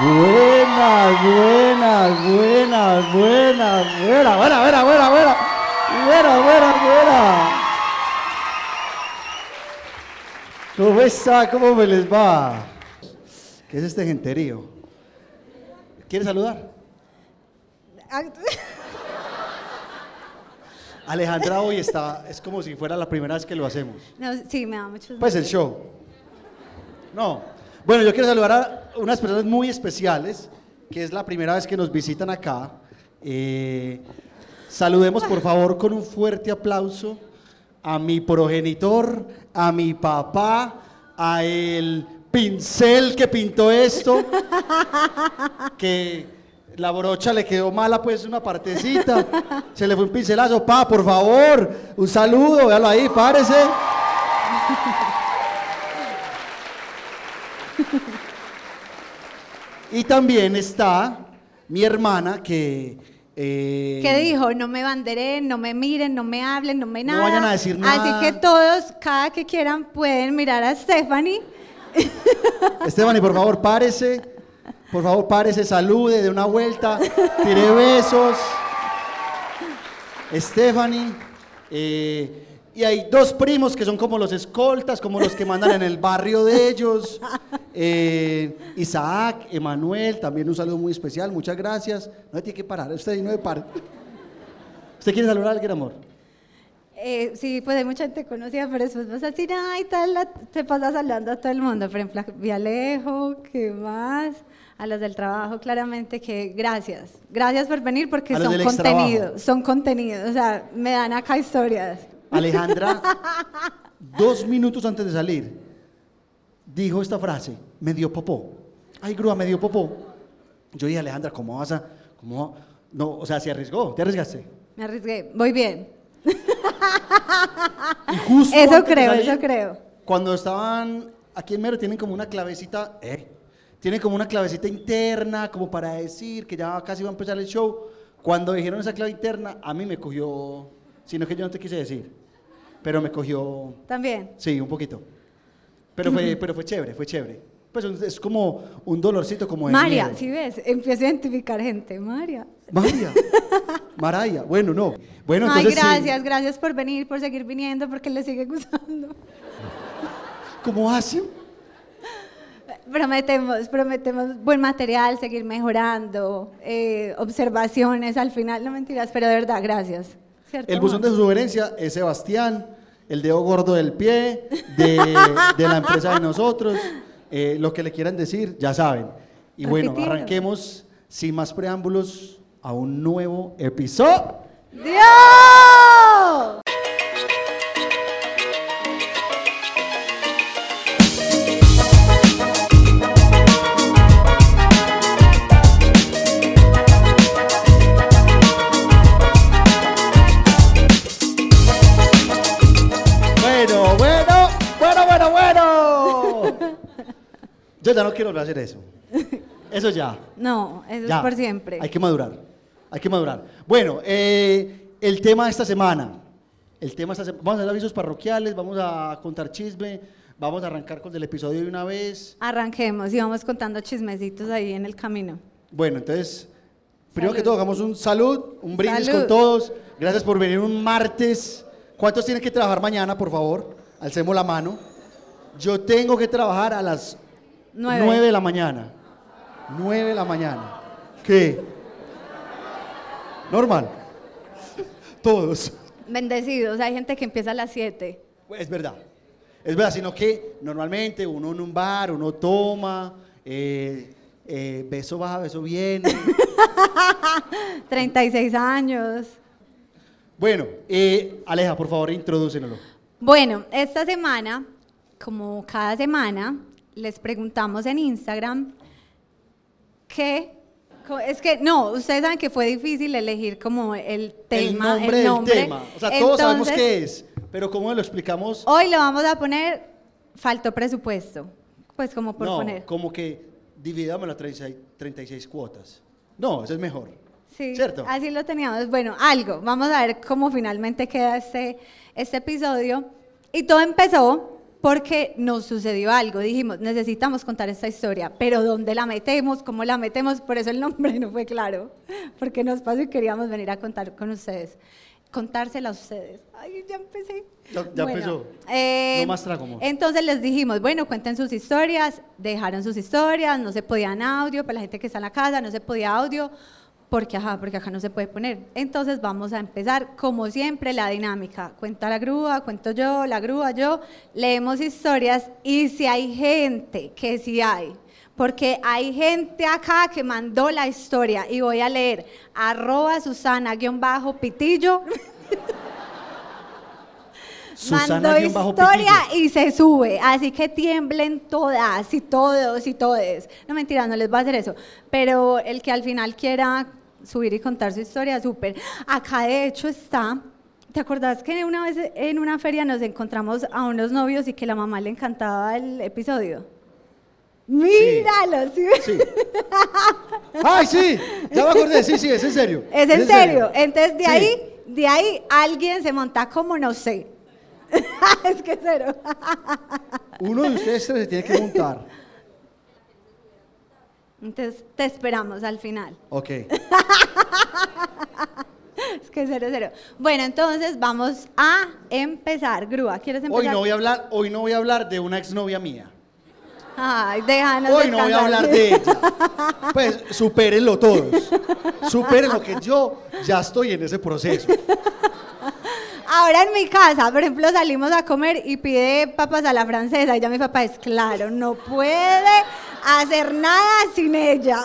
Buenas, buenas, buenas, buenas, buena, buena, buena, buena, buena, buena, buena, buena. ¿Cómo está? ¿Cómo me les va? ¿Qué es este genterío? ¿Quiere saludar? Alejandra hoy está, es como si fuera la primera vez que lo hacemos. No, sí, me da mucho Pues el show. No. Bueno, yo quiero saludar a unas personas muy especiales, que es la primera vez que nos visitan acá. Eh, saludemos por favor con un fuerte aplauso a mi progenitor, a mi papá, a el pincel que pintó esto, que la brocha le quedó mala pues una partecita, se le fue un pincelazo, pa, por favor, un saludo, véalo ahí, párese. Y también está mi hermana que... eh, ¿Qué dijo? No me banderen, no me miren, no me hablen, no me No nada. vayan a decir nada. Así que todos, cada que quieran, pueden mirar a Stephanie. Stephanie, por favor, párese. Por favor, párese, salude, de una vuelta, tire besos. Stephanie. eh, y hay dos primos que son como los escoltas, como los que mandan en el barrio de ellos. Eh, Isaac, Emanuel, también un saludo muy especial, muchas gracias. No tiene que parar, usted no se pare. ¿Usted quiere saludar a alguien, amor? Eh, sí, pues hay mucha gente conocida, pero después vas a decir, ay, tal, la- te pasas hablando a todo el mundo. Por ejemplo, a Vialejo, ¿qué más? A los del trabajo, claramente que gracias. Gracias por venir porque A son contenidos, son contenidos. O sea, me dan acá historias. Alejandra, dos minutos antes de salir, dijo esta frase, me dio popó. Ay, grúa, me dio popó. Yo dije, Alejandra, ¿cómo vas a...? Cómo, no, o sea, se arriesgó, te arriesgaste. Me arriesgué. Voy bien. Y justo Eso creo, salir, eso creo. Cuando estaban aquí en Mero, tienen como una clavecita, eh, tienen como una clavecita interna, como para decir que ya casi va a empezar el show. Cuando dijeron esa clave interna, a mí me cogió, sino que yo no te quise decir, pero me cogió También. Sí, un poquito. Pero fue, pero fue chévere, fue chévere. Pues es como un dolorcito como de Maria, miedo. si ves, empiezo a identificar gente. Maria. María. Maraya. Bueno, no. Bueno, Ay, entonces sí. gracias, gracias por venir, por seguir viniendo, porque le sigue gustando. ¿Cómo hacen? Prometemos, prometemos buen material, seguir mejorando, eh, observaciones al final, no mentiras, pero de verdad, gracias. ¿Cierto, El buzón de amor? sugerencia es Sebastián, el dedo gordo del pie, de, de la empresa de nosotros. Eh, lo que le quieran decir, ya saben. Y bueno, Repitiendo. arranquemos sin más preámbulos a un nuevo episodio. ¡Dios! Yo ya no quiero volver a hacer eso. Eso ya. No, eso ya. es por siempre. Hay que madurar. Hay que madurar. Bueno, eh, el tema de esta semana. El tema esta sema- Vamos a hacer avisos parroquiales, vamos a contar chisme, vamos a arrancar con el episodio de una vez. Arranquemos y vamos contando chismecitos ahí en el camino. Bueno, entonces, primero que todo, hagamos un salud, un brindis Salud. con todos. Gracias por venir un martes. ¿Cuántos tienen que trabajar mañana, por favor? Alcemos la mano. Yo tengo que trabajar a las Nueve. 9 de la mañana. 9 de la mañana. ¿Qué? Normal. Todos. Bendecidos, hay gente que empieza a las 7. Es verdad. Es verdad, sino que normalmente uno en un bar, uno toma, eh, eh, beso baja, beso viene. 36 años. bueno, eh, Aleja, por favor, introdúcenlo. Bueno, esta semana, como cada semana, les preguntamos en Instagram qué Es que no, ustedes saben que fue difícil elegir como el tema, el nombre del tema. O sea, todos sabemos qué es, pero ¿cómo lo explicamos? Hoy le vamos a poner faltó presupuesto. Pues como por no, poner. como que dividámoslo a 36, 36 cuotas. No, eso es mejor. Sí, ¿Cierto? así lo teníamos. Bueno, algo. Vamos a ver cómo finalmente queda este, este episodio. Y todo empezó porque nos sucedió algo. Dijimos, necesitamos contar esta historia, pero ¿dónde la metemos? ¿Cómo la metemos? Por eso el nombre no fue claro, porque nos pasó y queríamos venir a contar con ustedes. Contársela a ustedes. Ay, ya empecé. Ya, ya Bueno, empezó. eh, no más trago, entonces les dijimos, bueno, cuenten sus historias, dejaron sus historias, no se podían audio, para la gente que está en la casa, no se podía audio, porque, ajá, porque acá no se puede poner. Entonces vamos a empezar, como siempre, la dinámica. Cuenta la grúa, cuento yo, la grúa, yo, leemos historias y si hay gente, que sí hay, porque hay gente acá que mandó la historia y voy a leer arroba Susana-pitillo. mandó historia y se sube. Así que tiemblen todas y todos y todes. No mentira, no les voy a hacer eso. Pero el que al final quiera subir y contar su historia, súper. Acá de hecho está. ¿Te acordás que una vez en una feria nos encontramos a unos novios y que la mamá le encantaba el episodio? Míralo, ¿sí? Sí. ¡Ay, sí! Ya me acordé, sí, sí, es en serio. Es en serio. Entonces de Sí. ahí, de ahí alguien se monta como no sé. es que cero. Uno de ustedes se tiene que montar. Entonces te esperamos al final. Ok. Es que cero, cero. Bueno, entonces vamos a empezar. Grúa, ¿quieres empezar? Hoy no voy a hablar, hoy no voy a hablar de una exnovia mía. Ay, déjanos Hoy no voy a hablar de ella. Pues supérenlo todos. Supérenlo que yo ya estoy en ese proceso. Ahora en mi casa, por ejemplo, salimos a comer y pide papas a la francesa y ya mi papá es claro, no puede hacer nada sin ella.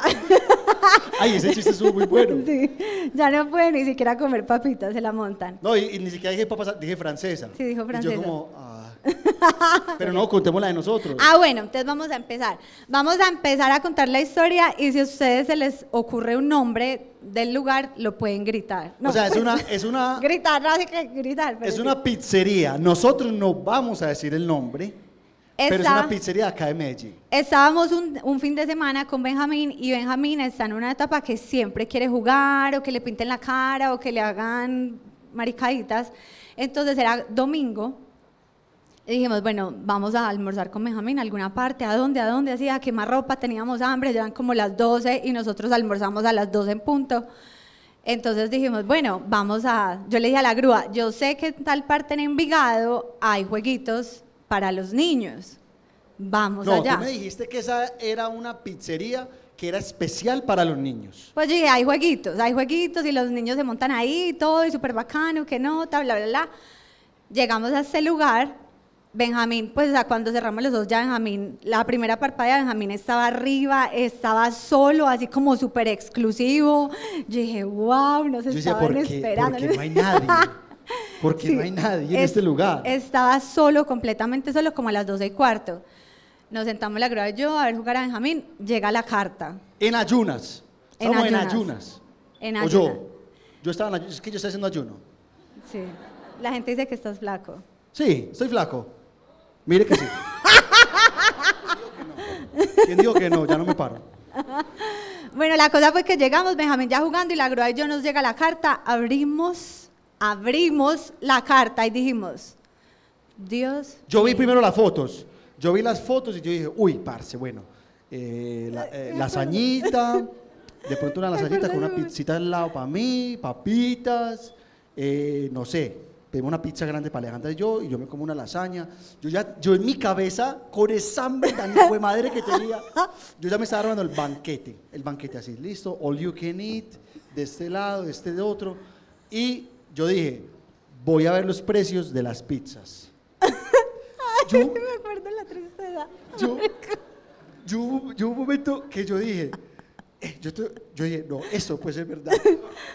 Ay, ese chiste estuvo muy bueno. Sí, ya no puede ni siquiera comer papitas, se la montan. No, y, y ni siquiera dije papas, dije francesa. Sí, dijo Y francesa. yo como, ah. Pero no, contemos la de nosotros. Ah, bueno, entonces vamos a empezar. Vamos a empezar a contar la historia y si a ustedes se les ocurre un nombre del lugar, lo pueden gritar. No, o sea, es una, es una, gritar, no hay que gritar. pero es sí. una pizzería. Nosotros no vamos a decir el nombre, pero es una pizzería acá de Medellín. Estábamos un, un fin de semana con Benjamín y Benjamín está en una etapa que siempre quiere jugar o que le pinten la cara o que le hagan maricaditas. Entonces era domingo y dijimos, bueno, vamos a almorzar con Benjamín a alguna parte, ¿a dónde? ¿A dónde? Así, a quemar ropa, teníamos hambre, ya eran como las 12 y nosotros almorzamos a las 12 en punto. Entonces dijimos, bueno, vamos a, yo le dije a la grúa, yo sé que en tal parte en Envigado hay jueguitos para los niños. Vamos No, allá. tú me dijiste que esa era una pizzería que era especial para los niños. Pues dije, hay jueguitos, hay jueguitos y los niños se montan ahí y todo, y súper bacano, que nota, bla, bla, bla. Llegamos a este lugar, Benjamín, pues o sea, cuando cerramos los dos ya Benjamín, la primera parpadea de Benjamín estaba arriba, estaba solo, así como súper exclusivo. Yo dije, wow, nos Yo decía, estaban ¿por qué, esperando. qué no hay nadie? Porque Sí, no hay nadie en es- este lugar. Estaba solo, completamente solo, como a las 12 y cuarto. Nos sentamos la grúa y yo a ver jugar a Benjamín, llega la carta. En ayunas. En Estamos en ayunas. ayunas. En O ayunas. yo. Yo estaba en ayunas. Es que yo estoy haciendo ayuno. Sí. La gente dice que estás flaco. Sí, estoy flaco. Mire que sí. ¿Quién dijo que no? Ya no me paro. Bueno, la cosa fue que llegamos, Benjamín ya jugando y la grúa y yo nos llega la carta, abrimos, abrimos la carta y dijimos, Dios. Yo vi mío". primero las fotos. Yo vi las fotos y yo dije, uy, parce, bueno. eh, la, eh, lasañita, de pronto una lasañita con una pizzita al lado para mí, papitas, eh, no sé, pedimos una pizza grande para Alejandra y yo, y yo me como una lasaña. Yo ya, yo en mi cabeza, con esa hambre tan de madre que tenía, yo ya me estaba armando el banquete, el banquete así, listo, all you can eat, de este lado, de este de otro, y yo dije, voy a ver los precios de las pizzas. Yo, me acuerdo la tristeza. yo, yo, un momento que yo dije, eh, yo, te- yo dije, no, esto puede ser verdad.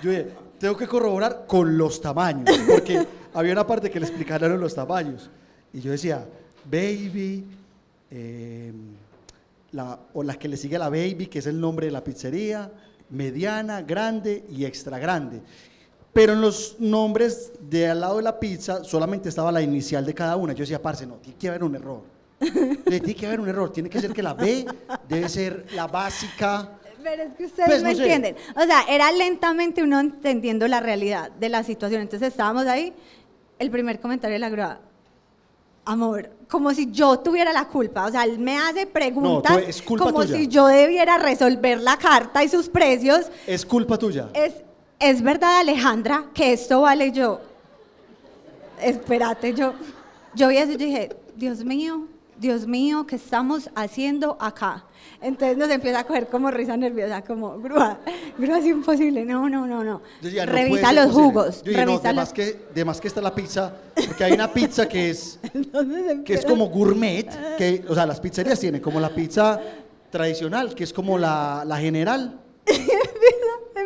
Yo dije, tengo que corroborar con los tamaños, porque había una parte que le explicaron los tamaños. Y yo decía, baby, eh, la, o la que le sigue a la baby, que es el nombre de la pizzería, mediana, grande y extra grande. Pero en los nombres de al lado de la pizza solamente estaba la inicial de cada una. Yo decía, parce, no, tiene que haber un error. Tiene que haber un error. Tiene que ser que la B debe ser la básica. Pero es que ustedes Pues, me no sé. entienden. O sea, era lentamente uno entendiendo la realidad de la situación. Entonces estábamos ahí, el primer comentario de la grúa. amor, como si yo tuviera la culpa. O sea, él me hace preguntas No, tú- es culpa como tuya. si yo debiera resolver la carta y sus precios. Es culpa tuya. Es, es verdad, Alejandra, que esto vale yo. Espérate, yo, yo vi eso y dije, Dios mío, Dios mío, ¿qué estamos haciendo acá? Entonces nos empieza a coger como risa nerviosa, como, grúa, grúa es imposible, no, no, no, no. Decía, no revisa los jugos, Yo dije, no, revisa de los... más, que, de más que está la pizza, porque hay una pizza que es, que es como gourmet, que, o sea, las pizzerías tienen como la pizza tradicional, que es como la, la general.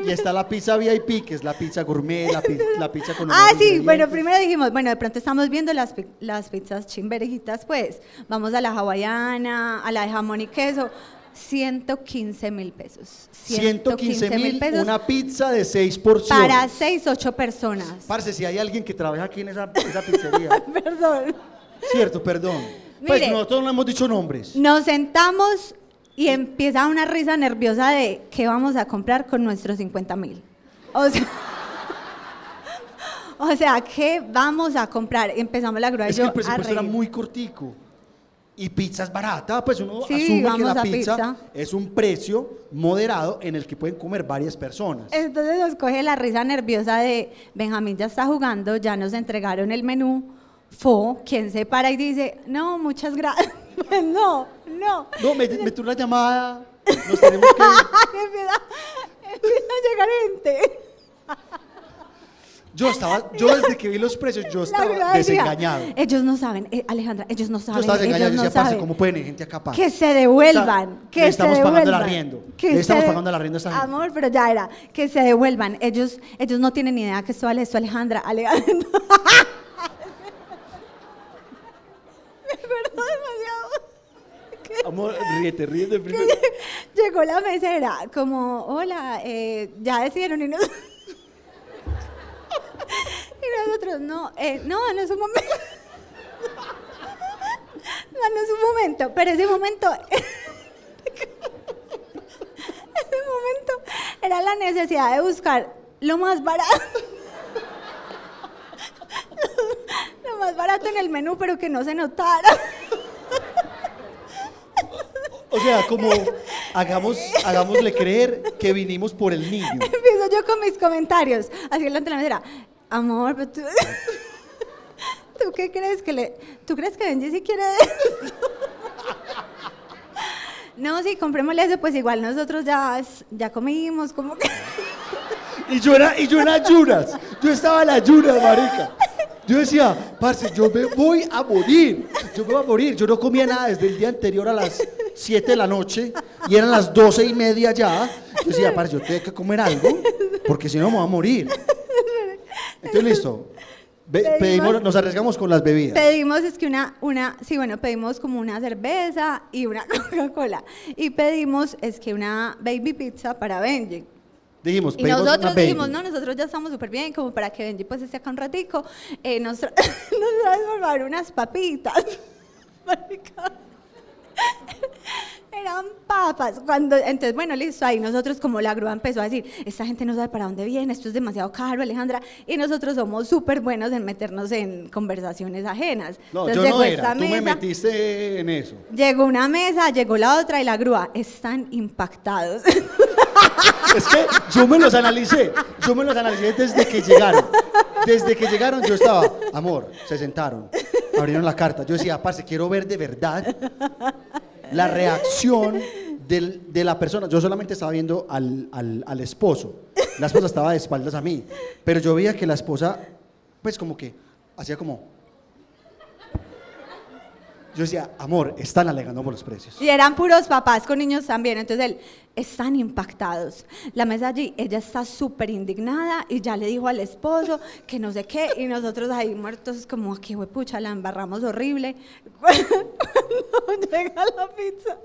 Y está la pizza VIP, que es la pizza gourmet, la, pi- la pizza con Ah, sí, bueno, primero dijimos, bueno, de pronto estamos viendo las, las pizzas chimberejitas, pues. Vamos a la hawaiana, a la de jamón y queso. 115 mil pesos. 115 mil, pesos una pizza de seis porciones. para 6, 8 personas. Parce, si hay alguien que trabaja aquí en esa, esa pizzería. Perdón. Cierto, perdón. Pues Mire. nosotros no hemos dicho nombres. Nos sentamos y empieza una risa nerviosa de qué vamos a comprar con nuestros 50 mil. O sea, o sea, ¿qué vamos a comprar? Empezamos la grúa Es que el presupuesto era muy cortico. Y pizza es barata, pues uno Sí, asume que la pizza. es un precio moderado en el que pueden comer varias personas. Entonces nos coge la risa nerviosa de Benjamín ya está jugando, ya nos entregaron el menú. Fo, quien se para y dice, no, muchas gracias. Pues no, no. No, me, me una llamada, nos tenemos que empieza, empieza a llegar gente. Yo estaba, yo desde que vi los precios, yo estaba desengañado. Ellos no saben, eh, Alejandra, ellos no Yo saben. estaba desengañado, ellos yo no decía, parce. ¿cómo pueden ir gente acá? Que se devuelvan, O sea, que le se estamos devuelvan. pagando el arriendo, que le estamos se- pagando el arriendo a esa gente. Amor, pero ya era, que se devuelvan. Ellos, ellos no tienen ni idea que esto vale esto, Alejandra. Alejandra. Me perdón demasiado. Amor, ríete, ríete primero. Llegó la mesera, como, hola, eh, ya decidieron y nos... y nosotros, no, eh, no, no es un momento. no, no es un momento, pero ese momento... ese momento era la necesidad de buscar lo más barato. lo más barato en el menú, pero que no se notara. O sea, como hagamos, hagámosle creer que vinimos por el niño. Empiezo yo con mis comentarios, así delante de la mesera. Amor, pero tú, ¿tú qué crees que le... ¿Tú crees que Benji sí quiere esto? No, sí, comprémosle eso, pues igual nosotros ya, ya comimos, como que... Y yo era, y yo en ayunas. Yo estaba en ayunas, marica. Yo decía, parce, yo me voy a morir. Yo me voy a morir. Yo no comía nada desde el día anterior a las 7 de la noche y eran las 12 y media ya. Yo decía, parce, yo tengo que comer algo porque si no me voy a morir. Entonces, listo. Be- Pedimos- pedimos, nos arriesgamos con las bebidas. Pedimos, es que una, una, sí, bueno, pedimos como una cerveza y una Coca-Cola. Y pedimos, es que una baby pizza para Benji. Dijimos, Y una nosotros dijimos, no, nosotros ya estamos súper bien, como para que Benji pues esté acá un ratico. Eh, nos, tra- nos traes por favor unas papitas. Eran papas. Cuando, entonces, bueno, listo, ahí nosotros como la grúa empezó a decir, esta gente no sabe para dónde viene, esto es demasiado caro, Alejandra. Y nosotros somos súper buenos en meternos en conversaciones ajenas. No, Entonces yo no era. esta Tú me metiste en eso. Llegó una mesa, llegó la otra y la grúa. Están impactados. Es que yo me los analicé, yo me los analicé desde que llegaron. Desde que llegaron yo estaba, amor, se sentaron, abrieron la carta. Yo decía, parce, quiero ver de verdad la reacción del- de la persona. Yo solamente estaba viendo al, al- al esposo. La esposa estaba de espaldas a mí. Pero yo veía que la esposa, pues como que, hacía como... Yo decía, amor, están alegando por los precios. Y eran puros papás con niños también. Entonces él, están impactados. La mesa allí, ella está súper indignada y ya le dijo al esposo que no sé qué. Y nosotros ahí muertos, como que pucha, la embarramos horrible. Cuando llega la pizza.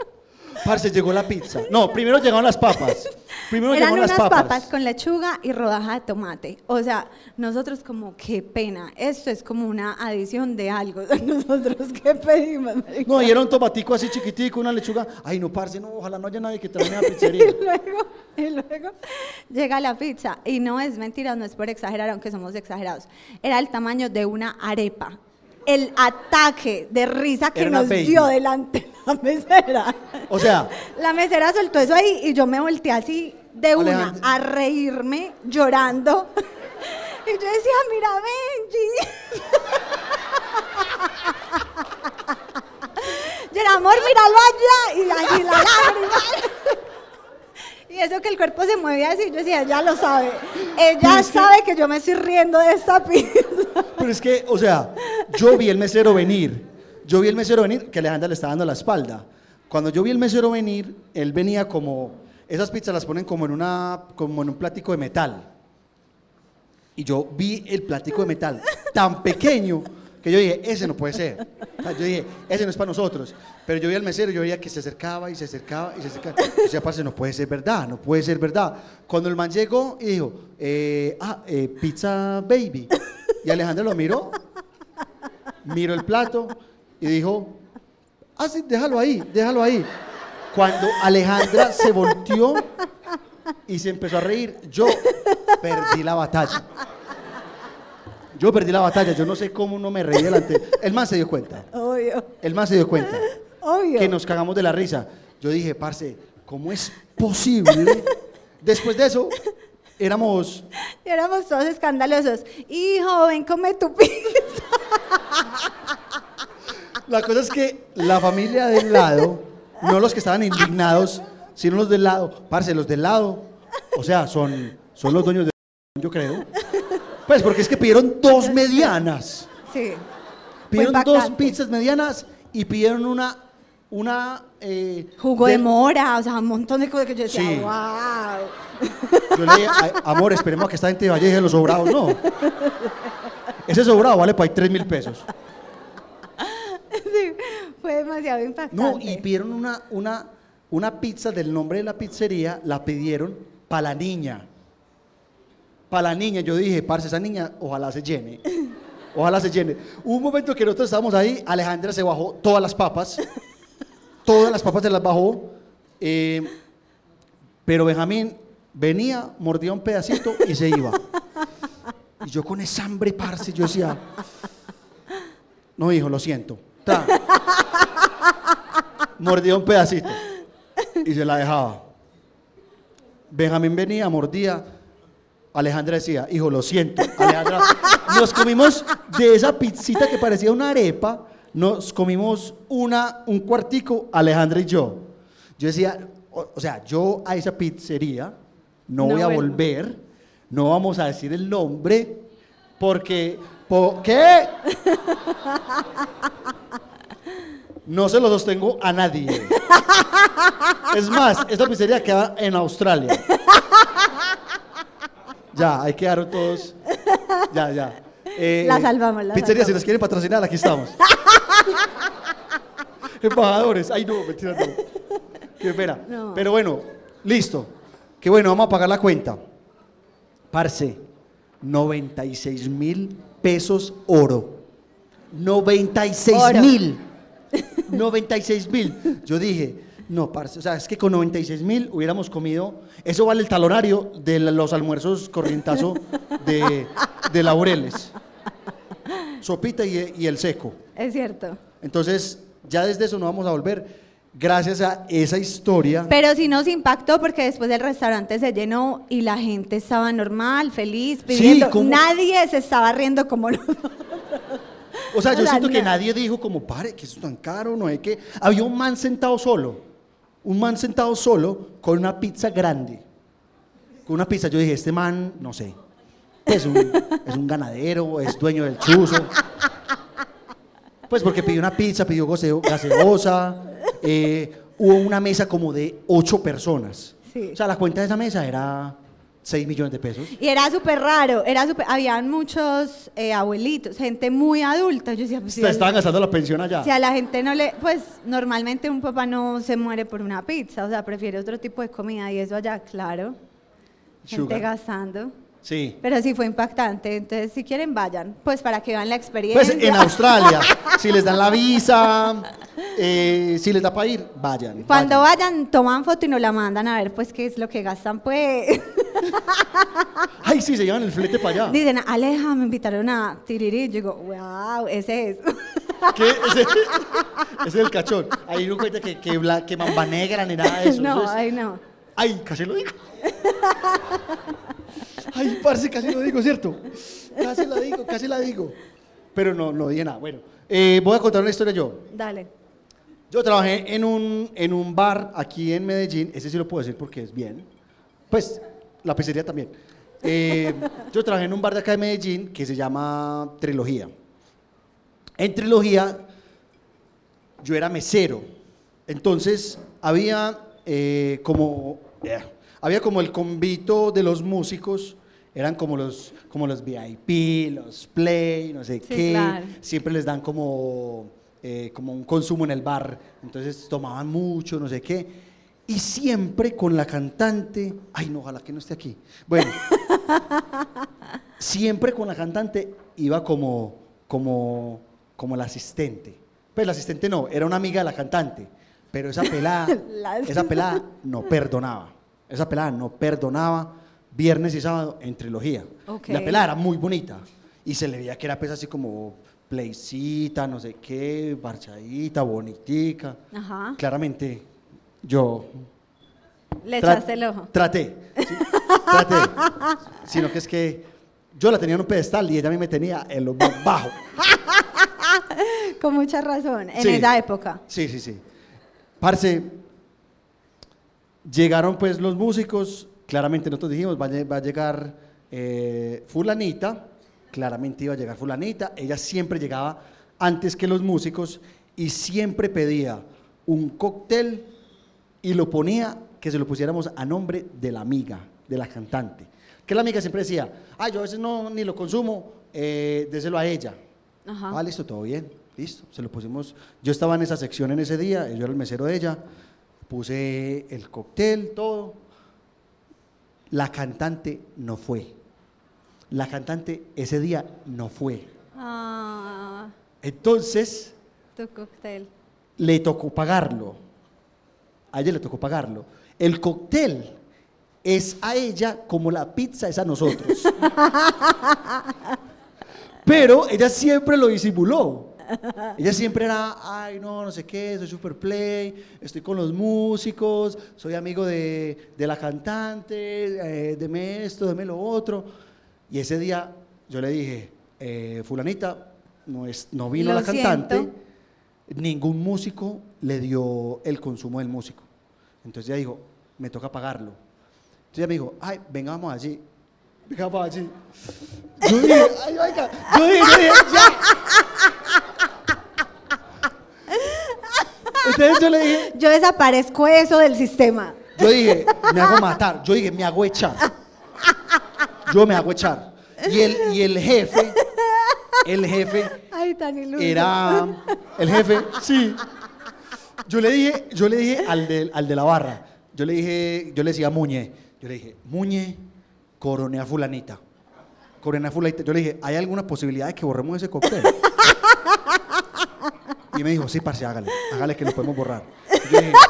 Parce, llegó la pizza. No, primero llegaron las papas. Primero Eran llegaron unas las papas. con lechuga y rodaja de tomate. O sea, nosotros como, qué pena. Esto es como una adición de algo. Nosotros, ¿qué pedimos? marica? No, y era un tomatico así chiquitico, una lechuga. Ay, no, parce, no, ojalá no haya nadie que una Y pizzería. luego, y luego llega la pizza. Y no es mentira, no es por exagerar, aunque somos exagerados. Era el tamaño de una arepa. El ataque de risa que nos baby. dio delante de la mesera. O sea, La mesera soltó eso ahí y yo me volteé así de una a reírme, llorando. Y yo decía, mira, Benji. Yo era, amor, míralo allá. Y así la lágrima. Y eso que el cuerpo se mueve así, yo decía, ya lo sabe. Ella que- sabe que yo me estoy riendo de esta pizza. pero es que, o sea, yo vi el mesero venir. Yo vi el mesero venir, que Alejandra le está dando la espalda. Cuando yo vi el mesero venir, él venía como, esas pizzas las ponen como en, una, como en un plático de metal. Y yo vi el plático de metal tan pequeño yo dije, ese no puede ser. O sea, yo dije, ese no es para nosotros. Pero yo vi al mesero yo veía que se acercaba y se acercaba y se acercaba. Yo decía, parce, no puede ser verdad, no puede ser verdad. Cuando el man llegó y dijo, eh, ah, eh, pizza baby. Y Alejandra lo miró, miró el plato y dijo, ah, sí, déjalo ahí, déjalo ahí. Cuando Alejandra se volteó y se empezó a reír, yo perdí la batalla. Yo perdí la batalla, yo no sé cómo no me reí delante. El man se dio cuenta, Obvio, el man se dio cuenta obvio. que nos cagamos de la risa. Yo dije, parce, ¿cómo es posible? Después de eso, éramos, éramos todos escandalosos. Hijo, ven, come tu pizza. la cosa es que la familia del lado, no los que estaban indignados, sino los del lado, parce, los del lado, o sea, son, son los dueños de yo creo. Pues porque es que pidieron dos medianas. Sí. Pidieron dos pizzas medianas y pidieron una, una eh, Jugo de mora, o sea, un montón de cosas que yo decía, Sí. wow. Yo le dije, "Ay, amor, esperemos a que esta gente vaya y deje los sobrados. No. Ese sobrado vale para ahí 3 mil pesos. Sí, fue demasiado impactante. No, y pidieron una, una, una pizza del nombre de la pizzería, la pidieron para la niña. Para la niña, yo dije, parce, esa niña, ojalá se llene. Ojalá se llene. Hubo un momento que nosotros estábamos ahí, Alejandra se bajó todas las papas. Todas las papas se las bajó. eh, pero Benjamín venía, mordía un pedacito y se iba. Y yo con esa hambre, parce, yo decía, no, hijo, lo siento. Tra. Mordía un pedacito y se la dejaba. Benjamín venía, mordía. Alejandra decía, hijo, lo siento. Alejandra, nos comimos de esa pizzita que parecía una arepa, nos comimos una, un cuartico, Alejandra y yo. Yo decía, o, o sea, yo a esa pizzería no, No voy a volver, no vamos a decir el nombre, porque, ¿por qué? No se lo sostengo a nadie. Es más, esta pizzería queda en Australia. Ya, ahí quedaron todos. Ya, ya. Eh, La salvamos, la Pizzería, si nos quieren patrocinar, aquí estamos. Embajadores. Ay, no, mentira, no. Qué pena. No. Pero bueno, listo. Qué bueno, vamos a pagar la cuenta. Parce, 96 mil pesos oro. 96 Oro. mil. 96 mil. Yo dije, no, parce, o sea, es que con 96 mil hubiéramos comido, eso vale el talonario de los almuerzos corrientazo de, de Laureles. Sopita y, y el seco. Es cierto. Entonces, ya desde eso no vamos a volver. Gracias a esa historia. Pero sí nos impactó porque después el restaurante se llenó y la gente estaba normal, feliz, pidiendo. ¿cómo? Nadie se estaba riendo como nosotros. O sea, yo O siento que nadie dijo como, pare, que eso es tan caro, no es que... Había un man sentado solo, un man sentado solo con una pizza grande. Con una pizza, yo dije, este man, no sé, es un, es un ganadero, es dueño del chuzo. Pues porque pidió una pizza, pidió gase- gaseosa, eh, hubo una mesa como de ocho personas. Sí. O sea, la cuenta de esa mesa era 6 millones de pesos. Y era súper raro, era súper, habían muchos eh, abuelitos, gente muy adulta. Yo decía, pues si, estaban gastando la pensión allá. si a la gente no le, pues normalmente un papá no se muere por una pizza, o sea, prefiere otro tipo de comida y eso allá, claro. Gente Sugar. gastando. Sí. Pero sí fue impactante, entonces si quieren vayan, pues para que vean la experiencia. Pues en Australia, si les dan la visa, eh, si les da para ir, vayan. Cuando vayan. vayan, toman foto y nos la mandan a ver pues qué es lo que gastan, pues. Ay, sí, se llevan el flete para allá. Dicen, Aleja, me invitaron a Tirirí. Yo digo, wow, ese es. ¿Qué? Ese, ese es el cachón. Ahí no cuenta que, que, bla- que mamba negra ni nada de eso. no, ay, no. Ay, casi lo digo. Ay, parce, casi lo digo, ¿cierto? Casi la digo, casi la digo. Pero no, no dije nada. Bueno, eh, voy a contar una historia yo. Dale. Yo trabajé en un, en un bar aquí en Medellín, ese sí lo puedo decir porque es bien. Pues, la pizzería también. Eh, yo trabajé en un bar de acá de Medellín que se llama Trilogía. En Trilogía, yo era mesero. Entonces, había eh, como, había como el convito de los músicos, eran como los, como los VIP, los play, no sé Sí, qué. claro. Siempre les dan como, eh, como un consumo en el bar. Entonces tomaban mucho, no sé qué. Y siempre con la cantante, ay no, ojalá que no esté aquí. Bueno, siempre con la cantante iba como, como, como la asistente. Pues la asistente no, era una amiga de la cantante. Pero esa pelada, La- esa pelada no perdonaba. Esa pelada no perdonaba viernes y sábado en trilogía. Ok. La pelada era muy bonita. Y se le veía que era pues así como playcita, no sé qué, barchadita, bonitica. Ajá. Claramente yo Le echaste el ojo. Traté. ¿sí? Traté. Sino que es que yo la tenía en un pedestal y ella a mí me tenía en lo más bajo. Con mucha razón, en Sí. esa época. Sí, sí, sí. Parce, llegaron pues los músicos. Claramente nosotros dijimos, va a, lle- va a llegar eh, fulanita. Claramente iba a llegar fulanita. Ella siempre llegaba antes que los músicos y siempre pedía un cóctel y lo ponía que se lo pusiéramos a nombre de la amiga, de la cantante. Que la amiga siempre decía, ah, yo a veces no ni lo consumo, eh, déselo a ella. Ajá. Ah, listo, todo bien, listo. Se lo pusimos. Yo estaba en esa sección en ese día, yo era el mesero de ella, puse el cóctel, todo. La cantante no fue. La cantante ese día no fue. Ah, Entonces tu cóctel. le tocó pagarlo. A ella le tocó pagarlo. El cóctel es a ella como la pizza es a nosotros. Pero ella siempre lo disimuló. Ella siempre era, ay, no, no sé qué, soy super play, estoy con los músicos, soy amigo de, de la cantante, eh, deme esto, deme lo otro. Y ese día yo le dije, eh, fulanita, no, es, no vino Lo la cantante, ningún músico le dio el consumo del músico. Entonces ella dijo, me toca pagarlo. Entonces ella me dijo, ay, venga, vamos allí. Venga, vamos allí. Yo dije, ay, dije, yo dije, ya. Entonces yo le dije, Yo desaparezco eso del sistema. yo dije, me hago matar. Yo dije, me hago echar. Yo me hago echar. Y el, y el jefe, el jefe Ay, tan iluso. era el jefe, sí. Yo le dije, yo le dije al de, al de la barra, yo le dije, yo le decía a Muñe, yo le dije, Muñe, coroné a fulanita. Coroné a fulanita. Yo le dije, ¿hay alguna posibilidad de que borremos ese cóctel? Y me dijo, sí, parce, hágale, hágale que lo podemos borrar. Y yo dije,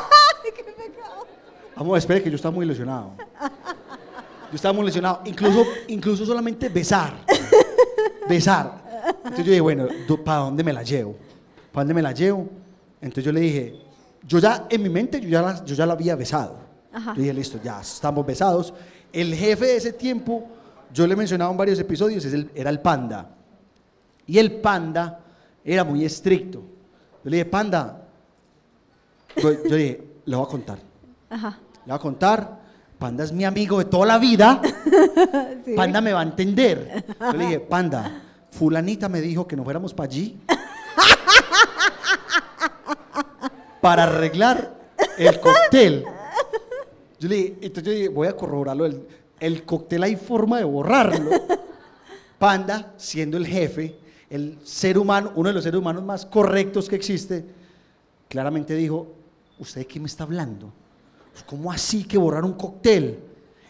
Vamos, espere que yo estaba muy ilusionado. Yo estaba muy ilusionado. Incluso, incluso solamente besar. Besar. Entonces yo dije, bueno, ¿para dónde me la llevo? ¿Para dónde me la llevo? Entonces yo le dije, yo ya en mi mente, yo ya la, yo ya la había besado. Ajá. Yo dije, listo, ya estamos besados. El jefe de ese tiempo, yo le he mencionado en varios episodios, es el- era el panda. Y el panda era muy estricto. Yo le dije, panda, yo, yo dije, le voy a contar. Ajá. Le voy a contar. Panda es mi amigo de toda la vida. Sí. Panda me va a entender. Yo le dije, Panda, fulanita me dijo que nos fuéramos para allí para arreglar el cóctel. Yo le dije, entonces yo dije, voy a corroborarlo. El, el cóctel hay forma de borrarlo. Panda, siendo el jefe, el ser humano, uno de los seres humanos más correctos que existe, claramente dijo, ¿usted de qué me está hablando? Pues, ¿Cómo así que borrar un cóctel?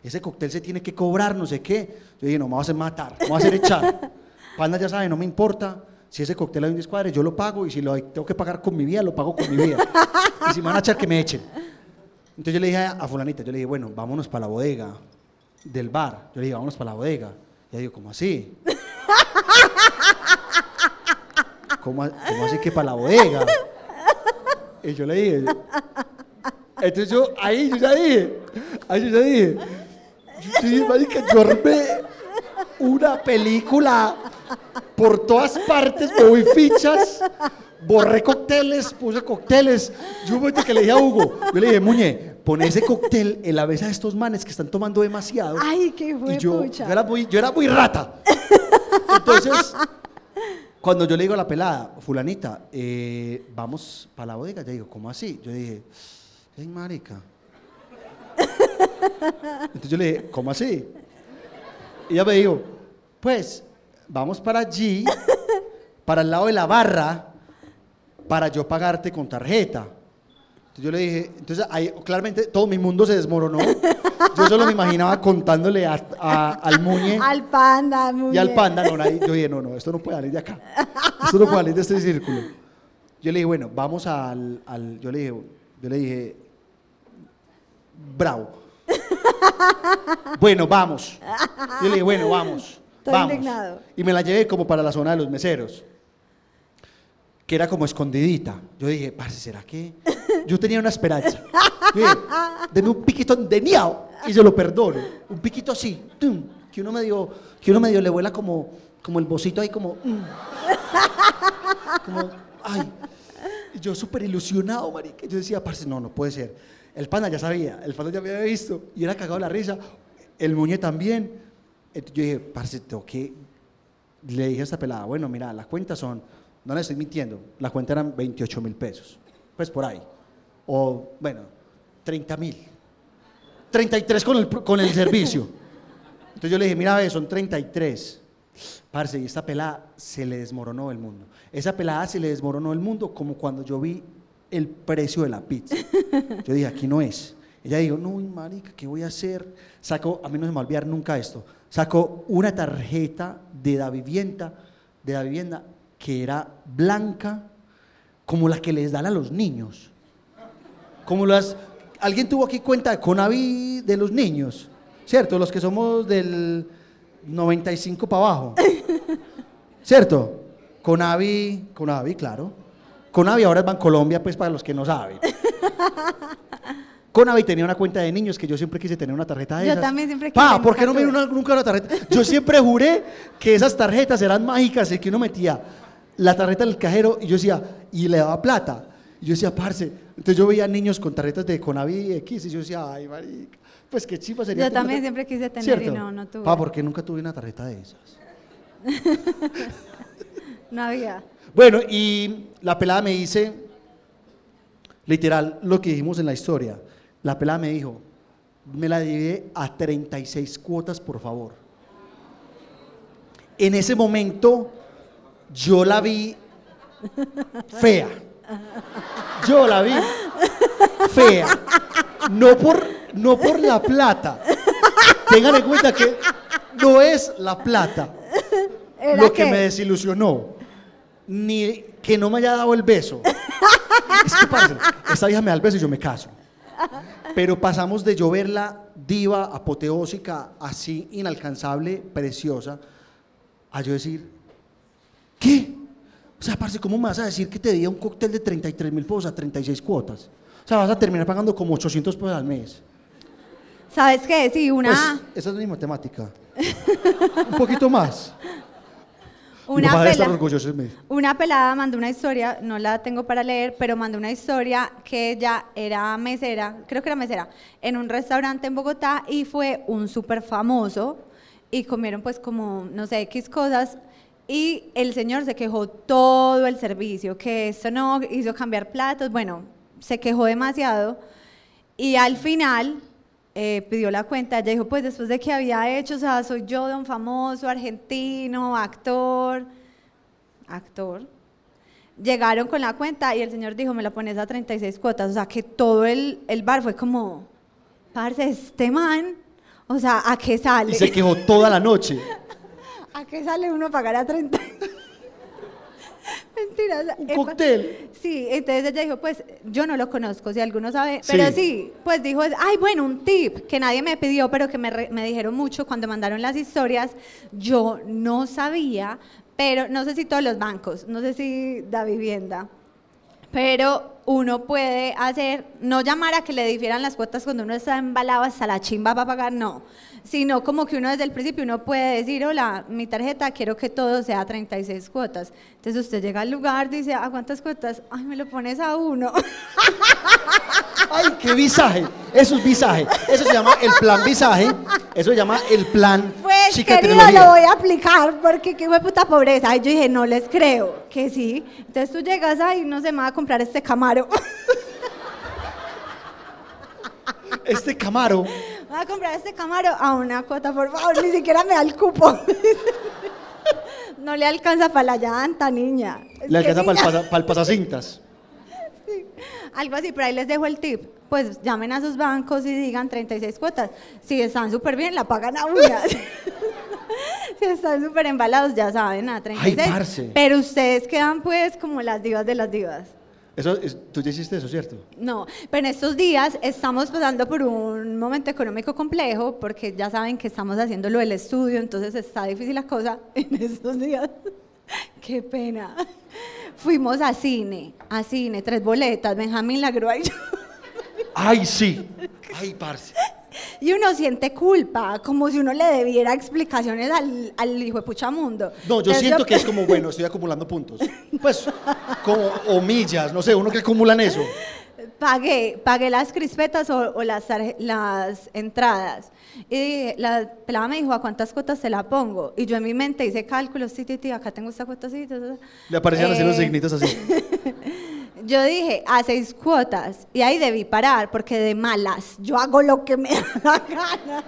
Ese cóctel se tiene que cobrar, no sé qué. Yo dije, no, me va a hacer matar, me va a hacer echar. Panda ya sabe, no me importa. Si ese cóctel hay un descuadre, yo lo pago y si lo tengo que pagar con mi vida, lo pago con mi vida. Y si me van a echar, que me echen. Entonces yo le dije a, fulanita, yo le dije, bueno, vámonos para la bodega. del bar. Yo le dije, vámonos para la bodega. Y ella dijo, ¿cómo así? ¿Cómo, así que para la bodega? Y yo le dije, entonces yo, ahí yo ya dije, ahí yo ya dije, dije, marica, yo armé una película por todas partes, voy fichas, borré cócteles, puse cócteles. Yo un momento que le dije a Hugo, yo le dije, Muñe, pon ese cóctel en la mesa de estos manes que están tomando demasiado. Ay, qué y yo, yo era muy, yo era muy rata. Entonces, cuando yo le digo a la pelada, fulanita, eh, vamos para la bodega, ella digo, ¿cómo así? Yo dije, ay, marica. Entonces yo le dije, ¿cómo así? Y ella me dijo, pues, vamos para allí, para el lado de la barra, para yo pagarte con tarjeta. Entonces yo le dije, entonces ahí claramente todo mi mundo se desmoronó. Yo solo me imaginaba contándole a- a- al muñe Al panda, muy y al panda, no, nadie- yo dije, no, no, esto no puede salir de acá. Esto no puede salir de este círculo. Yo le dije, bueno, vamos al, al- yo le dije, yo le dije, bravo. Bueno, vamos. Yo le dije, bueno, vamos. Estoy vamos. indignado. Y me la llevé como para la zona de los meseros, que era como escondidita. Yo dije, parce, ¿será que? Yo tenía una esperanza. Yo un piquito de niao y se lo perdono. Un piquito así, que uno medio, que uno medio le vuela como, como el bocito ahí, como, mm. como, ay. Yo súper ilusionado, marica. Yo decía, parce, no, no puede ser. El panda ya sabía, el panda ya me había visto y era cagado la risa. El muñe también. Yo dije, parce, tengo que. Le dije a esta pelada, bueno, mira, la cuenta son, no le estoy mintiendo, la cuenta eran 28 mil pesos. Pues por ahí. O, bueno, 30 mil. 33 con el, con el servicio. Entonces yo le dije, mira, ve, son 33. Parce, y esta pelada se le desmoronó el mundo. Esa pelada se le desmoronó el mundo como cuando yo vi el precio de la pizza. Yo dije, aquí no es. Ella dijo, no, marica, ¿qué voy a hacer? Sacó, a mí no se me va a olvidar nunca esto, sacó una tarjeta de la vivienda, de la vivienda que era blanca, como la que les dan a los niños. Como las... ¿Alguien tuvo aquí cuenta de Conavi de los niños? ¿Cierto? Los que somos del 95 para abajo. ¿Cierto? Conavi, Conavi, claro. Conavi ahora es Bancolombia, pues para los que no saben. Conavi tenía una cuenta de niños que yo siempre quise tener una tarjeta de Yo esas. también siempre Pa, quise, ¿por qué no me dieron nunca una tarjeta? Yo siempre juré que esas tarjetas eran mágicas y que uno metía la tarjeta en el cajero y yo decía, y le daba plata. Y yo decía, parce. Entonces yo veía niños con tarjetas de Conavi X y yo decía, ay, marica, pues qué chiva sería. Yo también siempre quise tener ¿Cierto? y no, no tuve. Pa, ¿por qué nunca tuve una tarjeta de esas? No había. Bueno, y la pelada me dice, literal, lo que dijimos en la historia. La pelada me dijo, me la divide a 36 cuotas, por favor. En ese momento, yo la vi fea. Yo la vi fea. No por, no por la plata. Tengan en cuenta que no es la plata ¿Era lo que qué? me desilusionó, ni que no me haya dado el beso. es que, parce, esta vieja me da el beso y yo me caso. Pero pasamos de yo verla diva, apoteósica, así inalcanzable, preciosa, a yo decir, ¿qué? O sea, parce, ¿cómo me vas a decir que te di un cóctel de 33 mil pesos a 36 cuotas? O sea, vas a terminar pagando como 800 pesos al mes. ¿Sabes qué? Sí, una, Pues, esa es mi matemática. un poquito más. Mi una, papá debe estar pela- orgulloso de mí. una pelada mandó una historia, no la tengo para leer, pero mandó una historia que ella era mesera, creo que era mesera, en un restaurante en Bogotá y fue un súper famoso y comieron pues como, no sé, X cosas y el señor se quejó todo el servicio, que esto no hizo cambiar platos, bueno, se quejó demasiado y al final eh, pidió la cuenta. Ella dijo, pues después de que había hecho, o sea, soy yo, don famoso, argentino, actor, actor. Llegaron con la cuenta y el señor dijo, me la pones a 36 cuotas. O sea, que todo el, el bar fue como, parce, este man, o sea, ¿a qué sale? Y se quejó toda la noche. ¿A qué sale uno a pagar a 30? mentiras. Un Epa. cóctel. Sí, entonces ella dijo, pues yo no lo conozco, si alguno sabe, Sí. pero sí, pues dijo, ay, bueno, un tip que nadie me pidió, pero que me, re- me dijeron mucho cuando mandaron las historias, yo no sabía, pero no sé si todos los bancos, no sé si da vivienda, pero uno puede hacer, no llamar a que le difieran las cuotas cuando uno está embalado hasta la chimba para pagar, no, sino como que uno desde el principio uno puede decir, hola, mi tarjeta quiero que todo sea 36 cuotas. Entonces usted llega al lugar, dice, ¿a cuántas cuotas? Ay, me lo pones a uno. ¡Ay, qué visaje! Eso es visaje. Eso se llama el plan visaje. Eso se llama el plan Pues querido, lo voy a aplicar porque qué puta pobreza. Y yo dije, no les creo, que sí. Entonces tú llegas ahí, no se me va a comprar este camaro. Este Camaro. Voy a comprar este camaro a una cuota, por favor, ni siquiera me da el cupo. No le alcanza para la llanta, niña. Es Le alcanza para el, pasa- para el pasacintas. Algo así, pero ahí les dejo el tip. Pues llamen a sus bancos y digan 36 cuotas. Si están súper bien, la pagan a una. si están súper embalados, ya saben, a 36. parce. Pero ustedes quedan pues como las divas de las divas. Eso, es- tú ya hiciste eso, ¿cierto? No, pero en estos días estamos pasando por un momento económico complejo porque ya saben que estamos haciendo lo del estudio, entonces está difícil la cosa en estos días. Qué pena. Fuimos a cine, a cine, tres boletas, Benjamín, la grúa y yo. ¡Ay, sí! ¡Ay, parce! Y uno siente culpa, como si uno le debiera explicaciones al, al hijo de pucha mundo. No, yo Entonces siento que es como, bueno, estoy acumulando puntos. Pues, como, o millas, no sé, uno que acumulan eso. Pagué, pagué las crispetas o, o las, las entradas. Y la pelada me dijo, ¿a cuántas cuotas te la pongo? Y yo en mi mente hice cálculos, sí, sí, sí, acá tengo esta cuota, sí. Le aparecían así los Eh, signitos así. Yo dije, a seis cuotas. Y ahí debí parar, porque de malas, yo hago lo que me da la gana.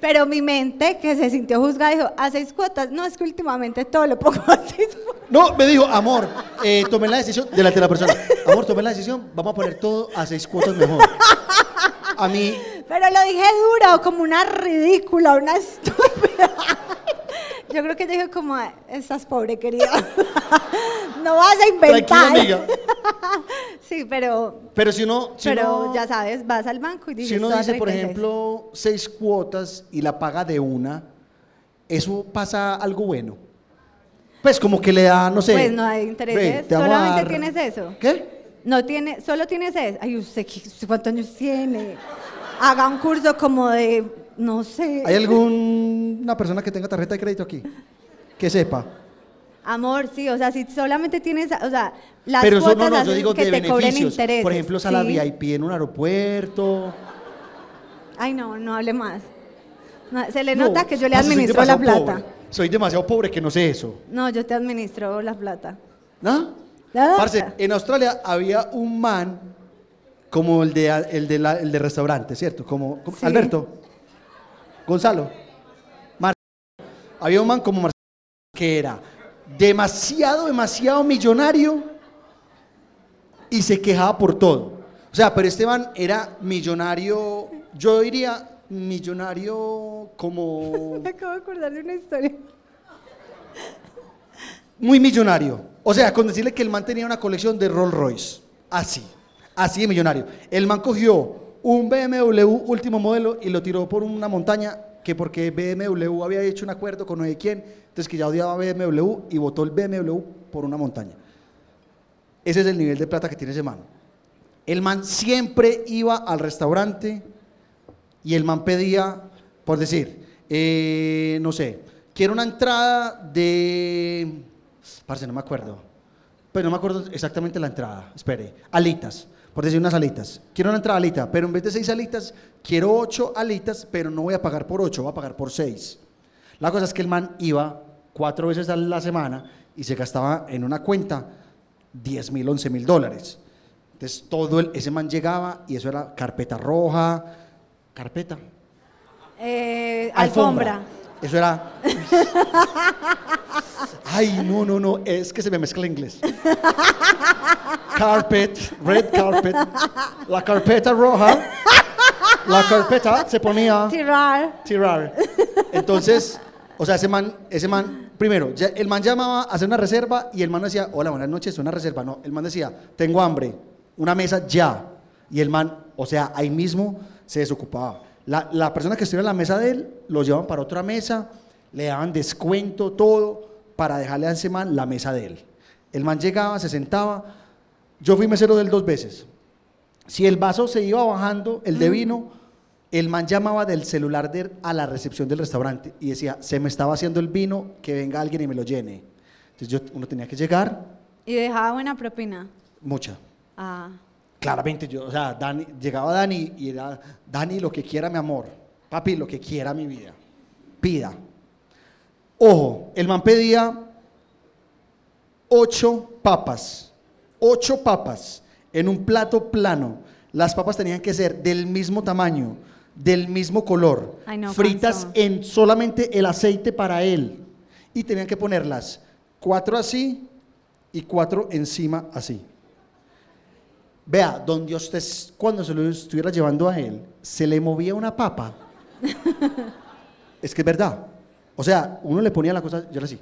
Pero mi mente, que se sintió juzgada, dijo, a seis cuotas. No, es que últimamente todo lo pongo a seis cuotas. No, me dijo, amor, eh, tomé la decisión, delante de la persona, amor, tomé la decisión, vamos a poner todo a seis cuotas mejor. A mí, Pero lo dije duro, como una ridícula, una estúpida. Yo creo que dije como, estás pobre, querida. No vas a inventar. amiga. Sí, pero, Pero si uno, si pero uno- ya sabes, vas al banco y dices, si uno "Todo a dice, por 36". ejemplo, seis cuotas y la paga de una, ¿eso pasa algo bueno? Pues como que le da, no sé. Pues no hay intereses, solamente dar- tienes eso. ¿Qué? No tiene, solo tienes eso. Ay, ¿usted, qué- usted cuántos años tiene? Haga un curso como de, no sé. ¿Hay alguna persona que tenga tarjeta de crédito aquí? Que sepa. Amor, sí, o sea, si solamente tienes, o sea, las Pero eso no, cuotas no, yo digo que de te cobren intereses. Por ejemplo, sala sí. VIP en un aeropuerto. Ay, no, no hable más. No, se le No, nota que yo le administro la plata. pobre. Soy demasiado pobre que no sé eso. No, yo te administro la plata. ¿No? La Parce, en Australia había un man como el de, el de, la- el de restaurante, ¿cierto? Como, como- Sí. Alberto, Gonzalo, Mar Había un man como Marcelo que era demasiado, demasiado millonario y se quejaba por todo. O sea, pero este man era millonario, yo diría millonario como Me acabo de acordar de una historia. muy millonario. O sea, con decirle que el man tenía una colección de Rolls Royce. Así. Así de millonario. El man cogió un BMW último modelo y lo tiró por una montaña que porque BMW había hecho un acuerdo con no sé quién, entonces que ya odiaba BMW y botó el BMW por una montaña. Ese es el nivel de plata que tiene ese man. El man siempre iba al restaurante y el man pedía, por decir, eh, no sé, quiero una entrada de... Parce, no me acuerdo. Pero no me acuerdo exactamente la entrada. Espere. Alitas. Por decir unas alitas. Quiero una entrada alita, pero en vez de seis alitas, quiero ocho alitas, pero no voy a pagar por ocho, voy a pagar por seis. La cosa es que el man iba cuatro veces a la semana y se gastaba en una cuenta 10 mil, 11 mil dólares. Entonces todo el, ese man llegaba y eso era carpeta roja, carpeta, Eh, alfombra. Eso era. Ay, no, no, no, es que se me mezcla el inglés. Carpet, red carpet, la carpeta roja, la carpeta se ponía Tirar. tirar. Entonces, o sea, ese man, ese man Primero, ya- el man llamaba a hacer una reserva y el man decía, hola, buenas noches, una reserva. No, el man decía, tengo hambre, una mesa ya. Y el man, o sea, ahí mismo se desocupaba. La, la persona que estuviera en la mesa de él, lo llevaban para otra mesa, le daban descuento, todo, para dejarle a ese man la mesa de él. El man llegaba, se sentaba. Yo fui mesero de él dos veces. Si el vaso se iba bajando, el de vino, el man llamaba del celular de él a la recepción del restaurante y decía, se me estaba haciendo el vino, que venga alguien y me lo llene. Entonces yo, uno tenía que llegar, Y dejaba buena propina. mucha. Ah, Claramente yo, o sea, Dani, llegaba Dani y era, Dani, lo que quiera mi amor, papi, lo que quiera mi vida, pida. Ojo, el man pedía ocho papas, ocho papas en un plato plano. Las papas tenían que ser del mismo tamaño, del mismo color, fritas en solamente el aceite para él. Y tenían que ponerlas cuatro así y cuatro encima así. Vea, donde usted, cuando se lo estuviera llevando a él, se le movía una papa. es que es verdad. O sea, uno le ponía la cosa, yo era así.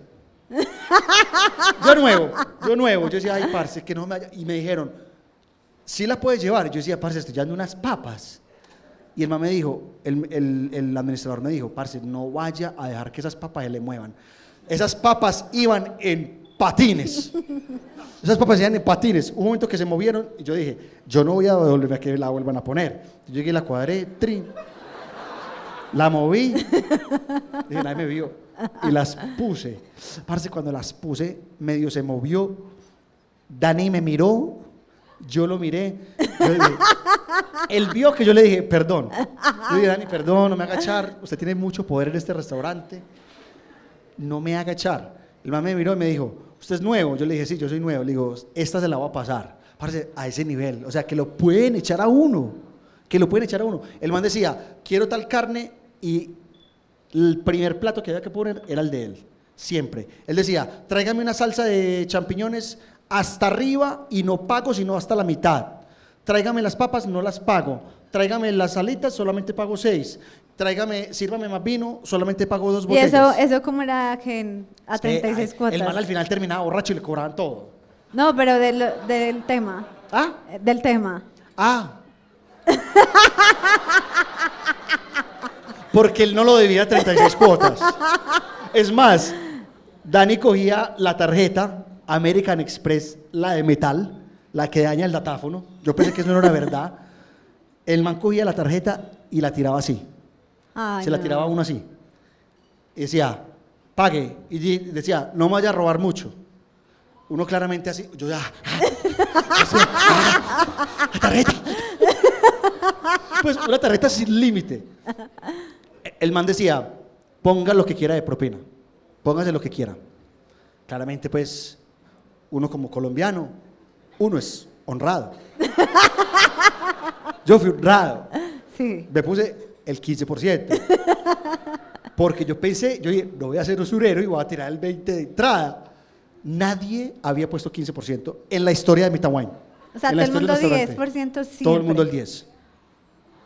yo nuevo, yo nuevo. Yo decía, ay, parce, que no me haya. Y me dijeron, sí la puedes llevar. Yo decía, parce, estoy llevando unas papas. Y el me dijo, el, el- el administrador me dijo, parce, no vaya a dejar que esas papas se le muevan. Esas papas iban en patines. Esas papas en patines. Un momento que se movieron y yo dije, yo no voy a devolverme a que la vuelvan a poner. Yo llegué, la cuadré, trin. La moví. Dije, nadie me vio. Y las puse. Parce, cuando las puse, medio se movió. Dani me miró. Yo lo miré. Él vio que yo le dije, perdón. Yo dije, Dani, perdón, no me haga echar. Usted tiene mucho poder en este restaurante. No me haga echar. El man me miró y me dijo, ¿usted es nuevo? Yo le dije, sí, yo soy nuevo. Le digo, esta se la va a pasar. Parce, a ese nivel. O sea, que lo pueden echar a uno. Que lo pueden echar a uno. El man decía, quiero tal carne y el primer plato que había que poner era el de él. Siempre. Él decía, tráigame una salsa de champiñones hasta arriba y no pago sino hasta la mitad. Tráigame las papas, no las pago. Tráigame las alitas, solamente pago seis. Tráigame, sírvame más vino, solamente pago dos y botellas. eso, eso cómo era que en- a Es que, 36 ay, cuotas. El man al final terminaba borracho y le cobraban todo. No, pero del, del tema. ¿Ah? eh, Del tema. Ah. Porque él no lo debía a 36 cuotas. Es más, Dani cogía la tarjeta American Express, la de metal, la que daña el datáfono. Yo pensé que eso no era verdad. El man cogía la tarjeta y la tiraba así. Ay, Se la no. tiraba uno así. Y decía, pague. Y decía, no me vaya a robar mucho. Uno claramente así, yo ya, así, ah, la tarjeta. Pues una tarjeta sin límite. El man decía, ponga lo que quiera de propina. Póngase lo que quiera. Claramente, pues, uno como colombiano, uno es honrado. Yo fui honrado Sí. me puse el 15%. Porque yo pensé, yo dije, no voy a ser usurero y voy a tirar el 20% de entrada. Nadie había puesto 15% en la historia de Mitawain. O sea, En todo la el historia mundo del restaurante. 10% siempre. Todo el mundo el 10.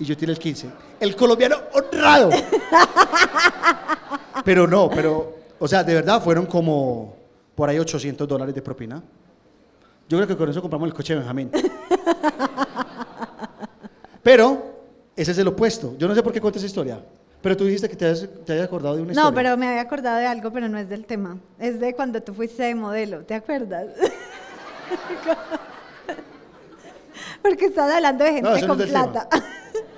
Y yo tiré el 15. El colombiano honrado. pero no, pero, o sea, de verdad fueron como por ahí 800 dólares de propina. Yo creo que con eso compramos el coche de Benjamín. pero ese es el opuesto. Yo no sé por qué cuento esa historia. Pero tú dijiste que te hayas acordado de una historia. No, pero me había acordado de algo, pero no es del tema. Es de cuando tú fuiste de modelo, ¿te acuerdas? Porque estás hablando de gente No, eso no con plata.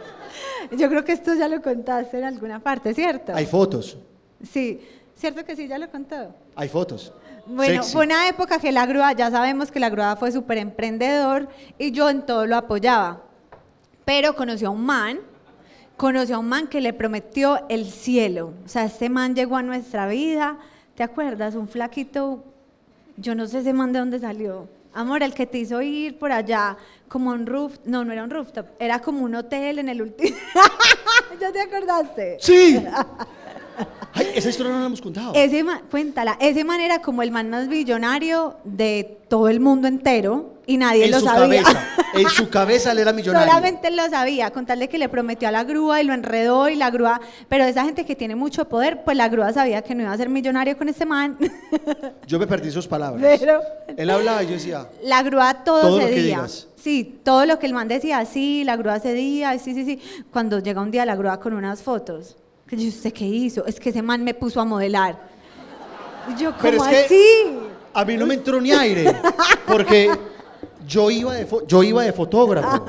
Yo creo que esto ya lo contaste en alguna parte, ¿cierto? Hay fotos. Sí, ¿cierto que sí? Ya lo contó. Hay fotos. Bueno, Sexy. fue una época que la grúa, ya sabemos que la grúa fue súper emprendedor y yo en todo lo apoyaba. Pero conoció a un man, conoció a un man que le prometió el cielo. O sea, este man llegó a nuestra vida, ¿te acuerdas? Un flaquito, yo no sé ese man de dónde salió. Amor, el que te hizo ir por allá, como un roof, no, no era un rooftop, era como un hotel en el último. ¿Ya te acordaste? ¡Sí! Ay, esa historia no la hemos contado. Ese man- cuéntala, ese man era como el man más millonario de todo el mundo entero y nadie en lo su sabía. cabeza, en su cabeza él era millonario. Solamente él lo sabía, con tal de que le prometió a la grúa y lo enredó y la grúa, pero esa gente que tiene mucho poder, pues la grúa sabía que no iba a ser millonario con ese man, Yo me perdí sus palabras. pero Él hablaba y yo decía, la grúa todo, Todo cedía. Sí, todo lo que el man decía, sí, la grúa cedía, sí, sí, sí. Cuando llega un día la grúa con unas fotos, que yo, ¿usted qué hizo? Es que ese man me puso a modelar. Y yo, Pero ¿cómo es que- así? a mí no me entró ni aire, porque yo iba de, yo iba de fotógrafo.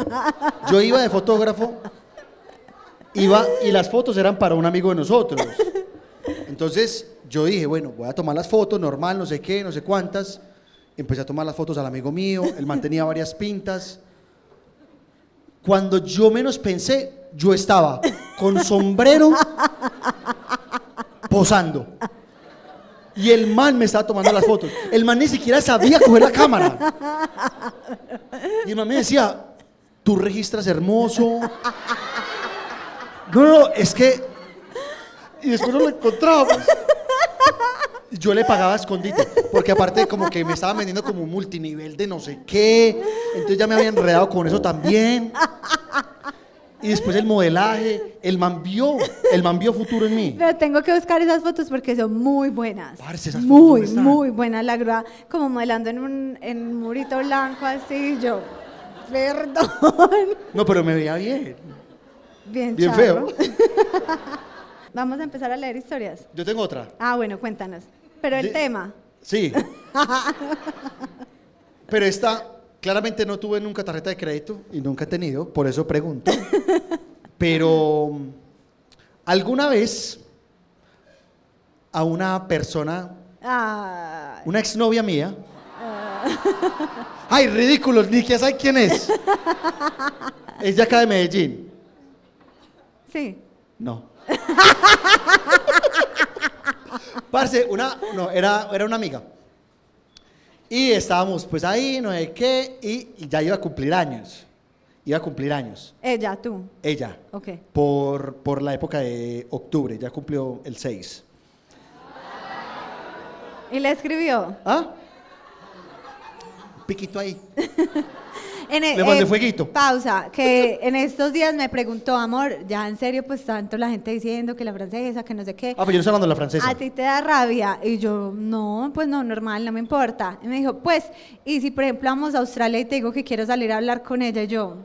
Yo iba de fotógrafo, iba, y las fotos eran para un amigo de nosotros. Entonces yo dije, bueno, voy a tomar las fotos, normal, no sé qué, no sé cuántas. Empecé a tomar las fotos al amigo mío, él mantenía varias pintas. Cuando yo menos pensé, yo estaba con sombrero posando. Y el man me estaba tomando las fotos. El man ni siquiera sabía coger la cámara. Y el man me decía, tú registras hermoso. No, no, no, es que... Y después no lo encontrábamos. Yo le pagaba a escondite, porque aparte como que me estaba vendiendo como un multinivel de no sé qué, entonces ya me había enredado con eso también. Y después el modelaje, el man vio, el man vio futuro en mí. Pero tengo que buscar esas fotos porque son muy buenas. Parce, esas fotos muy, ¿dónde están? muy buenas. La grúa como modelando en un, en un murito blanco así. Yo, perdón. No, pero me veía bien. Bien, Bien charro. feo. Vamos a empezar a leer historias. Yo tengo otra. Ah, bueno, cuéntanos. Pero el De- tema. Sí. Pero esta, claramente no tuve nunca tarjeta de crédito y nunca he tenido, por eso pregunto. Pero, ¿alguna vez a una persona, Ah, una exnovia mía, ay, ridículos, ni que sabe quién es? Es de acá de Medellín. sí. No. Parce, una, no, era, era una amiga. Y estábamos pues ahí, no sé qué, y, y ya iba a cumplir años. Iba a cumplir años. Ella, tú. Ella. Ok. Por, por la época de octubre, ya cumplió el 6. Y le escribió. ¿Ah? Piquito ahí. En e- Le mandé fueguito. Pausa, que en estos días me preguntó, amor, ya en serio, pues tanto la gente diciendo que la francesa, que no sé qué. Ah, pues yo no estoy hablando de la francesa. ¿A ti te da rabia? Y yo, no, pues no, normal, no me importa. Y me dijo, pues, y si por ejemplo vamos a Australia y te digo que quiero salir a hablar con ella, y yo,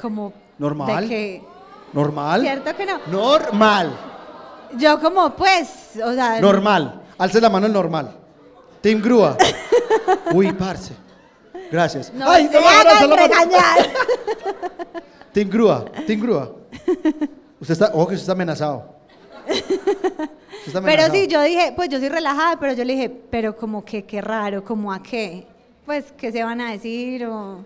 como, Normal. ¿Normal? ¿Cierto que no? Normal. Yo como, pues, o sea... Normal. Alce la mano el normal. Team Grúa. Uy, parce. Gracias. No Ay, se no hagan regañar. Team Grúa. Team Grúa. Usted está, ojo que usted está amenazado. Usted está Pero sí, yo dije, pues yo soy relajada, pero yo le dije, pero como que qué raro, como a qué. Pues, ¿qué se van a decir? O,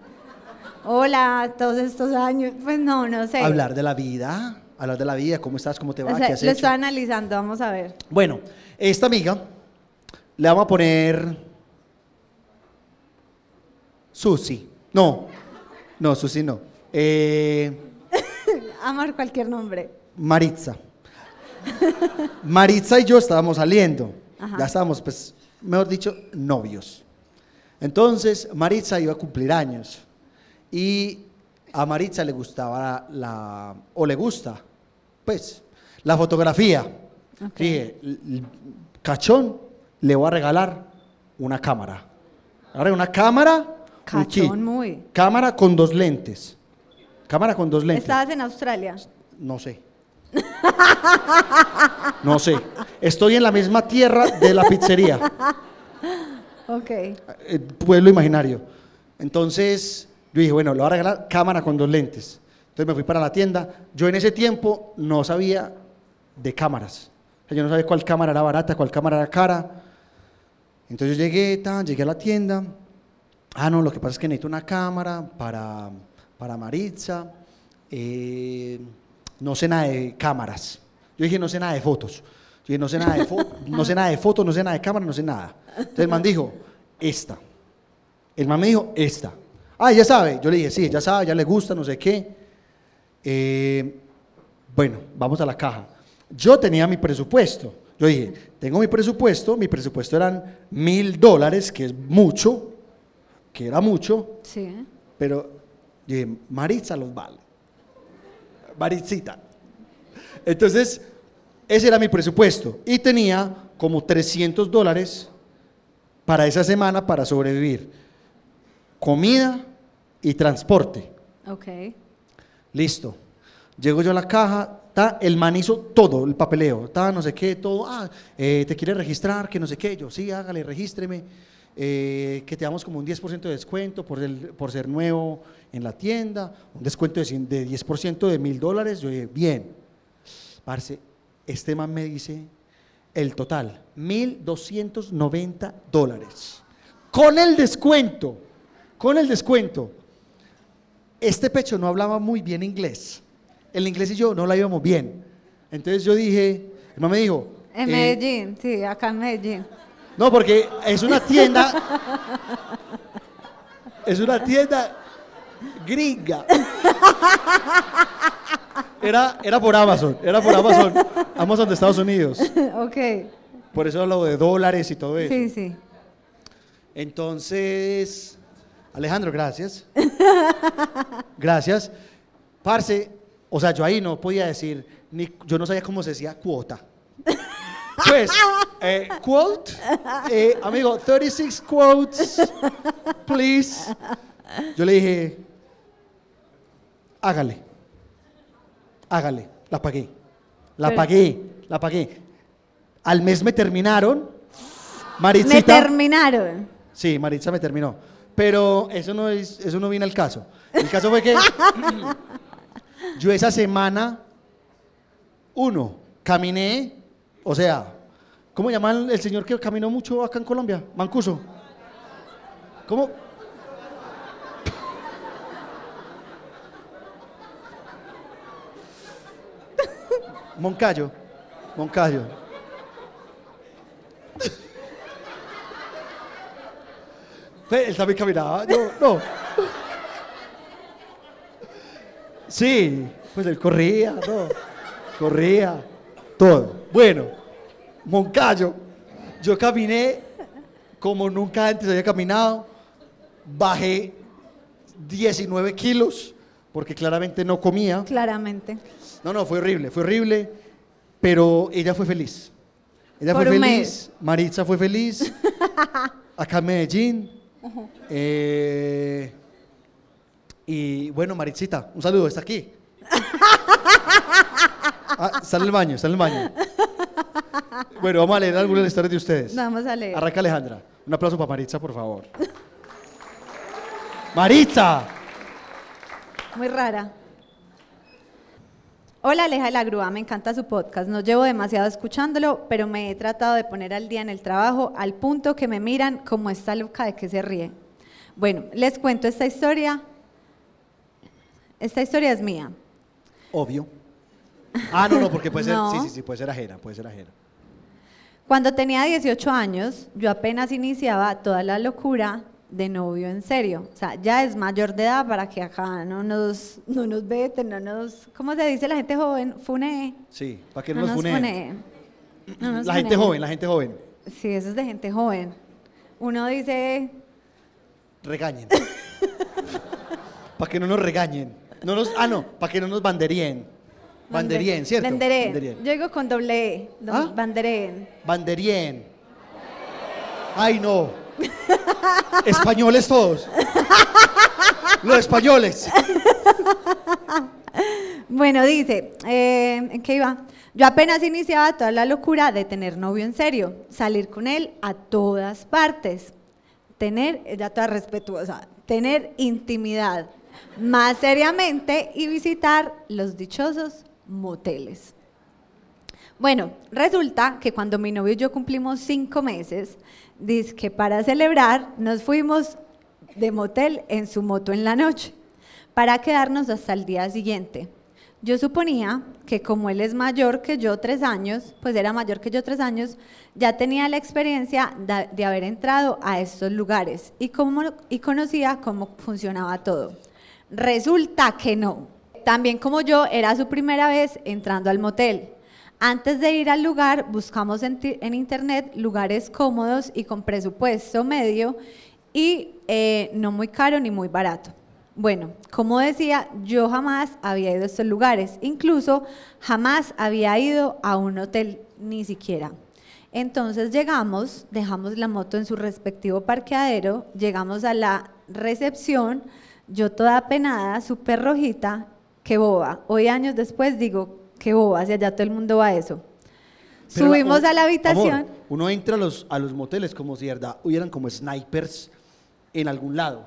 hola, todos estos años. Pues no, no sé. Hablar de la vida. Hablar de la vida. ¿Cómo estás? ¿Cómo te va? O sea, ¿Qué has lo hecho? estoy analizando, vamos a ver. Bueno, esta amiga le vamos a poner Susi. No, no, Susi no. Eh, Amar cualquier nombre. Maritza. Maritza y yo estábamos saliendo. Ajá. Ya estábamos, pues, mejor dicho, novios. Entonces, Maritza iba a cumplir años. Y a Maritza le gustaba la, o le gusta, pues, la fotografía. Ok. Dije, "L- l- cachón, le voy a regalar una cámara. Ahora una cámara. Un kit. Cachón, muy. Cámara con dos lentes. Cámara con dos lentes. Estabas en Australia. No sé. No sé. Estoy en la misma tierra de la pizzería, Ok. eh, pueblo imaginario. Entonces, yo dije, bueno, le voy a regalar cámara con dos lentes. Entonces me fui para la tienda. Yo en ese tiempo no sabía de cámaras. O sea, yo no sabía cuál cámara era barata, cuál cámara era cara. Entonces llegué, tan, llegué a la tienda. Ah, no, lo que pasa es que necesito una cámara para, para Maritza. Eh, no sé nada de cámaras. Yo dije, no sé nada de fotos. Yo dije, no sé nada de, no sé nada de fotos, no sé nada de cámara, no sé nada. Entonces el man dijo, esta. El man me dijo, esta. Ah, ya sabe. Yo le dije, sí, ya sabe, ya le gusta, no sé qué. Eh, bueno, vamos a la caja. Yo tenía mi presupuesto. Yo Yo dije, tengo mi presupuesto, mi presupuesto eran mil dólares, que es mucho, que era mucho, Sí. pero dije, Maritza los vale. Maritzita. Entonces, ese era mi presupuesto. Y tenía como 300 dólares para esa semana para sobrevivir. Comida y transporte. Ok. Listo. Llego yo a la caja, ta, el man hizo todo, el papeleo, ta, no sé qué, todo. Ah, eh, te quiere registrar, que no sé qué. Yo, sí, hágale, regístreme. Eh, que te damos como un 10% de descuento por, el- por ser nuevo en la tienda. Un descuento de, 100 de 10% de mil dólares. Yo dije, bien. Parce, este man me dice el total, 1.290 dólares. Con el descuento, con el descuento. Este pecho no hablaba muy bien inglés. El inglés y yo no la íbamos bien. Entonces yo dije, el man me dijo... En eh, Medellín, sí, acá en Medellín. No, porque es una tienda. es una tienda gringa. Era, era por Amazon, era por Amazon, Amazon de Estados Unidos. ok. Por eso hablo de dólares y todo eso. Sí, sí. Entonces, Alejandro, gracias. Gracias. Parce, o sea, yo ahí no podía decir, ni, yo no sabía cómo se decía cuota. Pues, eh, quote, eh, amigo, 36 quotes, please. Yo le dije, hágale, hágale, la pagué, la Pero- pagué, la pagué. Al mes me terminaron, Me terminaron. Sí, Maritza me terminó. Pero eso no, es, eso no viene al caso. El caso fue que yo esa semana, uno, caminé, o sea, ¿cómo llama el, señor que caminó mucho acá en Colombia? Mancuso. ¿Cómo? Moncayo. Moncayo. Él también caminaba. Yo, no. Sí, pues él corría, no. Corría, todo. Bueno, Moncayo, yo caminé como nunca antes había caminado. Bajé 19 kilos, porque claramente no comía. Claramente. No, no, fue horrible, fue horrible, pero ella fue feliz. Ella Por fue un feliz, mes. Maritza fue feliz, acá en Medellín. Eh, y bueno, Maritzita, un saludo, está aquí. Ah, en el baño, en el baño. Bueno, vamos a leer algunas historias de ustedes. Vamos a leer. Arranca Alejandra. Un aplauso para Maritza, por favor. Maritza. Muy rara. Hola Aleja de la Grúa, me encanta su podcast. No llevo demasiado escuchándolo, pero me he tratado de poner al día en el trabajo al punto que me miran como esta loca de que se ríe. Bueno, les cuento esta historia. Esta historia es mía. Obvio. Ah, no, no, porque puede ser, No. sí, sí, sí, puede ser ajena, puede ser ajena. Cuando tenía 18 años, yo apenas iniciaba toda la locura de novio en serio. O sea, ya es mayor de edad para que acá no nos, no nos veten, no nos... ¿Cómo se dice la gente joven? Fune. Sí, para que no, No nos funeen. funeen. No nos La gente funeen. joven, la gente joven. Sí, eso es de gente joven. Uno dice, Regañen. para que no nos regañen. No nos, ah, no, para que no nos banderien. Banderien, ¿cierto? Banderien. Digo con doble E. ¿Ah? Banderén. Banderien. Ay, no. Españoles todos. Los españoles. Bueno, dice, eh, ¿en qué iba? Yo apenas iniciaba toda la locura de tener novio en serio, salir con él a todas partes, tener, ella toda respetuosa, tener intimidad, más seriamente y visitar los dichosos moteles. Bueno, resulta que cuando mi novio y yo cumplimos cinco meses, dice que para celebrar nos fuimos de motel en su moto en la noche para quedarnos hasta el día siguiente. Yo suponía que como él es mayor que yo tres años, pues era mayor que yo tres años, ya tenía la experiencia da- de, haber entrado a estos lugares y, cómo, y conocía cómo funcionaba todo. Resulta que no. También como yo, era su primera vez entrando al motel. Antes de ir al lugar, buscamos en, internet lugares cómodos y con presupuesto medio y eh, no muy caro ni muy barato. Bueno, como decía, yo jamás había ido a estos lugares, incluso jamás había ido a un hotel, ni siquiera. Entonces llegamos, dejamos la moto en su respectivo parqueadero, llegamos a la recepción, yo toda penada, súper rojita, qué boba. Hoy años después digo, qué boba, si allá todo el mundo va a eso. Pero, Subimos un- a la habitación. amor, uno entra a los, a los moteles como si de verdad hubieran como snipers en algún lado.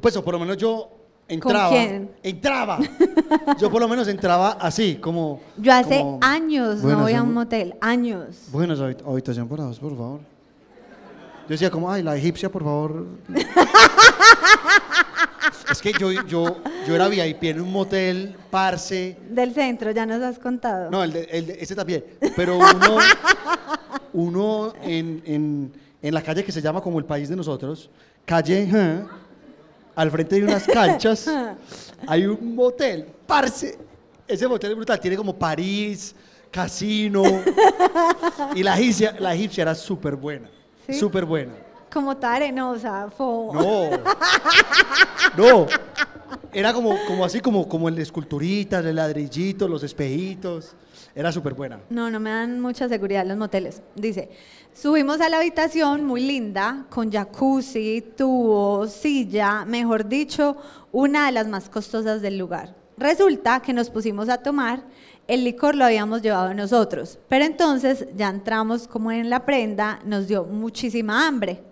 Pues, o por lo menos yo entraba. quién? Entraba. yo por lo menos entraba así, como. Yo hace como, años no voy a un motel, años. Buenas habit- habitación para dos, por favor. Yo decía como, ay, la egipcia, por favor. es que yo, yo, yo era VIP en un motel, parce. Del centro, ya nos has contado. No, el de, el de- ese también. Pero uno, uno en, en, en la calle que se llama como el país de nosotros, calle, ajá, al frente de unas canchas, hay un motel, parce. Ese motel es brutal, tiene como París, casino. Y la egipcia, la egipcia era súper buena, ¿Sí? súper buena. Como tan arenosa, fo. No, no. Era como, como así, como, como el de esculturitas, el ladrillito, los espejitos. Era súper buena. No, no me dan mucha seguridad los moteles. Dice, subimos a la habitación muy linda, con jacuzzi, tubo, silla, mejor dicho, una de las más costosas del lugar. Resulta que nos pusimos a tomar, el licor lo habíamos llevado nosotros, pero entonces ya entramos como en la prenda, nos dio muchísima hambre.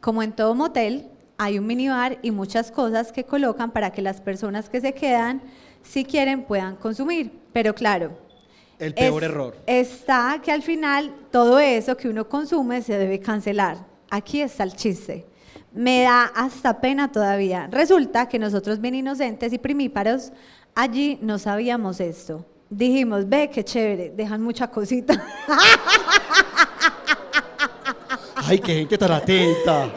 Como en todo motel, hay un minibar y muchas cosas que colocan para que las personas que se quedan, si quieren, puedan consumir. Pero claro, El peor es- error. Está que al final todo eso que uno consume se debe cancelar. Aquí está el chiste. Me da hasta pena todavía. Resulta que nosotros bien inocentes y primíparos, allí no sabíamos esto. Dijimos, ve, qué chévere, dejan mucha cosita. Ay, qué gente tan atenta.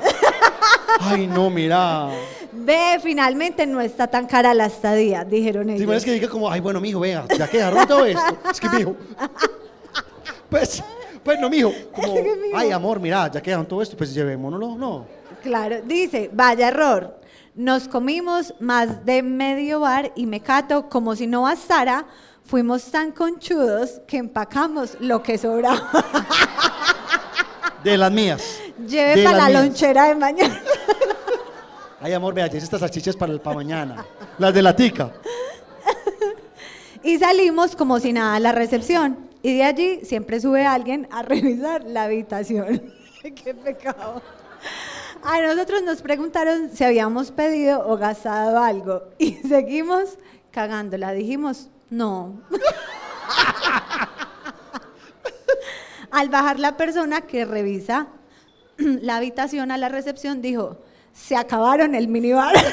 Ay, no, mira. ve, finalmente no está tan cara la estadía, dijeron ¿Te ellos. imaginas que diga como, ay, bueno, mijo, vea, ya quedaron todo esto? Es que, mijo. Pues, pues no, mijo. Como, Es que, mijo. ay, amor, mira, ya quedaron todo esto, pues llevémonoslo, no. Claro, dice, vaya error. Nos comimos más de medio bar y me cato como si no bastara. Fuimos tan conchudos que empacamos lo que sobraba. De las mías. Lleve para la mías. lonchera de mañana. Ay, amor, vea, estas salchichas para, el, para mañana. Las de la tica. Y salimos como si nada a la recepción. Y de allí siempre sube alguien a revisar la habitación. Qué pecado. A nosotros nos preguntaron si habíamos pedido o gastado algo. Y seguimos cagándola. Dijimos, no. Al bajar la persona que revisa la habitación a la recepción dijo, se acabaron el minibar.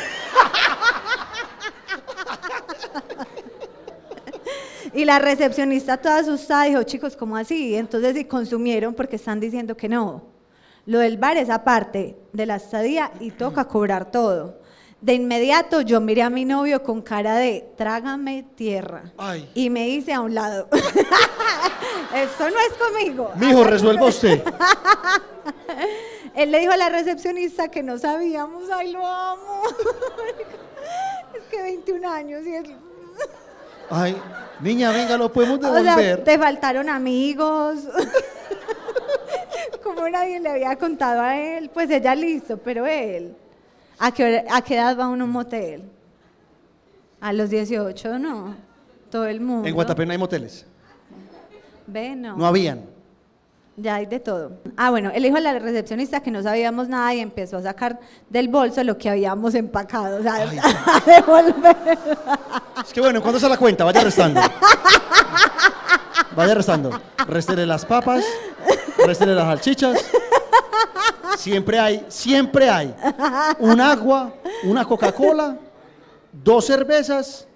Y la recepcionista toda asustada dijo, chicos, ¿cómo así? Entonces sí consumieron porque están diciendo que no. Lo del bar es aparte de la estadía y toca cobrar todo. De inmediato yo miré a mi novio con cara de trágame tierra. Ay. Y me hice a un lado. Esto no es conmigo. Mijo, resuelva usted. Él le dijo a la recepcionista que no sabíamos. Ay, lo amo. es que 21 años y es... Ay, niña, venga, lo podemos O sea, devolver. te faltaron amigos. Como nadie le había contado a él, pues ella listo, pero él. ¿A qué, hora- a qué edad va uno a un motel? A los 18, no. Todo el mundo. En Guatapé no hay moteles. Ve, no. No habían. Ya hay de todo. Ah, bueno, él dijo a la recepcionista que no sabíamos nada y empezó a sacar del bolso lo que habíamos empacado. O sea, Ay, a devolver. Es que bueno, ¿cuándo se la cuenta? Vaya restando. Vaya restando. Réstele las papas, réstele las salchichas. Siempre hay, siempre hay un agua, una Coca-Cola, dos cervezas.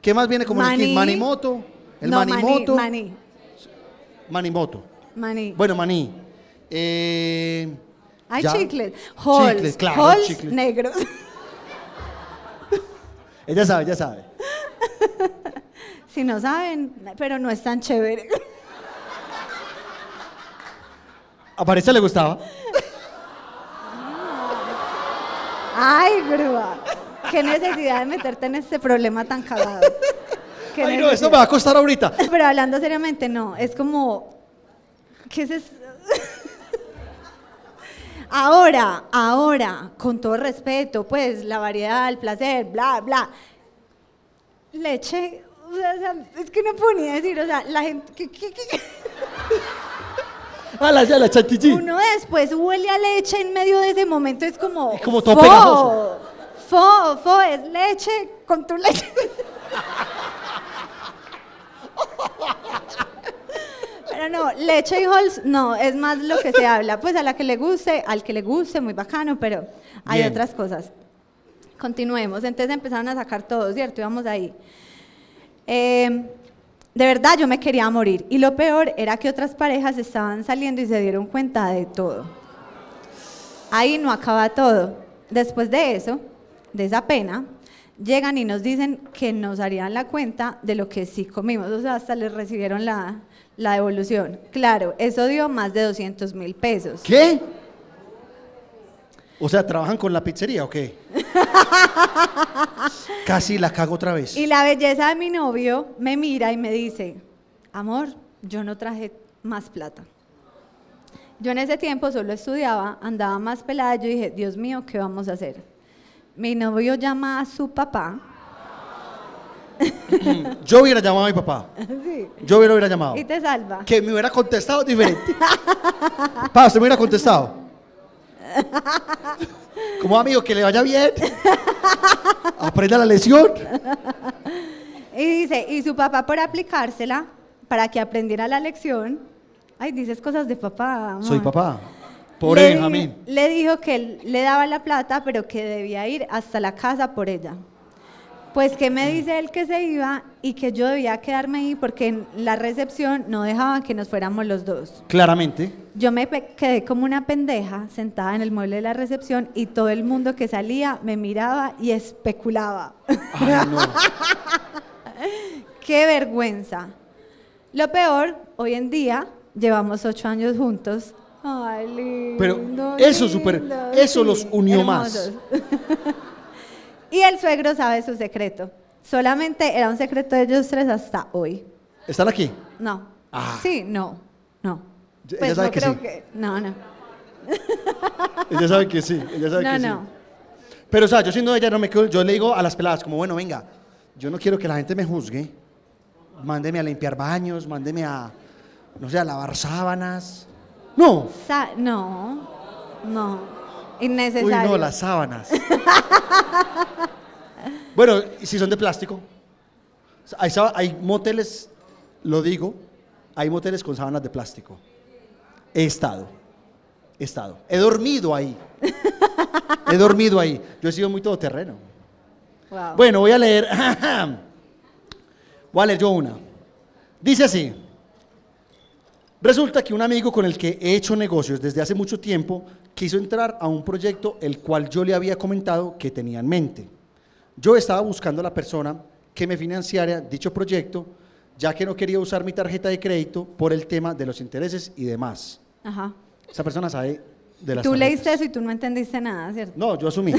¿Qué más viene como el kit? Manimoto. El no, manimoto. maní, Manimoto. maní. Bueno, maní. Eh, Hay ya. chicles. Halls, Chicles, claro, halls chicles. negros. Ella sabe, ella sabe. si no saben, pero no es tan chévere. ¿A Vanessa le gustaba? Ay, grúa. Qué necesidad de meterte en este problema tan cagado. Qué Ay, no, eso necesidad. me va a costar ahorita. Pero hablando seriamente, no. Es como. ¿Qué es eso? Ahora, ahora, con todo respeto, pues la variedad, el placer, bla, bla. Leche, o sea, es que no puedo ni decir, o sea, la gente. que- que- Ah, la, ya, la chantilly. uno después huele a leche en medio de ese momento, es como. Es como todo fo, pegajoso. Fo, fo, es leche con tu leche. Pero no, leche y Halls, no, es más lo que se habla. Pues a la que le guste, al que le guste, muy bacano, pero hay Bien. otras cosas. Continuemos. Entonces empezaron a sacar todo, ¿cierto? Íbamos ahí. Eh, de verdad yo me quería morir. Y lo peor era que otras parejas estaban saliendo y se dieron cuenta de todo. Ahí no acaba todo. Después de eso, de esa pena, llegan y nos dicen que nos harían la cuenta de lo que sí comimos. O sea, hasta les recibieron la, la devolución. Claro, eso dio más de 200 mil pesos. ¿Qué? O sea, ¿trabajan con la pizzería o qué? Casi la cago otra vez. Y la belleza de mi novio me mira y me dice, amor, yo no traje más plata. Yo en ese tiempo solo estudiaba, andaba más pelada, yo dije, Dios mío, ¿qué vamos a hacer? Mi novio llama a su papá. Yo hubiera llamado a mi papá. Sí. Yo hubiera, hubiera llamado. Y te salva. Que me hubiera contestado diferente. Pa, usted me hubiera contestado. Como amigo, que le vaya bien. Aprenda la lección. Y dice, y su papá por aplicársela, para que aprendiera la lección, ay, dices cosas de papá. Soy papá. Pobre le, Benjamín. le dijo que le daba la plata, pero que debía ir hasta la casa por ella. Pues que me dice él que se iba y que yo debía quedarme ahí porque en la recepción no dejaban que nos fuéramos los dos. Claramente. Yo me quedé como una pendeja sentada en el mueble de la recepción y todo el mundo que salía me miraba y especulaba. Ay, no. ¡Qué vergüenza! Lo peor, hoy en día llevamos ocho años juntos. Ay, lindo, Pero eso lindo, eso los unió más. y el suegro sabe su secreto. Solamente era un secreto de ellos tres hasta hoy. ¿Están aquí? No. Ah. Sí, no, no. Ella Pues sabe no que creo sí. que. No, no. Ella sabe que sí. Ella sabe No, que no. sí. Pero, o sea, yo siendo ella, no me quedo, yo le digo a las peladas, como, bueno, venga, yo no quiero que la gente me juzgue. Mándeme a limpiar baños, mándeme a, no sé, a lavar sábanas. No. Sa- no, no. Uy, Innecesario. no, las sábanas. bueno, ¿y si son de plástico? Hay, hay moteles, lo digo, hay moteles con sábanas de plástico. He estado, he estado. He dormido ahí. He dormido ahí. Yo he sido muy todoterreno. Wow. Bueno, voy a leer. voy a leer yo una. Dice así. Resulta que un amigo con el que he hecho negocios desde hace mucho tiempo quiso entrar a un proyecto el cual yo le había comentado que tenía en mente. Yo estaba buscando a la persona que me financiara dicho proyecto, ya que no quería usar mi tarjeta de crédito por el tema de los intereses y demás. Ajá. Esa persona sabe de las Tú leíste tarjetas. eso y tú no entendiste nada, ¿cierto? No, yo asumí.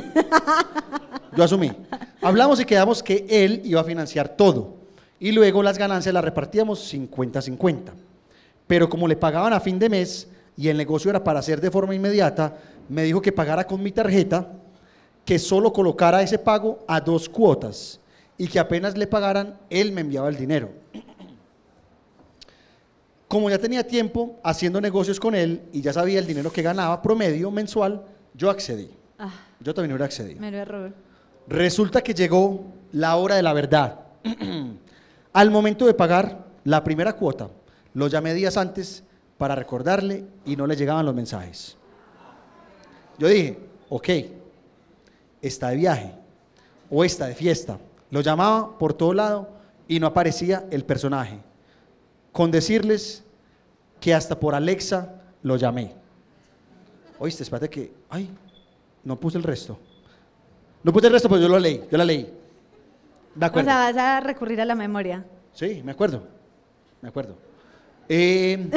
Yo asumí. Hablamos y quedamos que él iba a financiar todo. Y luego las ganancias las repartíamos 50-50. Pero como le pagaban a fin de mes y el negocio era para hacer de forma inmediata, me dijo que pagara con mi tarjeta, que solo colocara ese pago a dos cuotas y que apenas le pagaran, él me enviaba el dinero. Como ya tenía tiempo haciendo negocios con él y ya sabía el dinero que ganaba promedio mensual, yo accedí. Ah, Yo también hubiera accedido. Resulta que llegó la hora de la verdad. Al momento de pagar la primera cuota, lo llamé días antes para recordarle y no le llegaban los mensajes. Yo dije, ok, está de viaje o está de fiesta. Lo llamaba por todo lado y no aparecía el personaje. Con decirles que hasta por Alexa lo llamé. Oíste, espérate que, ay, no puse el resto. No puse el resto, pero yo lo leí, yo la leí. De O acuerdo. sea, vas a recurrir a la memoria. Sí, me acuerdo. Me acuerdo. Eh,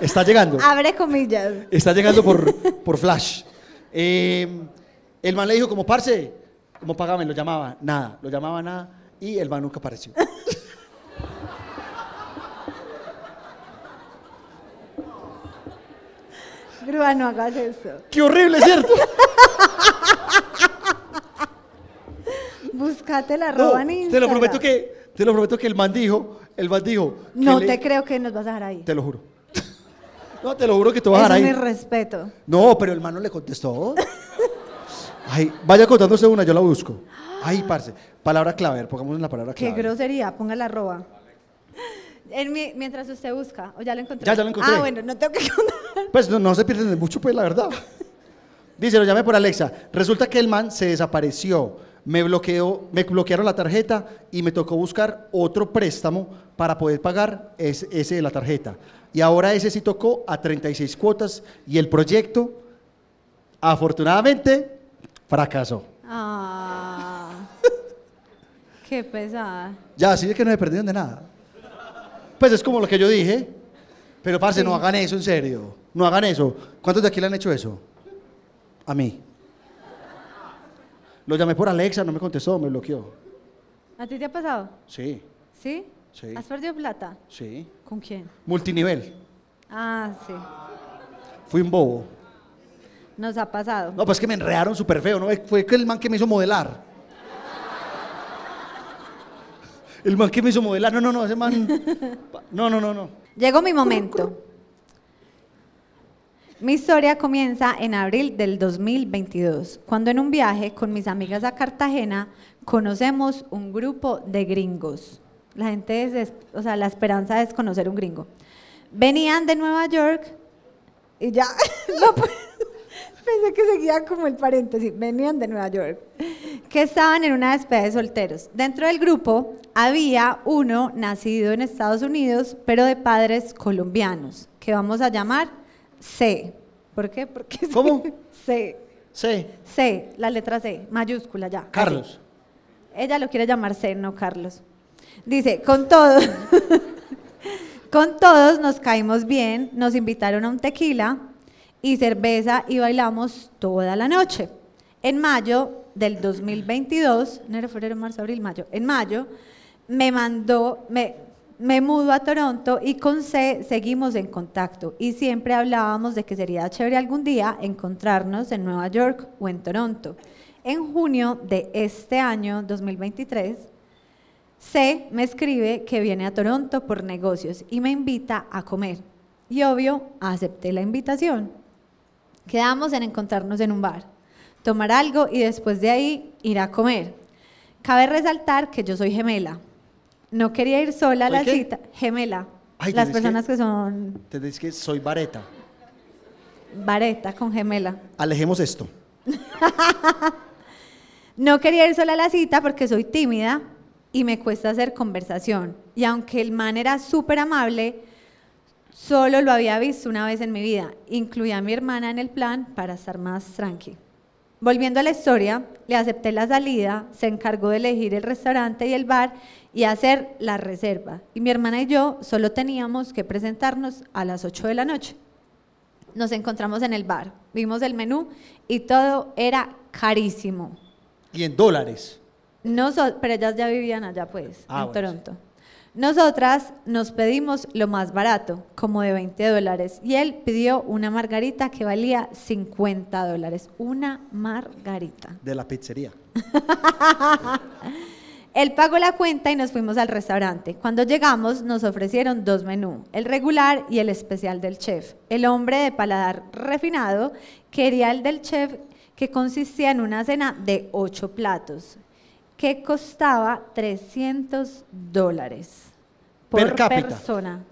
Está llegando. Abre comillas. Está llegando por, por flash. Eh, el man le dijo como, parce, como págame, lo llamaba, nada, lo llamaba nada, y el man nunca apareció. Grúa, no hagas eso. ¡Qué horrible, ¿cierto? Búscate la No, roba en te lo prometo que, te lo prometo que el man dijo, el man dijo. No le- te creo que nos vas a dejar ahí. Te lo juro. No, te lo juro que te voy a Es dejar ahí. irrespeto. No, pero el man no le contestó. Ay, vaya contándose una, yo la busco. Ay, parce. Palabra clave, pongamos la palabra Qué clave. grosería, ponga la roba. En mi- mientras usted busca, o ya lo encontré. Ya, ya lo encontré. Ah, bueno, no tengo que contar. Pues no, no se pierden de mucho, pues la verdad. Dice, lo llamé por Alexa. Resulta que el man se desapareció. Me bloqueó, me bloquearon la tarjeta y me tocó buscar otro préstamo para poder pagar ese, ese de la tarjeta. Y ahora ese sí tocó a 36 cuotas y el proyecto, afortunadamente, fracasó. Ah, qué pesada. Ya, así de que no me perdieron de nada. Pues es como lo que yo dije. Pero, parce, Sí. no hagan eso, en serio. No hagan eso. ¿Cuántos de aquí le han hecho eso? A mí. Lo llamé por Alexa, no me contestó, me bloqueó. ¿A ti te ha pasado? Sí, ¿Sí? Sí. ¿Has perdido plata? sí. ¿Con quién? Multinivel. Ah, sí. Fui un bobo. Nos ha pasado. No, pues que me enredaron súper feo, ¿no? Fue el man que me hizo modelar. El man que me hizo modelar. No, no, no, ese man. No, no, no, no. Llegó mi momento. Mi historia comienza en abril del 2022, cuando en un viaje con mis amigas a Cartagena conocemos un grupo de gringos. La gente es, o sea, la esperanza es conocer un gringo. Venían de Nueva York y ya, pensé que seguía como el paréntesis, venían de Nueva York, que estaban en una despedida de solteros. Dentro del grupo había uno nacido en Estados Unidos, pero de padres colombianos, que vamos a llamar C. ¿Por qué? Porque ¿Cómo? C. Sí. C, la letra C, mayúscula ya. así. Carlos. Ella lo quiere llamar C, no Carlos. Dice, con todos, con todos nos caímos bien, nos invitaron a un tequila y cerveza y bailamos toda la noche. En mayo del 2022, enero, febrero, marzo, abril, mayo, en mayo, me mandó, me, me mudo a Toronto y con C seguimos en contacto y siempre hablábamos de que sería chévere algún día encontrarnos en Nueva York o en Toronto. En junio de este año, 2023, C me escribe que viene a Toronto por negocios y me invita a comer. Y obvio, acepté la invitación. Quedamos en encontrarnos en un bar, tomar algo y después de ahí ir a comer. Cabe resaltar que yo soy gemela. No quería ir sola a ¿Soy la qué? cita. Gemela. Ay, Las personas que- que son Te que soy vareta. vareta con gemela. Alejemos esto. No quería ir sola a la cita porque soy tímida y me cuesta hacer conversación. Y aunque el man era súper amable, solo lo había visto una vez en mi vida. Incluía a mi hermana en el plan para estar más tranqui. Volviendo a la historia, le acepté la salida, se encargó de elegir el restaurante y el bar y hacer la reserva. Y mi hermana y yo solo teníamos que presentarnos a las 8 de la noche. Nos encontramos en el bar, vimos el menú y todo era carísimo. Y en dólares. Noso- pero ellas ya vivían allá, pues, Ah, en bueno, Toronto. Nosotras nos pedimos lo más barato, como de 20 dólares, y él pidió una margarita que valía 50 dólares. Una margarita. De la pizzería. Él pagó la cuenta y nos fuimos al restaurante. Cuando llegamos nos ofrecieron dos menús, el regular y el especial del chef. El hombre de paladar refinado quería el del chef que consistía en una cena de ocho platos, que costaba 300 dólares por Per cápita. persona.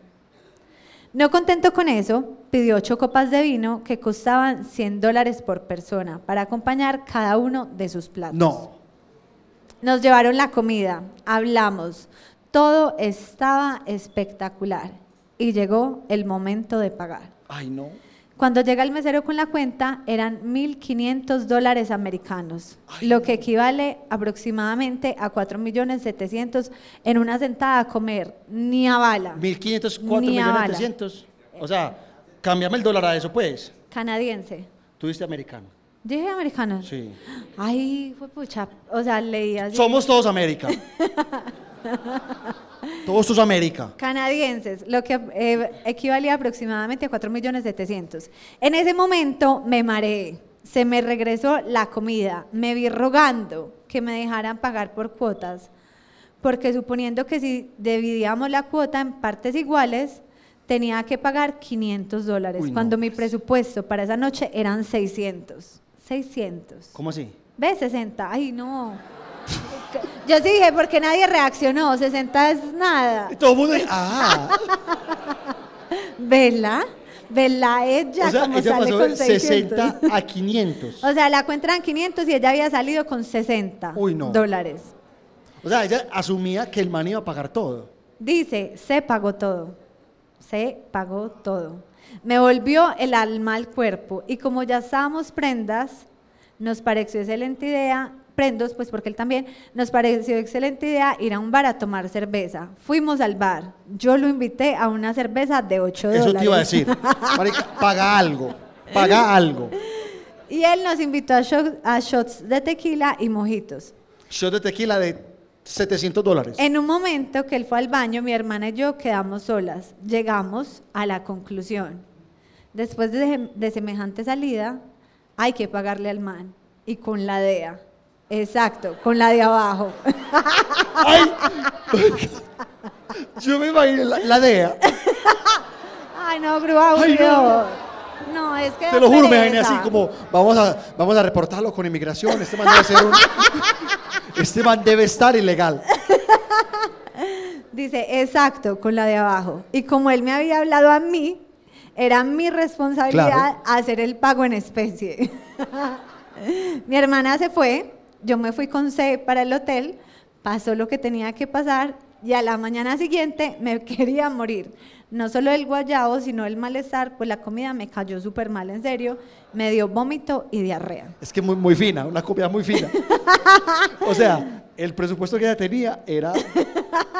No contento con eso, pidió ocho copas de vino que costaban 100 dólares por persona para acompañar cada uno de sus platos. No. Nos llevaron la comida, hablamos, todo estaba espectacular y llegó el momento de pagar. Ay, no. Cuando llega el mesero con la cuenta eran 1.500 dólares americanos, lo que equivale aproximadamente a 4.700.000 en una sentada a comer, ni a bala. 1504 Ni a millones bala. 300. O sea, Cámbiame el dólar a eso, pues. Canadiense. Tú americano. Dije americano. Sí. Ay, fue pucha. O sea, leí así. Somos todos América. todos tus América. Canadienses, lo que eh, equivalía aproximadamente a 4 millones 700. En ese momento me mareé, se me regresó la comida, me vi rogando que me dejaran pagar por cuotas, porque suponiendo que si dividíamos la cuota en partes iguales, tenía que pagar 500 dólares, Uy, no, cuando mi pues. presupuesto para esa noche eran 600. 600. ¿Cómo así? ¿Ves? 60. Ay, no. Yo sí dije, porque nadie reaccionó. 60 es nada. Y todo el mundo. Ah. ¿Vela? ¿Vela? Ella o sea, como ella sale pasó con de 600. 60 a 500. O sea, la cuenta eran 500 y ella había salido con 60 Uy, no. dólares. O sea, ella asumía que el man iba a pagar todo. Dice, se pagó todo. Se pagó todo. Me volvió el alma al cuerpo y como ya estábamos prendas, nos pareció excelente idea, prendos, pues porque él también, nos pareció excelente idea ir a un bar a tomar cerveza. Fuimos al bar. Yo lo invité a una cerveza de 8 dólares. Eso te iba a decir. Marica, paga algo. Paga algo. Y él nos invitó a, shot- a shots de tequila y mojitos. Shot de tequila de 700 dólares. En un momento que él fue al baño, mi hermana y yo quedamos solas. Llegamos a la conclusión. Después de, de semejante salida, hay que pagarle al man. Y con la DEA. Exacto, con la de abajo. ¡Ay! Yo me imagino la, la DEA. Ay, no, grúa Ay, no. No, es que. Te lo juro, me imaginé pereza. así como, vamos a, vamos a reportarlo con inmigración. Este man debe ser un... Este man debe estar ilegal. Dice, exacto, con la de abajo. Y como él me había hablado a mí, era mi responsabilidad Claro. hacer el pago en especie. mi hermana se fue, yo me fui con C para el hotel, pasó lo que tenía que pasar y a la mañana siguiente me quería morir. No solo el guayabo, sino el malestar, pues la comida me cayó súper mal, en serio. Me dio vómito y diarrea. Es que muy, muy fina, una comida muy fina. O sea, el presupuesto que ella tenía era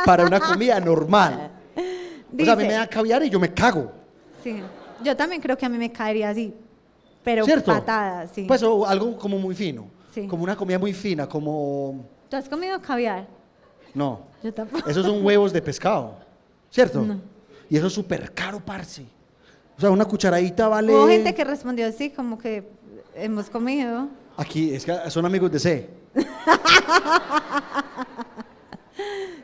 para una comida normal. O sea, a mí me Dice- da caviar y yo me cago. Sí, yo también creo que a mí me caería así, pero ¿Cierto? patadas, sí. Pues o algo como muy fino. Sí. Como una comida muy fina, como... ¿Tú has comido caviar? No. Yo tampoco. Esos son huevos de pescado. ¿Cierto? No. Y eso es súper caro, parce. O sea, una cucharadita vale... Hubo gente que respondió así, como que hemos comido. Aquí, es que son amigos de C.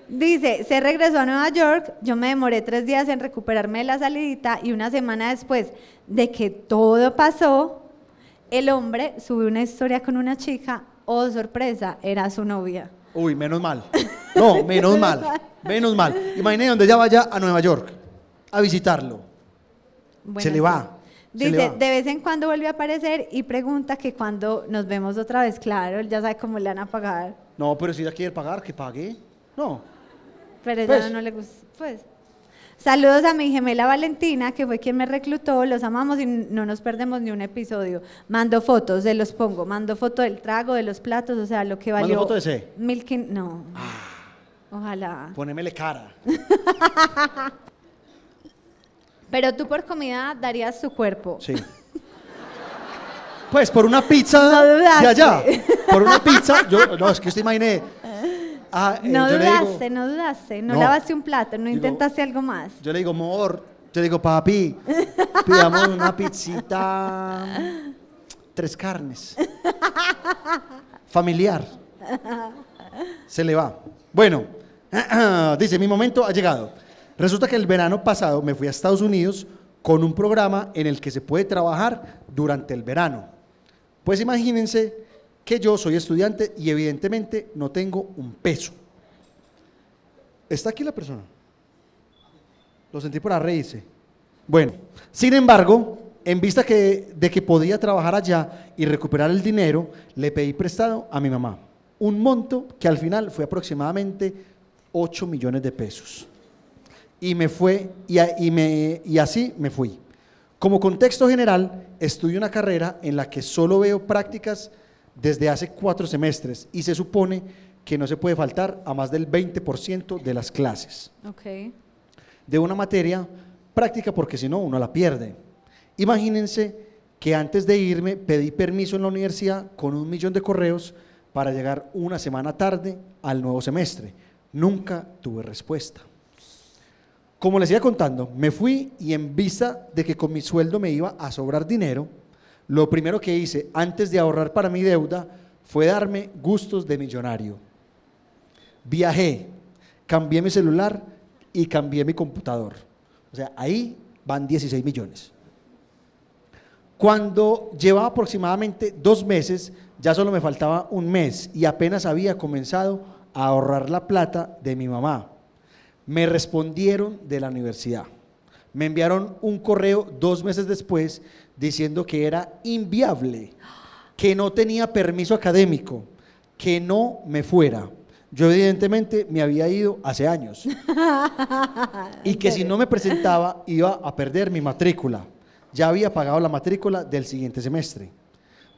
Dice, se regresó a Nueva York, yo me demoré tres días en recuperarme de la salidita y una semana después de que todo pasó, el hombre subió una historia con una chica, oh sorpresa, era su novia. Uy, menos mal. No, menos mal. Menos mal. Imagínate donde ella vaya a Nueva York a visitarlo. Bueno, Se le va, le Dice, va. de vez en cuando vuelve a aparecer y pregunta que cuando nos vemos otra vez, claro, él ya sabe cómo le van a pagar, No, pero si ella quiere pagar, que pague. No. pero ella Pues. no le gusta. Pues. Saludos a mi gemela Valentina, que fue quien me reclutó, los amamos y no nos perdemos ni un episodio. Mando fotos, se los pongo, mando foto del trago, de los platos, o sea, lo que ¿Mando valió. foto de ese? Ah. Mil quin- No. Ojalá. Ponémele cara. Pero tú por comida darías tu cuerpo. Sí. Pues por una pizza No de allá. Por una pizza. Yo, no, es que usted imaginé. Ah, eh, No digo- dudaste, no dudaste, no, lavaste un plato, no Digo- intentaste algo más. Yo le digo, amor, yo le digo, papi, pidamos una pizzita, tres carnes, familiar. Se le va. Bueno, dice, mi momento ha llegado. Resulta que el verano pasado me fui a Estados Unidos con un programa en el que se puede trabajar durante el verano. Pues imagínense que yo soy estudiante y evidentemente no tengo un peso. ¿Está aquí la persona? Lo sentí por reírse. Bueno, sin embargo, en vista que, de que podía trabajar allá y recuperar el dinero, le pedí prestado a mi mamá. Un monto que al final fue aproximadamente 8 millones de pesos. Y me fue, y, y me, y así me fui. Como contexto general, estudio una carrera en la que solo veo prácticas desde hace cuatro semestres y se supone que no se puede faltar a más del 20% de las clases de una materia práctica porque si no uno la pierde. Imagínense que antes de irme pedí permiso en la universidad con un millón de correos para llegar una semana tarde al nuevo semestre. Nunca tuve respuesta. Como les iba contando, me fui y en vista de que con mi sueldo me iba a sobrar dinero, lo primero que hice antes de ahorrar para mi deuda fue darme gustos de millonario. Viajé, cambié mi celular y cambié mi computador. O sea, ahí van 16 millones. Cuando llevaba aproximadamente dos meses, ya solo me faltaba un mes y apenas había comenzado a ahorrar la plata de mi mamá. Me respondieron de la universidad. Me enviaron un correo dos meses después diciendo que era inviable, que no tenía permiso académico, que no me fuera. Yo evidentemente me había ido hace años y que si no me presentaba iba a perder mi matrícula. Ya había pagado la matrícula del siguiente semestre.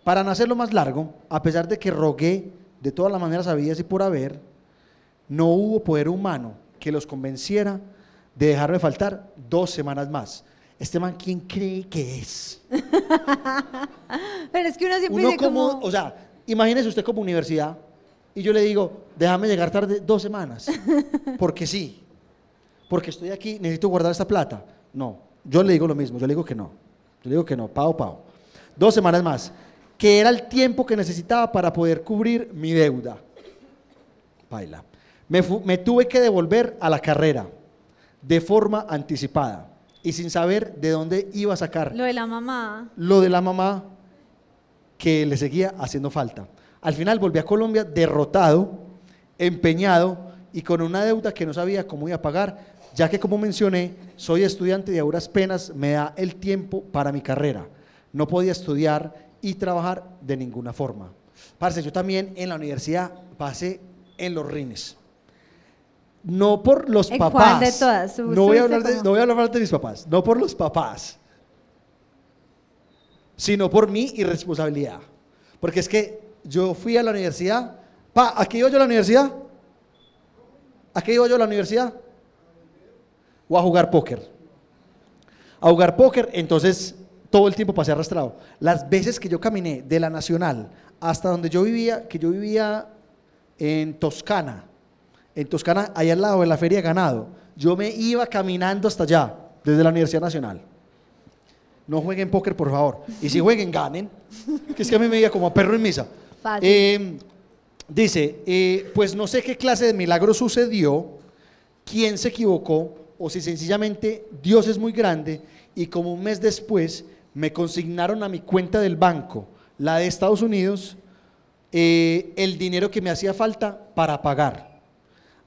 Para no hacerlo más largo, a pesar de que rogué de todas las maneras habidas y por haber, no hubo poder humano que los convenciera de dejarme faltar dos semanas más. Este man, ¿quién cree que es? Pero es que uno siempre Uno dice como, como... o sea, imagínese usted como universidad y yo le digo, déjame llegar tarde dos semanas, porque sí, porque estoy aquí, necesito guardar esta plata. No, yo le digo lo mismo, yo le digo que no, yo le digo que no, pao, pao. Dos semanas más, que era el tiempo que necesitaba para poder cubrir mi deuda. Baila. Me tuve que devolver a la carrera de forma anticipada y sin saber de dónde iba a sacar Lo de la mamá. lo de la mamá que le seguía haciendo falta. Al final volví a Colombia derrotado, empeñado y con una deuda que no sabía cómo iba a pagar, ya que como mencioné, soy estudiante y a duras penas me da el tiempo para mi carrera. No podía estudiar y trabajar de ninguna forma. Parce, yo también en la universidad pasé en los rines. No por los ¿En papás. cuál de todas? ¿Tú No voy, a hablar de, no voy a hablar de mis papás. No por los papás sino por mi irresponsabilidad. Porque es que yo fui a la universidad. Pa, ¿a qué iba yo a la universidad? ¿A qué iba yo a la universidad? O a jugar póker. A jugar póker, entonces todo el tiempo pasé arrastrado. Las veces que yo caminé de la Nacional hasta donde yo vivía, que yo vivía en Toscana, en Toscana, allá al lado de la Feria de Ganado, yo me iba caminando hasta allá, desde la Universidad Nacional. No jueguen póker, por favor. Y si jueguen, ganen. Que es que a mí me diga como a perro en misa. Fácil. Eh, dice, eh, pues no sé qué clase de milagro sucedió, quién se equivocó, o si sencillamente Dios es muy grande y como un mes después me consignaron a mi cuenta del banco, la de Estados Unidos, eh, el dinero que me hacía falta para pagar.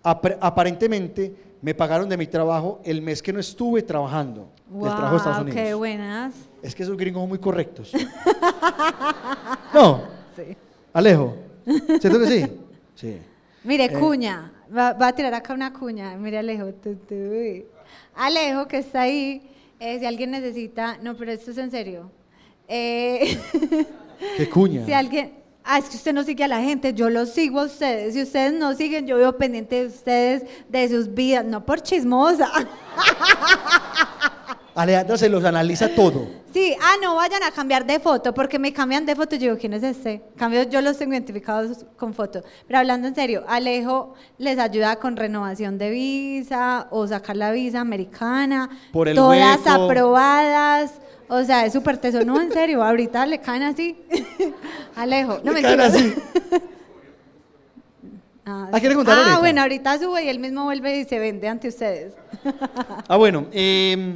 Apar- aparentemente me pagaron de mi trabajo el mes que no estuve trabajando, del trabajo de Estados Wow, Unidos. qué buenas. Es que esos gringos son muy correctos. no, Sí. Alejo. ¿Cierto que sí? Sí. Mire, Eh. cuña. Va, va a tirar acá una cuña. Mire, Alejo. tu, uy. Alejo, que está ahí. eh, si alguien necesita. No, pero esto es en serio. Eh, Qué cuña. si alguien. Ah, es que usted no sigue a la gente. Yo los sigo a ustedes. Si ustedes no siguen, yo veo pendiente de ustedes, de sus vidas. No por chismosa. Alejandra se los analiza todo. Sí, ah, no vayan a cambiar de foto, porque me cambian de foto. Yo digo, ¿quién es este? Cambio, yo los tengo identificados con foto. Pero hablando en serio, Alejo les ayuda con renovación de visa o sacar la visa americana. Por el Todas hueco. aprobadas. O sea, es súper teso. No, en serio, ahorita le caen así. Alejo, no me caen así. Ah, Ah, ¿quiere contar ah, ahorita? bueno, ahorita sube y él mismo vuelve y se vende ante ustedes. Ah, bueno, eh,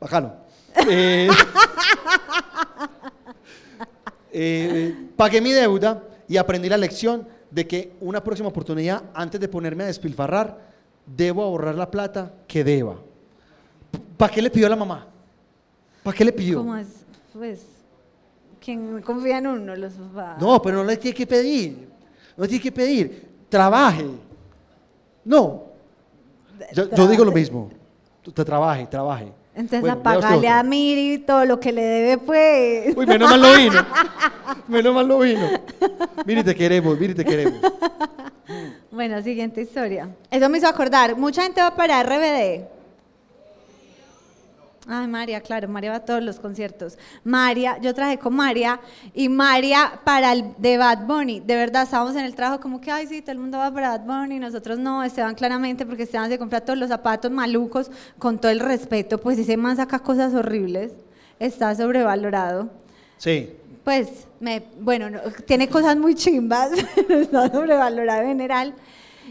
bacano. Eh, eh, pagué mi deuda y aprendí la lección de que una próxima oportunidad, antes de ponerme a despilfarrar, debo ahorrar la plata que deba. ¿Para qué le pidió a la mamá? ¿Para qué le pidió? ¿Cómo es? Pues, ¿quién confía en uno? Los papás. No, pero no le tiene que pedir. No le tiene que pedir. Trabaje. No. Yo, yo digo lo mismo. Te trabaje, trabaje. Entonces Bueno, otro. a Miri todo lo que le debe, pues. Uy, menos mal lo vino. Menos mal lo vino. Mire, te queremos, mire, te queremos. Bueno, siguiente historia. Eso me hizo acordar. Mucha gente va para RBD. Ay, María, claro, María va a todos los conciertos. María, yo traje con María y María para el de Bad Bunny. De verdad, estábamos en el trabajo como que, ay, sí, todo el mundo va para Bad Bunny, nosotros no, Esteban claramente, porque Esteban se compra todos los zapatos malucos, con todo el respeto, pues ese man saca cosas horribles, está sobrevalorado. Sí. Pues, me, bueno, no, tiene cosas muy chimbas, pero está sobrevalorado en general.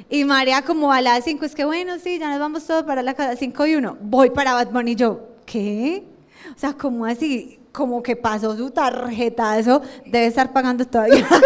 Y María como a las 5, es que bueno, sí, ya nos vamos todos para la casa, 5 y 1, voy para Bad Bunny yo, ¿qué? O sea, como así, como que pasó su tarjetazo, debe estar pagando todavía.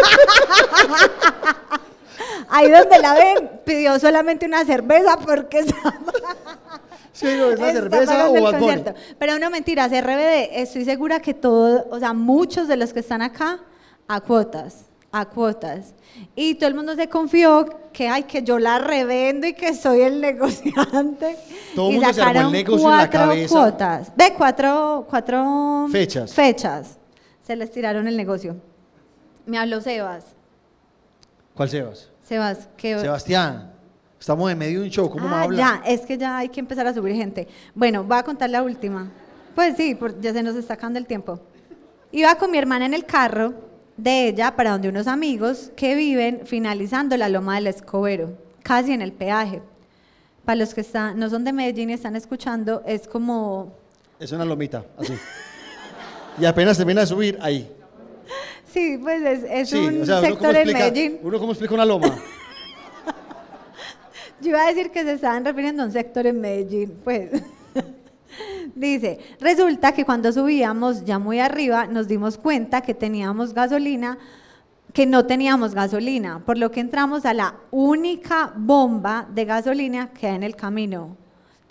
Ahí donde la ven, pidió solamente una cerveza porque estaba, Sí, no, ¿es la cerveza o el Bad Bunny? Pero no mentiras, RBD, estoy segura que todo, o sea, muchos de los que están acá, a cuotas, a cuotas. Y todo el mundo se confió que, ay, que yo la revendo y que soy el negociante. Todo el y mundo se armó el sacaron negocio en la cuatro cabeza. cuotas. Ve, cuatro, cuatro Fechas. fechas. Se les tiraron el negocio. Me habló Sebas. ¿Cuál Sebas? Sebas, que... Sebastián, estamos en medio de un show, ¿cómo me Ah, habla? ya, es que ya hay que empezar a subir gente. Bueno, voy a contar la última. Pues sí, ya se nos está acabando el tiempo. Iba con mi hermana en el carro de ella para donde unos amigos que viven finalizando la loma del Escobero, casi en el peaje. Para los que están, no son de Medellín y están escuchando, es como, Es una lomita, así. y apenas termina de subir, ahí. sí, pues es, es sí, un o sea, sector en Medellín. uno cómo explica una loma. Yo iba a decir que se estaban refiriendo a un sector en Medellín, pues. Dice, resulta que cuando subíamos ya muy arriba nos dimos cuenta que teníamos gasolina, que no teníamos gasolina, por lo que entramos a la única bomba de gasolina que hay en el camino.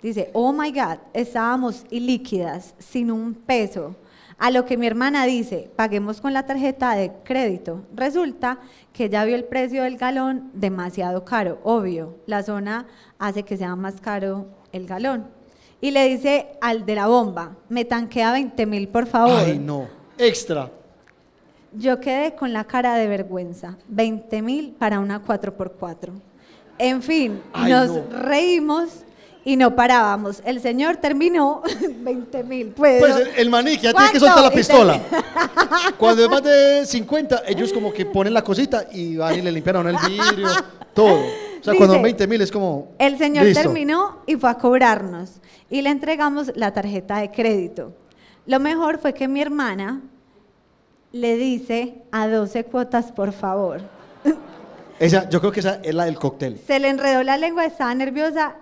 Dice, oh my God, estábamos ilíquidas, sin un peso. A lo que mi hermana dice, paguemos con la tarjeta de crédito. Resulta que ya vio el precio del galón demasiado caro, obvio. La zona hace que sea más caro el galón. Y le dice al de la bomba, me tanquea 20 mil, por favor. Ay, no. Extra. Yo quedé con la cara de vergüenza. 20 mil para una 4x4. En fin, Ay, nos no. reímos y no parábamos. El señor terminó 20 mil. Pues, Pues el, el maní ya tiene que soltar la pistola. Cuando es más de 50, ellos como que ponen la cosita y van y le limpian el vidrio, todo. O sea, Dice, cuando son 20 mil es como. El señor listo. terminó y fue a cobrarnos y le entregamos la tarjeta de crédito. Lo mejor fue que mi hermana le dice a 12 cuotas, por favor. Esa, yo creo que esa es la del cóctel. Se le enredó la lengua, estaba nerviosa.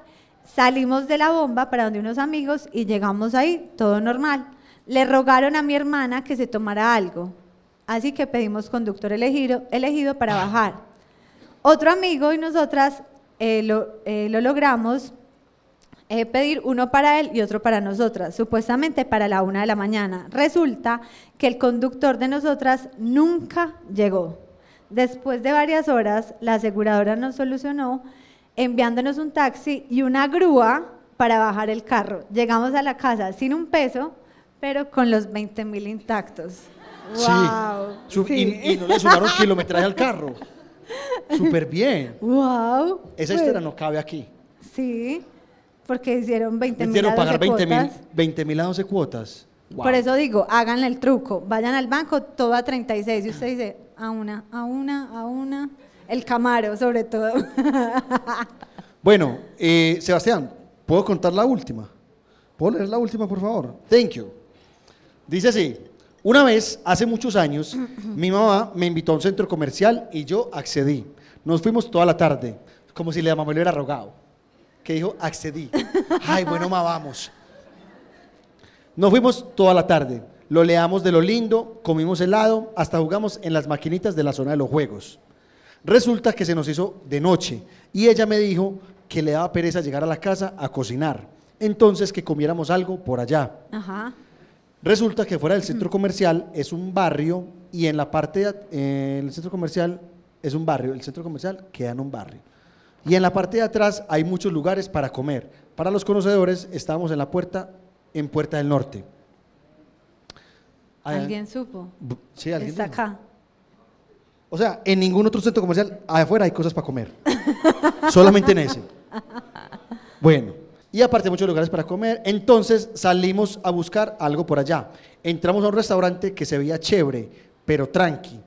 Salimos de la bomba para donde unos amigos y llegamos ahí, todo normal. Le rogaron a mi hermana que se tomara algo. Así que pedimos conductor elegido, elegido para bajar. Otro amigo y nosotras eh, lo, eh, lo logramos eh, pedir uno para él y otro para nosotras, supuestamente para la una de la mañana. Resulta que el conductor de nosotras nunca llegó. Después de varias horas, la aseguradora nos solucionó enviándonos un taxi y una grúa para bajar el carro. Llegamos a la casa sin un peso, pero con los 20 mil intactos. Sí. ¡Wow! Sí. Y, y no le sumaron kilometraje al carro. Súper bien. ¡Wow! Esa Pues, historia no cabe aquí. Sí, porque hicieron 20 mil Hicieron pagar 20 mil 20 mil a 12 cuotas. Wow. Por eso digo, háganle el truco. Vayan al banco, todo a 36. Y usted dice, a una, a una, a una. El Camaro, sobre todo. Bueno, eh, Sebastián, ¿puedo contar la última? ¿Puedo leer la última, por favor? Thank you. Dice así, una vez, hace muchos años, mi mamá me invitó a un centro comercial y yo accedí. Nos fuimos toda la tarde, como si la mamá le hubiera rogado. Que dijo, accedí. Ay, bueno, ma, vamos. Nos fuimos toda la tarde. Lo leamos de lo lindo, comimos helado, hasta jugamos en las maquinitas de la zona de los juegos. Resulta que se nos hizo de noche y ella me dijo que le daba pereza llegar a la casa a cocinar. Entonces que comiéramos algo por allá. Ajá. Resulta que fuera del centro comercial es un barrio y en la parte de, eh, el centro comercial es un barrio, el centro comercial queda en un barrio. Y en la parte de atrás hay muchos lugares para comer. Para los conocedores estábamos en la puerta en Puerta del Norte. ¿Alguien supo? bu- Sí, alguien. Está acá. O sea, en ningún otro centro comercial afuera hay cosas para comer. Solamente en ese. Bueno, y aparte muchos lugares para comer. Entonces salimos a buscar algo por allá. Entramos a un restaurante que se veía chévere, pero tranqui.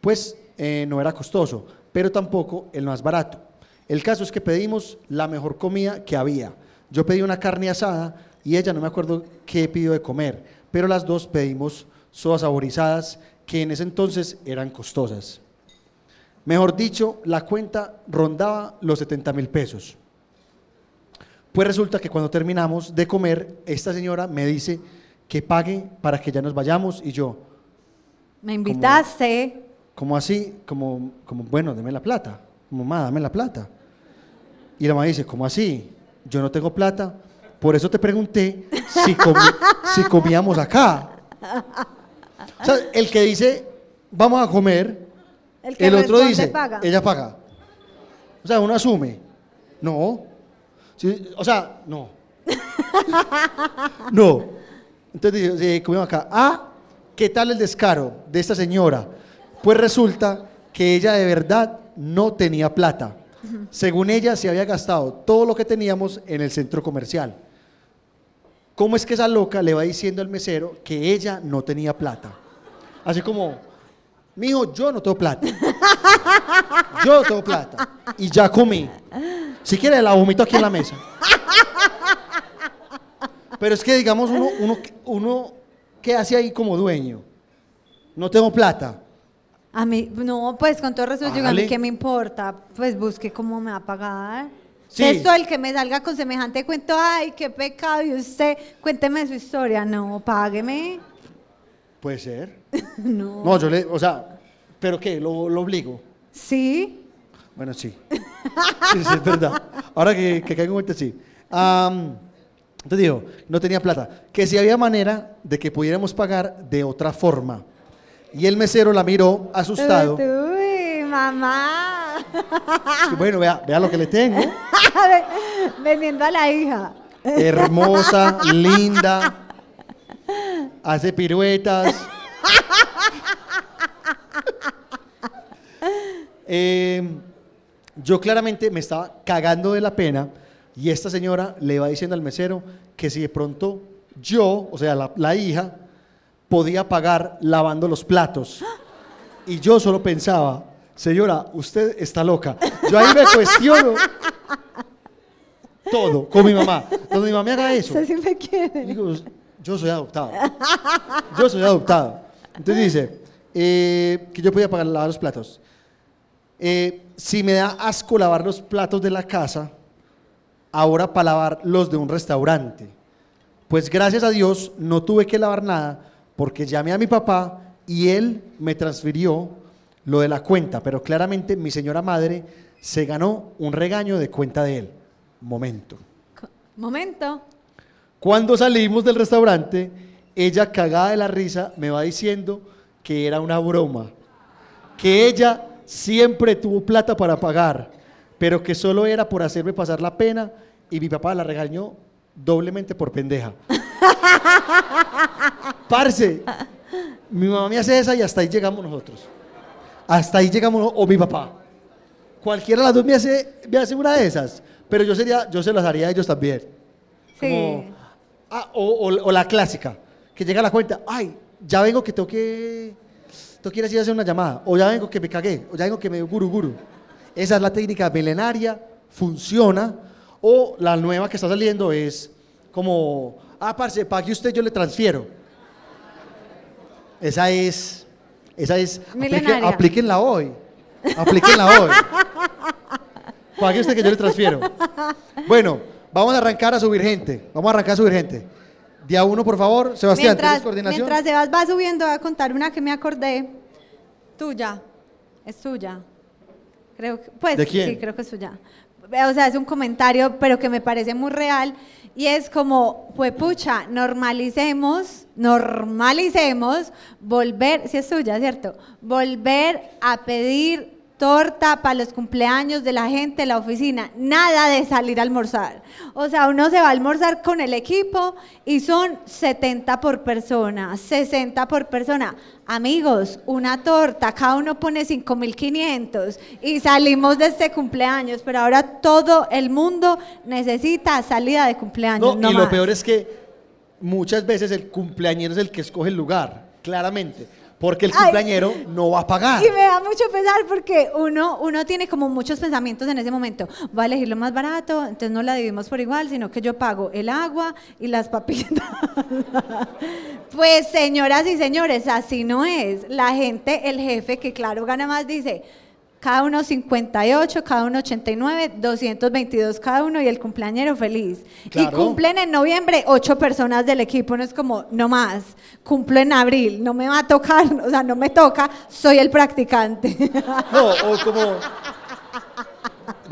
Pues eh, no era costoso, pero tampoco el más barato. El caso es que pedimos la mejor comida que había. Yo pedí una carne asada y ella no me acuerdo qué pidió de comer, pero las dos pedimos sodas saborizadas que en ese entonces eran costosas. Mejor dicho, la cuenta rondaba los 70 mil pesos. Pues resulta que cuando terminamos de comer, esta señora me dice que pague para que ya nos vayamos y yo, Me invitaste. Como así, como, como bueno, deme la plata, mamá, dame la plata. Y la mamá dice, ¿cómo así? Yo no tengo plata, por eso te pregunté si, comi- si comíamos acá. O sea, el que dice, vamos a comer, El que el otro dice, paga. ella paga. O sea, uno asume. No. Sí, o sea, no. no. Entonces dice, sí, comimos acá. Ah, ¿qué tal el descaro de esta señora? Pues resulta que ella de verdad no tenía plata. Según ella, se había gastado todo lo que teníamos en el centro comercial. ¿Cómo es que esa loca le va diciendo al mesero que ella no tenía plata? Así como, mijo, yo no tengo plata. Yo tengo plata. Y ya comí. Si quiere, la vomito aquí en la mesa. Pero es que, digamos, uno, uno, uno ¿qué hace ahí como dueño? No tengo plata. A mí, no, pues con todo respeto, digo, a mí qué me importa, pues busque cómo me va a pagar. Sí. Esto, el que me salga con semejante cuento, ay, qué pecado, y usted, cuénteme su historia. No, págueme. Puede ser. No. No, yo le, o sea, ¿pero qué? ¿Lo, lo obligo? Sí. Bueno, sí. Sí, sí, es verdad. Ahora que, que caigo en cuenta, sí. Am, te digo, no tenía plata. Que si había manera de que pudiéramos pagar de otra forma. Y el mesero la miró asustado. Uy, mamá. Bueno, vea, vea lo que le tengo. Vendiendo a la hija. Hermosa, linda. Hace piruetas. Eh, yo claramente me estaba cagando de la pena y esta señora le va diciendo al mesero que si de pronto yo, o sea, la, la hija, podía pagar lavando los platos. Y yo solo pensaba, señora, usted está loca. Yo ahí me cuestiono todo con mi mamá. Cuando mi mamá haga eso, sí me quiere. Digo, yo soy adoptado. Yo soy adoptado. Entonces dice eh, que yo podía pagar lavar los platos. Eh, si me da asco lavar los platos de la casa, ahora para lavar los de un restaurante. Pues gracias a Dios no tuve que lavar nada porque llamé a mi papá y él me transfirió lo de la cuenta, pero claramente mi señora madre se ganó un regaño de cuenta de él. Momento. Momento. Cuando salimos del restaurante, ella cagada de la risa me va diciendo que era una broma, que ella siempre tuvo plata para pagar, pero que solo era por hacerme pasar la pena y mi papá la regañó doblemente por pendeja. Parce, mi mamá me hace esa y hasta ahí llegamos nosotros. Hasta ahí llegamos, o mi papá. Cualquiera de las dos me hace, me hace una de esas, pero yo, sería, yo se las haría a ellos también. Sí. Como, ah, o, o- o la clásica, que llega la cuenta, ay, ya vengo que tengo que, tengo que ir así a hacer una llamada, o ya vengo que me cagué, o ya vengo que me dio guru guru. Esa es la técnica milenaria, funciona, o la nueva que está saliendo es como, ah, parce, pague usted, yo le transfiero. Esa es, esa es, aplique- aplíquenla hoy, aplíquenla hoy. Pague usted que yo le transfiero. Bueno, vamos a arrancar a subir gente. Vamos a arrancar a subir gente. Día uno, por favor. Sebastián, Mientras, ¿tienes coordinación? mientras Sebas va subiendo, voy a contar una que me acordé. Tuya. Es tuya. Creo que, pues ¿De quién? sí, creo que es tuya. O sea, es un comentario, pero que me parece muy real. Y es como, pues pucha, normalicemos, normalicemos volver, si es tuya, ¿cierto? Volver a pedir torta para los cumpleaños de la gente, la oficina, nada de salir a almorzar. O sea, uno se va a almorzar con el equipo y son 70 por persona, 60 por persona. Amigos, una torta, cada uno pone 5.500 y salimos de este cumpleaños, pero ahora todo el mundo necesita salida de cumpleaños. No, no y lo peor es que muchas veces el cumpleañero es el que escoge el lugar, claramente, porque el Ay. cumpleañero no va a pagar. Y me da mucho pesar porque uno, uno tiene como muchos pensamientos en ese momento. Voy a elegir lo más barato, entonces no la dividimos por igual, sino que yo pago el agua y las papitas. pues señoras y señores, así no es. La gente, el jefe, que claro gana más, dice, cada uno 58, cada uno 89, 222 cada uno y el cumpleañero feliz. Y cumplen en noviembre ocho personas del equipo, no es como, no más, cumplo en abril, no me va a tocar, o sea, no me toca, soy el practicante. No, o como,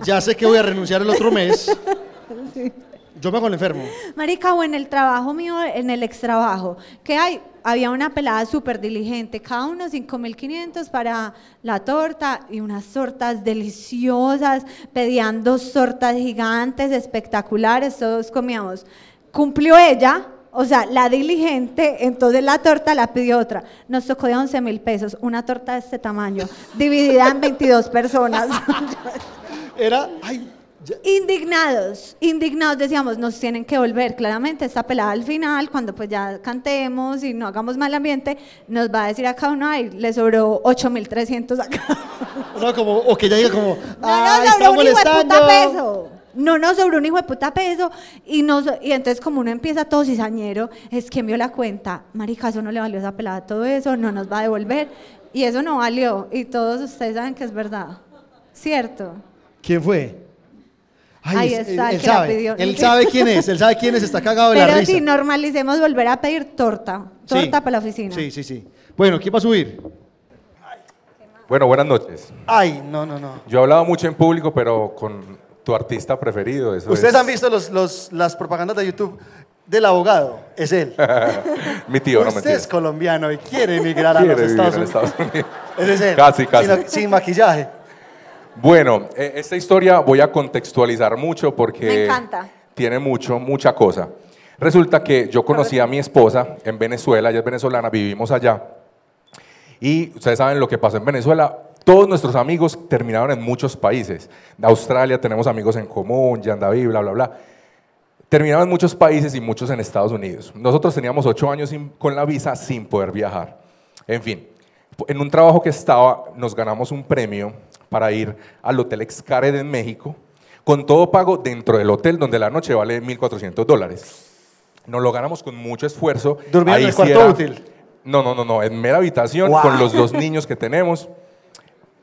ya sé que voy a renunciar el otro mes, yo me hago el enfermo. Marica, o en el trabajo mío, en el extrabajo, que hay, había una pelada súper diligente, cada uno 5.500 para la torta y unas tortas deliciosas, pedían dos tortas gigantes, espectaculares, todos comíamos. Cumplió ella, o sea, la diligente, entonces la torta la pidió otra. Nos tocó de 11 mil pesos, una torta de este tamaño, dividida en 22 personas. Era, ay, ya- Indignados, indignados decíamos, nos tienen que volver, claramente esta pelada al final, cuando pues ya cantemos y no hagamos mal ambiente, nos va a decir a cada uno, ay, le sobró 8.300 acá. no, como, o que ya diga como, No ay, nos está sobró un hijo de molestando. puta peso. No nos sobró un hijo de puta peso. Y, nos, y entonces como uno empieza todo cizañero, es que envió la cuenta, marica, eso no le valió esa pelada todo eso, no nos va a devolver. Y eso no valió. Y todos ustedes saben que es verdad. ¿Cierto? ¿Quién fue? Ahí es- está, él, el él la sabe, pidió. él sabe quién es, él sabe quién es, está cagado de la Pero risa. si normalicemos volver a pedir torta, Sí. torta para la oficina. Sí, sí, sí. Bueno, ¿quién va a subir? Bueno, buenas noches. Ay, no, no, no. Yo he hablado mucho en público, pero con tu artista preferido. Eso Ustedes es- han visto los, los- las propagandas de YouTube del abogado. Es él. Mi tío, no Usted mentira. es colombiano y quiere emigrar a Quiere los vivir Estados en Unidos. Estados Unidos. Ese es él. Casi, casi. Sin, sin maquillaje. Bueno, eh, esta historia voy a contextualizar mucho porque Me encanta. tiene mucho, mucha cosa. Resulta que yo conocí a mi esposa en Venezuela, ella es venezolana, vivimos allá. Y ustedes saben lo que pasó en Venezuela. Todos nuestros amigos terminaron en muchos países. De Australia tenemos amigos en común, Yandaví, bla, bla, bla. Terminaron en muchos países y muchos en Estados Unidos. Nosotros teníamos ocho años sin- con la visa sin poder viajar. En fin, en un trabajo que estaba, nos ganamos un premio para ir al Hotel Xcaret en México, con todo pago dentro del hotel, donde la noche vale 1.400 dólares. Nos lo ganamos con mucho esfuerzo. ¿Durmieron en el sí cuarto era- útil? No, no, no, no, en mera habitación, Wow. con los dos niños que tenemos.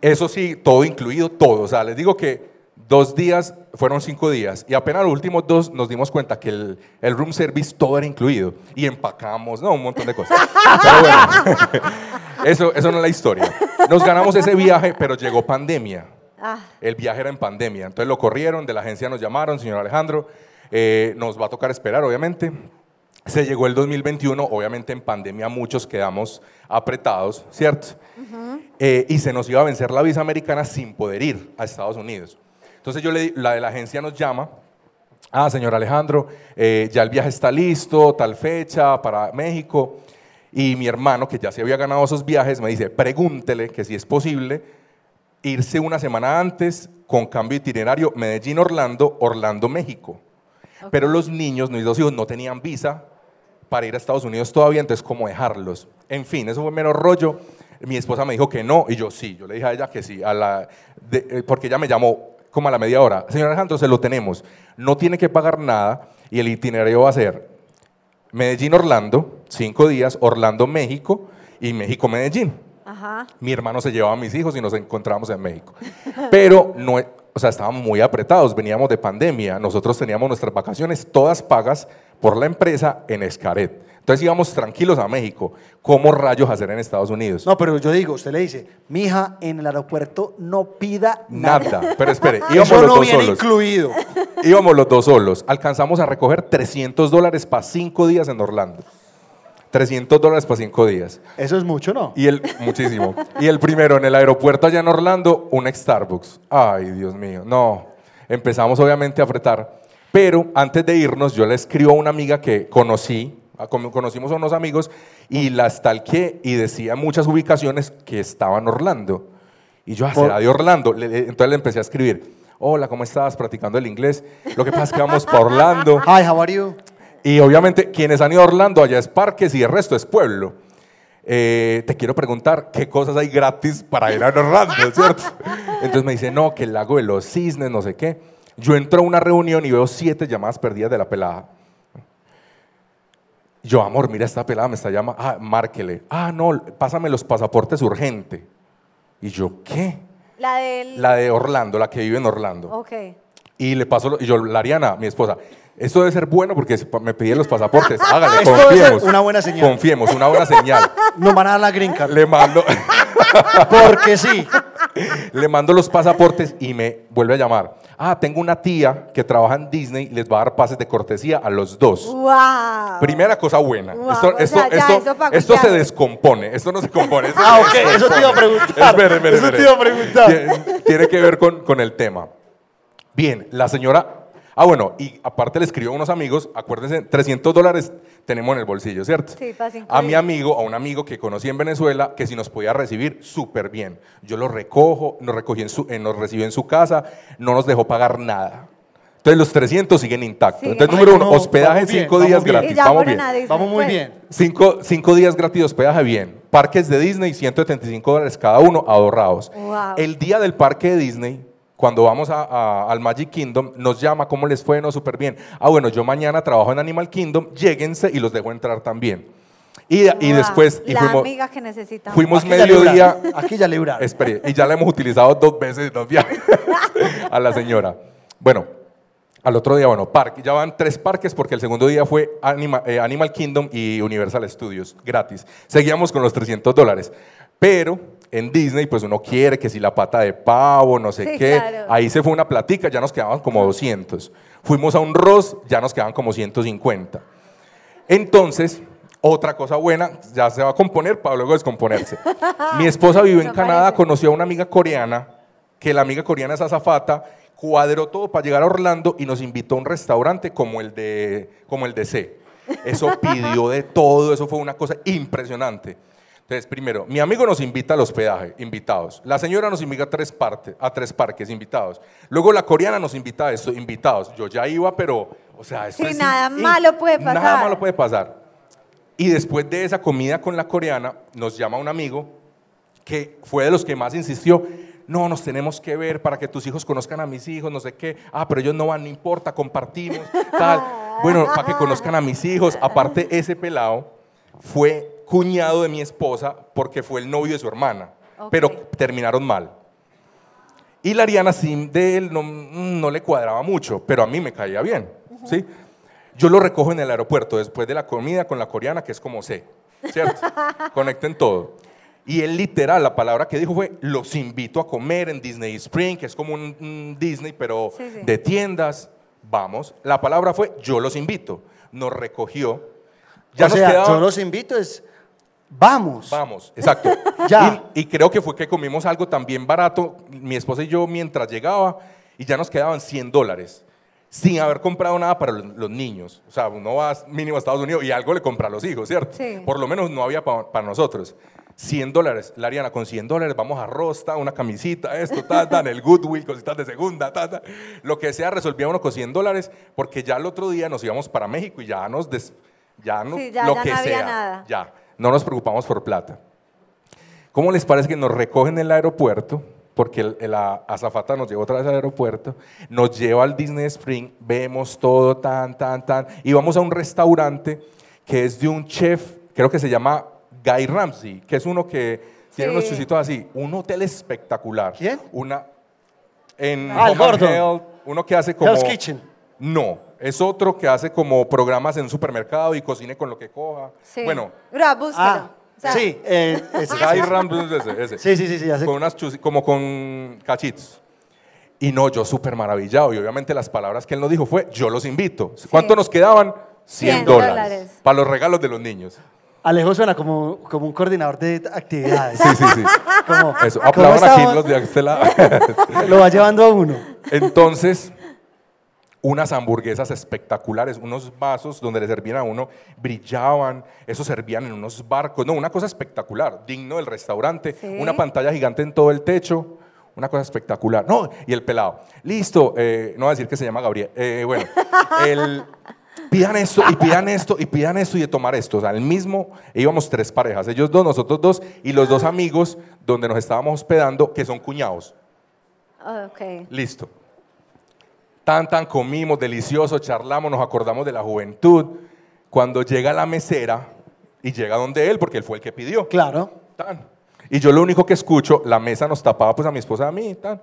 Eso sí, todo incluido, todo. O sea, les digo que dos días fueron cinco días y apenas los últimos dos nos dimos cuenta que el, el room service todo era incluido y empacamos, no, un montón de cosas. Pero bueno, eso, eso no es la historia. Nos ganamos ese viaje, pero llegó pandemia. Ah, El viaje era en pandemia. Entonces lo corrieron, de la agencia nos llamaron, señor Alejandro, eh, nos va a tocar esperar, obviamente. Se llegó el 2021, obviamente en pandemia muchos quedamos apretados, ¿cierto? Eh, y se nos iba a vencer la visa americana sin poder ir a Estados Unidos. Entonces yo le, la de la agencia nos llama, ah, señor Alejandro, eh, ya el viaje está listo, tal fecha para México. Y mi hermano, que ya se había ganado esos viajes, me dice, pregúntele que si es posible irse una semana antes con cambio de itinerario Medellín-Orlando, Orlando-México. Pero los niños, mis dos hijos, no tenían visa para ir a Estados Unidos todavía, entonces cómo dejarlos. En fin, eso fue mero rollo. Mi esposa me dijo que no y yo sí. Yo le dije a ella que sí, a la, de- eh, porque ella me llamó como a la media hora. Señor Alejandro, se lo tenemos. No tiene que pagar nada y el itinerario va a ser Medellín-Orlando, cinco días, Orlando-México y México-Medellín. ajá. Mi hermano se llevaba a mis hijos y nos encontramos en México. Pero no, o sea, estábamos muy apretados, veníamos de pandemia, nosotros teníamos nuestras vacaciones todas pagas por la empresa en Escaret. Entonces íbamos tranquilos a México. ¿Cómo rayos hacer en Estados Unidos? No, pero yo digo, usted le dice, mija, en el aeropuerto no pida nada. Nada. Pero espere, íbamos Eso los no dos viene solos. incluido. Íbamos los dos solos. Alcanzamos a recoger 300 dólares para cinco días en Orlando. 300 dólares para cinco días. Eso es mucho, ¿no? Y el, muchísimo. Y el primero, en el aeropuerto allá en Orlando, un Starbucks. Ay, Dios mío, no. Empezamos obviamente a apretar. Pero antes de irnos, yo le escribo a una amiga que conocí, conocimos a unos amigos, y la stalkeé y decía muchas ubicaciones que estaba en Orlando. Y yo, ah, será de Orlando. Entonces le empecé a escribir, hola, ¿cómo estás? Practicando el inglés. Lo que pasa es que vamos para Orlando. Hi, how are you? Y obviamente quienes han ido a Orlando, allá es parques y el resto es pueblo. Eh, te quiero preguntar qué cosas hay gratis para ir a Orlando, ¿cierto? Entonces me dice, no, que el lago de los cisnes, no sé qué. Yo entro a una reunión y veo siete llamadas perdidas de la pelada. Yo, amor, mira, esta pelada me está llamando. Ah, márquele. Ah, no, pásame los pasaportes urgente. Y yo, ¿qué? La del... La de Orlando, la que vive en Orlando. Ok. Y le paso, lo- y yo, la Ariana, mi esposa, esto debe ser bueno porque me pidieron los pasaportes. Hágale, Esto debe ser confiemos. una buena señal. Confiemos, una buena señal. Nos van a dar la green card. Le mando, Porque sí. Le mando los pasaportes y me vuelve a llamar. Ah, tengo una tía que trabaja en Disney y les va a dar pases de cortesía a los dos. ¡Wow! Primera cosa buena. Wow, esto o esto, sea, ya, esto, eso pa' esto se descompone. Esto no se compone. esto Ah, ok, eso te iba a preguntar. Espere, espere, Eso te iba a preguntar. Tiene, tiene que ver con, con el tema. Bien, la señora. Ah, bueno, y aparte le escribió a unos amigos, acuérdense, 300 dólares tenemos en el bolsillo, ¿cierto? Sí, pa' cinco A mi amigo, a un amigo que conocí en Venezuela, que si nos podía recibir, súper bien. Yo lo recojo, nos, recogí en su, eh, nos recibió en su casa, no nos dejó pagar nada. Entonces los 300 siguen intactos. Siguen Entonces, Ay, número uno, no, hospedaje vamos bien, cinco vamos días bien. gratis. Vamos bien. Disney, Vamos muy pues. bien. Cinco, cinco días gratis de hospedaje, bien. Parques de Disney, 175 dólares cada uno, ahorrados. Wow. El día del parque de Disney, cuando vamos a- a- al Magic Kingdom, nos llama, ¿cómo les fue? No, súper bien. Ah, bueno, yo mañana trabajo en Animal Kingdom, lléguense y los dejo entrar también. Y, y después, y La fuimos, amiga que necesitamos. fuimos Aquí mediodía, Aquí ya libraron. Espere, y ya la hemos utilizado dos veces en dos viajes a la señora. Bueno, al otro día, bueno, parque, ya van tres parques porque el segundo día fue Anima- eh, Animal Kingdom y Universal Studios, gratis. Seguíamos con los 300 dólares. Pero en Disney, pues uno quiere que si la pata de pavo, no sé Sí, qué. claro. Ahí se fue una platica, ya nos quedaban como 200. Fuimos a un Ross, ya nos quedaban como 150. Entonces, otra cosa buena, ya se va a componer para luego descomponerse. Mi esposa vive en Canadá, parece. conoció a una amiga coreana, que la amiga coreana es azafata, cuadró todo para llegar a Orlando y nos invitó a un restaurante como el de, como el de C. Eso pidió de todo, eso fue una cosa impresionante. Entonces, primero, mi amigo nos invita al hospedaje, invitados. La señora nos invita a tres, partes, a tres parques, invitados. Luego la coreana nos invita a esto, invitados. Yo ya iba, pero, o sea, esto Sí, es nada in- malo puede Nada pasar. malo puede pasar. Y después de esa comida con la coreana, nos llama un amigo que fue de los que más insistió. No, nos tenemos que ver para que tus hijos conozcan a mis hijos, no sé qué. Ah, pero ellos no van, no importa, compartimos, tal. Bueno, para que conozcan a mis hijos. Aparte, ese pelado fue cuñado de mi esposa porque fue el novio de su hermana, Ok. pero terminaron mal. Y la Ariana sí de él no, no le cuadraba mucho, pero a mí me caía bien, ¿sí? Yo lo recojo en el aeropuerto después de la comida con la coreana, que es como C, ¿cierto? Conecten todo. Y él literal, la palabra que dijo fue, los invito a comer en Disney Spring, que es como un, un Disney, pero Sí, sí. de tiendas. Vamos. La palabra fue, yo los invito. Nos recogió. Ya o nos sea, quedaba- yo los invito es, vamos. Vamos, exacto. Ya. Y, y creo que fue que comimos algo también barato, mi esposa y yo, mientras llegaba, y ya nos quedaban 100 dólares, sin haber comprado nada para los, los niños. O sea, uno va mínimo a Estados Unidos y algo le compra a los hijos, ¿cierto? Sí. Por lo menos no había pa- para nosotros. 100 dólares, la Ariana, con 100 dólares vamos a Rosta, una camisita, esto, ta, ta, en el Goodwill, cositas de segunda, ta, ta. Lo que sea, resolvía uno con 100 dólares, porque ya el otro día nos íbamos para México y ya nos... des- ya no, Sí, ya- lo ya que no había sea, nada. ya, no nos preocupamos por plata. ¿Cómo les parece que nos recogen en el aeropuerto? Porque la azafata nos lleva otra vez al aeropuerto, nos lleva al Disney Spring, vemos todo tan, tan, tan, y vamos a un restaurante que es de un chef, creo que se llama Guy Ramsey, que es uno que tiene Sí. unos chusitos así, un hotel espectacular. ¿Quién? Una, en Ah, el gordo. Health, uno que hace como... Hell's Kitchen. No, es otro que hace como programas en un supermercado y cocine con lo que coja. Sí. Bueno, Bra, búsquelo. Ah, O sea, sí, eh, ese. Guy Ramsey, ese, ese. Sí, sí, sí, sí, ya sé. Con unas chusi- como con cachitos. Y no, yo súper maravillado. Y obviamente las palabras que él nos dijo fue, yo los invito. ¿Cuánto nos quedaban? 100, 100 dólares. dólares. Para los regalos de los niños. Alejo suena como, como un coordinador de actividades. Sí, sí, sí. Como, Eso, ¿cómo aplaudan aquí los de este lado. Lo va llevando a uno. Entonces, unas hamburguesas espectaculares, unos vasos donde le servían a uno, brillaban, eso servían en unos barcos, no, una cosa espectacular, digno del restaurante, Sí. una pantalla gigante en todo el techo, una cosa espectacular. No, y el pelado, listo, eh, no voy a decir que se llama Gabriel, eh, bueno, el, pidan esto y pidan esto y pidan esto y de tomar esto, o sea, el mismo, íbamos tres parejas, ellos dos, nosotros dos, y los dos amigos donde nos estábamos hospedando, que son cuñados. Ok. Listo. Tan, tan comimos, delicioso, charlamos, nos acordamos de la juventud. Cuando llega la mesera y llega donde él, porque él fue el que pidió. Claro. Tan. Y yo lo único que escucho, la mesa nos tapaba pues a mi esposa a mí, tan.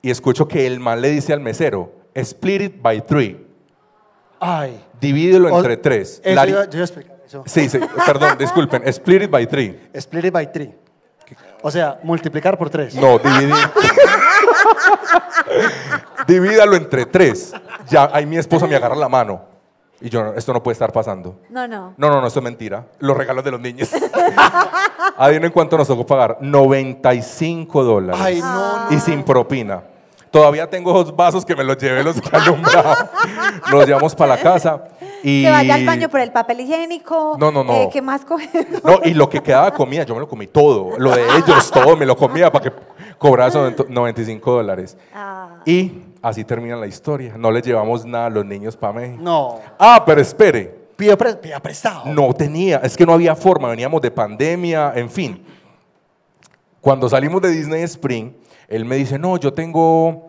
Y escucho que el man le dice al mesero, split it by three, Ay. divídelo O- entre tres. Eso Lari- yo explicar eso. Sí, sí, perdón, disculpen, split it by three. Split it by three. O sea, multiplicar por tres. No, dividir. Divídalo entre tres. Ya, ahí mi esposa me agarra la mano. Y yo, esto no puede estar pasando. No, no. No, no, no, esto es mentira. Los regalos de los niños. Adivinen cuánto nos tocó pagar. 95 dólares. Ay, no, Y sin propina. Todavía tengo esos vasos que me los llevé los que alumbrado. Los llevamos para la casa. Y... Que vaya al baño por el papel higiénico. No, no, no. eh, ¿Qué más cogemos? No, y lo que quedaba comida, yo me lo comí todo. Lo de ellos, todo, me lo comía para que cobrara esos 95 dólares. Ah. Y así termina la historia. No les llevamos nada a los niños para México. No. Ah, pero espere. Pidió, pre- pidió prestado. No tenía, es que no había forma, veníamos de pandemia, en fin. Cuando salimos de Disney Spring, él me dice, no, yo tengo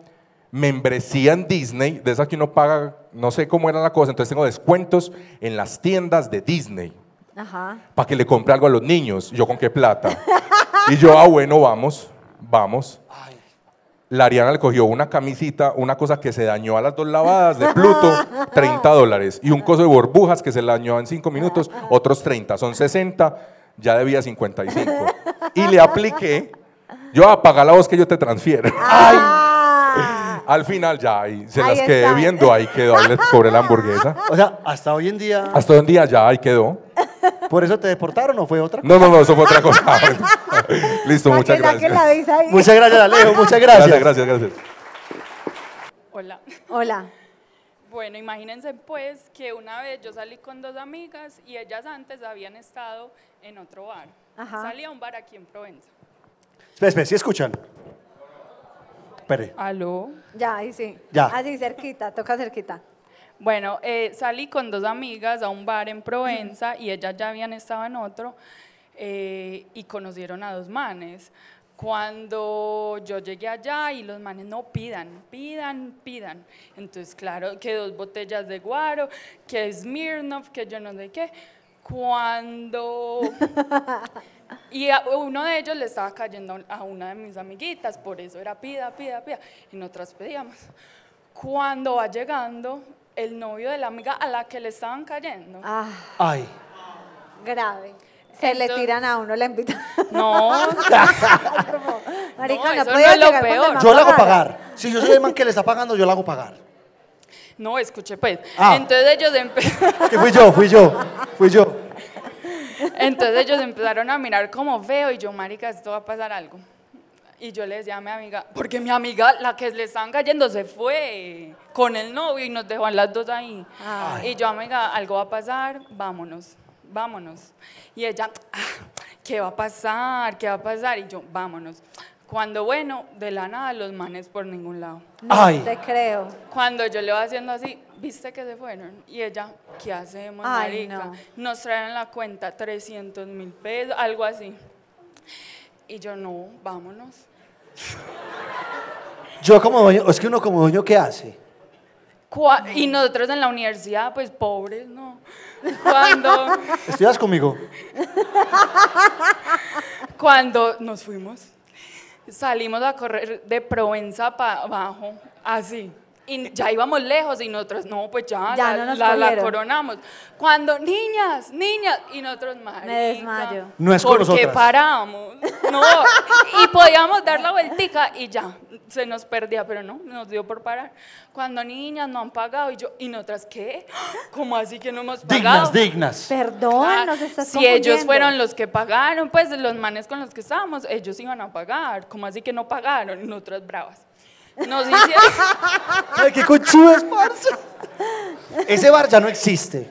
membresía en Disney, de esa que uno paga, no sé cómo era la cosa, entonces tengo descuentos en las tiendas de Disney Ajá. para que le compre algo a los niños. Yo, ¿con qué plata? Y yo, ah, bueno, vamos, vamos. La Ariana le cogió una camisita, una cosa que se dañó a las dos lavadas de Pluto, 30 dólares. Y un coso de burbujas que se le dañó en 5 minutos, otros 30. Son 60, ya debía 55. Y le apliqué, yo apaga la voz que yo te transfiero. Ah. Al final ya, ahí se Ahí las quedé está. viendo, ahí quedó, ahí les cobré la hamburguesa. O sea, hasta hoy en día, Hasta un día ya, ahí quedó. ¿por eso te deportaron o fue otra? No, no, no, eso fue otra cosa. Listo, Pa' muchas que gracias. la visa ahí. Muchas gracias, Alejo. Muchas gracias. Gracias, gracias, gracias. Hola. Hola. Bueno, imagínense pues que una vez yo salí con dos amigas y ellas antes habían estado en otro bar. Ajá. Salí a un bar aquí en Provenza. Espera, espera, ¿sí escuchan? Espere. ¿Aló? Ya, ahí sí. Ya. Así cerquita, toca cerquita. Bueno, eh, salí con dos amigas a un bar en Provenza y ellas ya habían estado en otro eh, y conocieron a dos manes. Cuando yo llegué allá y los manes no pidan, pidan, pidan. Entonces, claro, que dos botellas de guaro, que Smirnoff, que yo no sé qué. Cuando y a uno de ellos le estaba cayendo a una de mis amiguitas, por eso era pida, pida, pida. Y nosotras pedíamos. Cuando va llegando el novio de la amiga a la que le estaban cayendo. Ah, Ay. grave. Se le tiran a uno la invitación. No, Como, marica, no, eso podía no es lo llegar peor. Yo la hago pagar. Si yo soy el man que le está pagando, yo la hago pagar. no, escuché pues. Ah. Entonces ellos empe- Que fui yo, fui yo, fui yo. Entonces ellos empezaron a mirar como feo y yo, marica, esto va a pasar algo. Y yo le decía a mi amiga, porque mi amiga, la que le estaban cayendo, se fue con el novio y nos dejó a las dos ahí. Ay. Y yo, amiga, algo va a pasar, vámonos, vámonos. Y ella, "Ah, ¿qué va a pasar? ¿Qué va a pasar? Y yo, vámonos. Cuando, bueno, de la nada, los manes por ningún lado. No Ay. te creo. Cuando yo le voy haciendo así, ¿viste que se fueron? Y ella, ¿qué hacemos, Ay, marica? no. Nos traen la cuenta 300 mil pesos, algo así. Y yo, no, vámonos. Yo como dueño, es que uno como dueño, ¿qué hace? Cua- Y nosotros en la universidad, pues pobres, ¿no? Cuando, ¿Estudias conmigo? cuando nos fuimos, salimos a correr de Provenza para abajo, así. Y ya íbamos lejos y nosotros, no, pues ya, Ya la, no nos la- la cogieron. coronamos. Cuando, niñas, niñas, y nosotros, marica, desmayo. No es con ¿Por qué nosotras. paramos? No, y podíamos dar la vueltica y ya, se nos perdía, pero no, nos dio por parar. Cuando niñas no han pagado y yo, ¿y nosotras qué? ¿Cómo así que no hemos pagado? Dignas, dignas. Perdón, nos estás si ellos fueron los que pagaron, pues los manes con los que estábamos, ellos iban a pagar. ¿Cómo así que no pagaron? Y nosotras bravas. Nos hicieron, Ay, qué conchudas, parce. Ese bar ya no existe.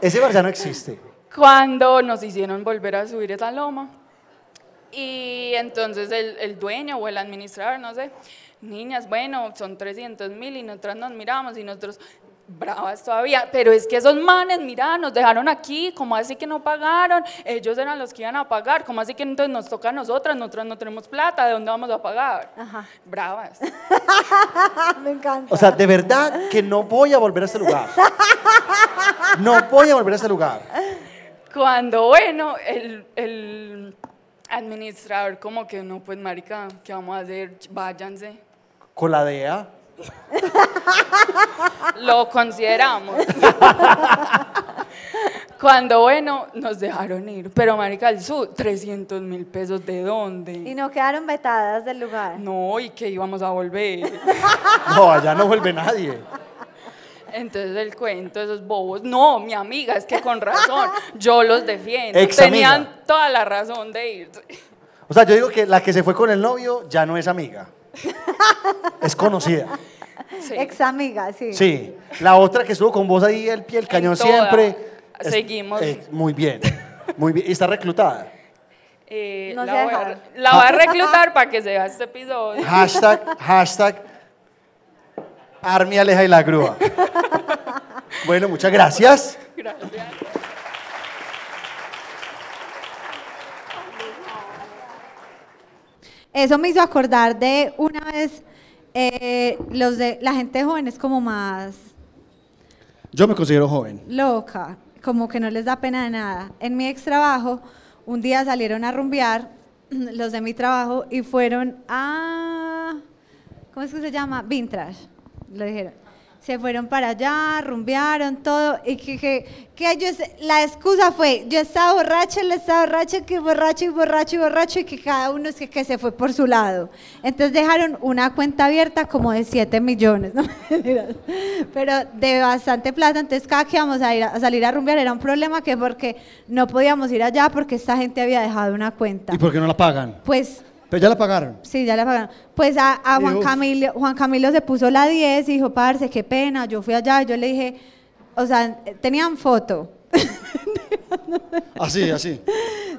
Ese bar ya no existe. cuando nos hicieron volver a subir esa loma. Y entonces el, el dueño o el administrador, no sé, niñas, bueno, son 300 mil y nosotras nos miramos y nosotros bravas todavía, pero es que esos manes, mira, nos dejaron aquí, como así que no pagaron? Ellos eran los que iban a pagar, como así que entonces nos toca a nosotras? Nosotras no tenemos plata, ¿de dónde vamos a pagar? Ajá. Bravas. Me encanta. O sea, de verdad que no voy a volver a este lugar. No voy a volver a este lugar. Cuando, bueno, el, el administrador como que no, pues marica, ¿qué vamos a hacer? Váyanse. Con la DEA. Lo consideramos. Cuando, bueno, nos dejaron ir. Pero, marica, el sur, 300 mil pesos, ¿de Y dónde? no quedaron vetadas del lugar. No, y que íbamos a volver. No, allá no vuelve nadie. Entonces el cuento, esos bobos. No, mi amiga, es que con razón, yo los defiendo. Ex amiga. Tenían toda la razón de irse. O sea, yo digo que la que se fue con el novio ya no es amiga. Es conocida. Sí. Ex amiga, sí. Sí. La otra que estuvo con vos ahí, el pie, el cañón toda. siempre. es- Seguimos. eh, muy bien. Muy bien. Y está reclutada. Eh, No la, se voy a, la voy a reclutar para que se vea este episodio. Hashtag, hashtag. Armi Aleja y la grúa. Bueno, muchas gracias. Gracias. Eso me hizo acordar de una vez eh, los de la gente joven es como más Yo me considero joven. loca, como que no les da pena de nada. En mi ex trabajo, un día salieron a rumbear los de mi trabajo y fueron a, ¿cómo es que se llama? Vintage, lo dijeron. Se fueron para allá, rumbearon todo y que, que, que ellos, la excusa fue, yo estaba borracha, él estaba borracho, que borracho y borracho y borracho y que cada uno es que, que se fue por su lado. Entonces dejaron una cuenta abierta como de 7 millones, ¿no? Pero de bastante plata, entonces cada que íbamos a, ir a, a salir a rumbear era un problema que porque no podíamos ir allá porque esta gente había dejado una cuenta. ¿Y por qué no la pagan? Pues Pero ya la pagaron. Sí, ya la pagaron. Pues a, a Juan Dios. Camilo, Juan Camilo se puso la 10 y dijo, parce, qué pena. Yo fui allá y yo le dije, o sea, tenían foto. Así, así.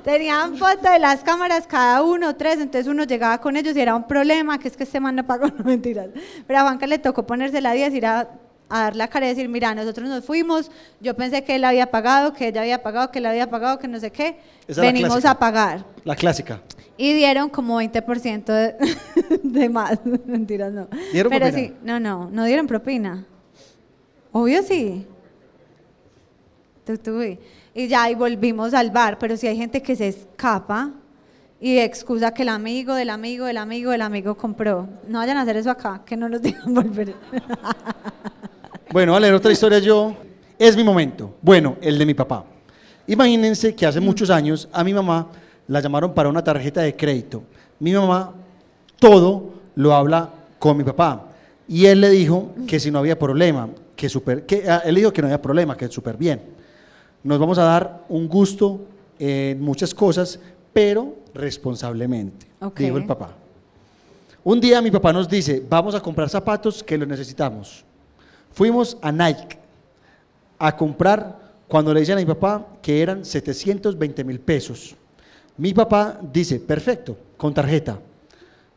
Tenían foto de las cámaras, cada uno, tres, entonces uno llegaba con ellos y era un problema, que es que este man no pagó, no mentiras. Pero a Juanca le tocó ponerse la 10 y ir a, a dar la cara y decir, mira, nosotros nos fuimos, yo pensé que él había pagado, que ella había pagado, que él había pagado, que no sé qué, Esa venimos a pagar. La clásica. Y dieron como 20% de, de más. Mentiras, no. ¿Dieron Pero propina? sí, no, no, no dieron propina. Obvio sí. Tú, tú, y- ya, y volvimos al bar. Pero si hay gente que se escapa y excusa que el amigo del amigo del amigo del amigo compró. No vayan a hacer eso acá, que no nos digan volver. Bueno, a leer otra historia yo. Es mi momento. Bueno, el de mi papá. Imagínense que hace muchos años a mi mamá la llamaron para una tarjeta de crédito. Mi mamá todo lo habla con mi papá. Y él le dijo que si no había problema, que super, que, ah, él dijo que no había problema, que súper bien. Nos vamos a dar un gusto en muchas cosas, pero responsablemente, dijo el papá. Un día mi papá nos dice, vamos a comprar zapatos que los necesitamos. Fuimos a Nike a comprar cuando le dicen a mi papá que eran 720 mil pesos. Mi papá dice, perfecto, con tarjeta.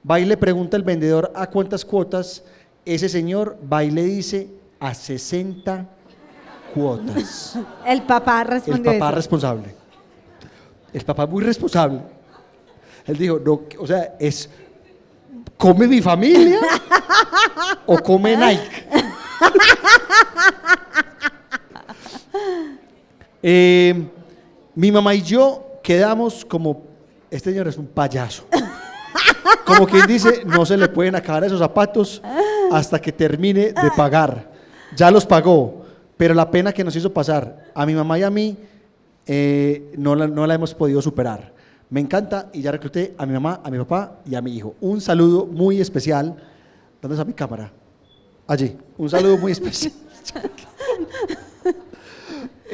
Va y le pregunta el vendedor a cuántas cuotas. Ese señor va y le dice a 60 cuotas. El papá El respondió papá eso. responsable. El papá muy responsable. Él dijo, no, o sea, es, ¿come mi familia o come Nike? Eh, mi mamá y yo quedamos como, este señor es un payaso. Como quien dice, no se le pueden acabar esos zapatos hasta que termine de pagar. Ya los pagó, pero la pena que nos hizo pasar a mi mamá y a mí eh, no, la, no la hemos podido superar. Me encanta y ya recluté a mi mamá, a mi papá y a mi hijo. Un saludo muy especial. ¿Dónde está mi cámara? Allí. Un saludo muy especial.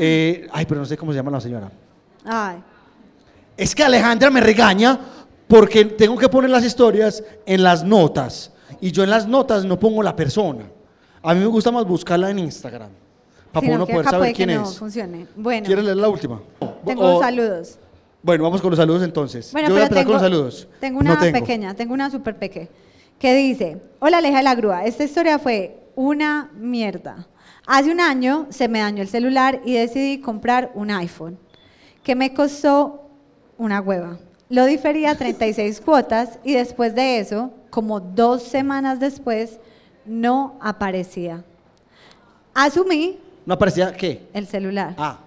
Eh, ay, pero no sé cómo se llama la señora. Ay. Es que Alejandra me regaña porque tengo que poner las historias en las notas. Y yo en las notas no pongo la persona. A mí me gusta más buscarla en Instagram. Para uno poder saber quién no es. funcione. Bueno, ¿Quieres leer la última? tengo O- saludos. Bueno, vamos con los saludos entonces. Bueno, yo voy a empezar tengo, con los saludos. tengo No una pequeña, tengo una súper pequeña, que dice, hola Aleja de la Grúa, esta historia fue una mierda. Hace un año se me dañó el celular y decidí comprar un iPhone, que me costó una hueva. Lo diferí a 36 cuotas y después de eso, como dos semanas después, no aparecía. Asumí ¿No aparecía qué? el celular. Ah,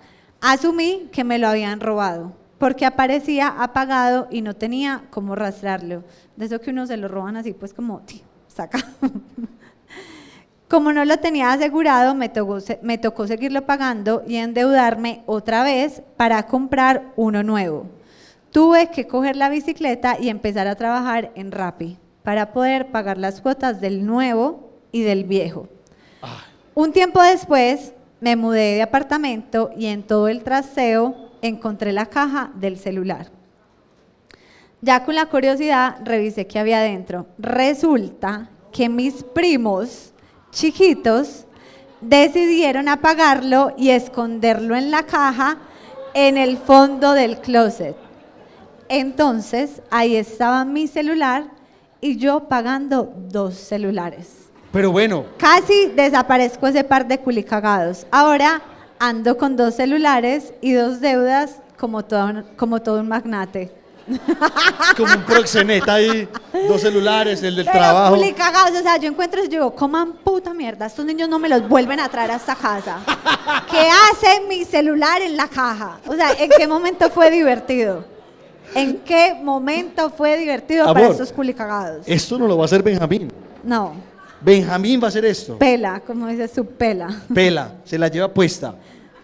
Asumí que me lo habían robado, porque aparecía apagado y no tenía cómo rastrearlo. De eso que uno se lo roban así, pues como, saca. Como no lo tenía asegurado, me tocó, me tocó seguirlo pagando y endeudarme otra vez para comprar uno nuevo. Tuve que coger la bicicleta y empezar a trabajar en Rappi para poder pagar las cuotas del nuevo y del viejo. Un tiempo después me mudé de apartamento y en todo el traseo encontré la caja del celular. Ya con la curiosidad revisé qué había dentro. Resulta que mis primos chiquitos decidieron apagarlo y esconderlo en la caja en el fondo del closet. Entonces ahí estaba mi celular y yo pagando dos celulares. pero bueno, Casi desaparezco ese par de culicagados. Ahora ando con dos celulares y dos deudas como todo, un- como todo un magnate. como un proxeneta ahí, dos celulares, el del Pero trabajo. culicagados, o sea, yo encuentro y digo, coman puta mierda, estos niños no me los vuelven a traer a esta casa. ¿Qué hace mi celular en la caja? O sea, ¿en qué momento fue divertido? ¿En qué momento fue divertido para estos culicagados? Esto no lo va a hacer Benjamín. No, Benjamín va a hacer esto. pela, como dice su pela. Pela, se la lleva puesta.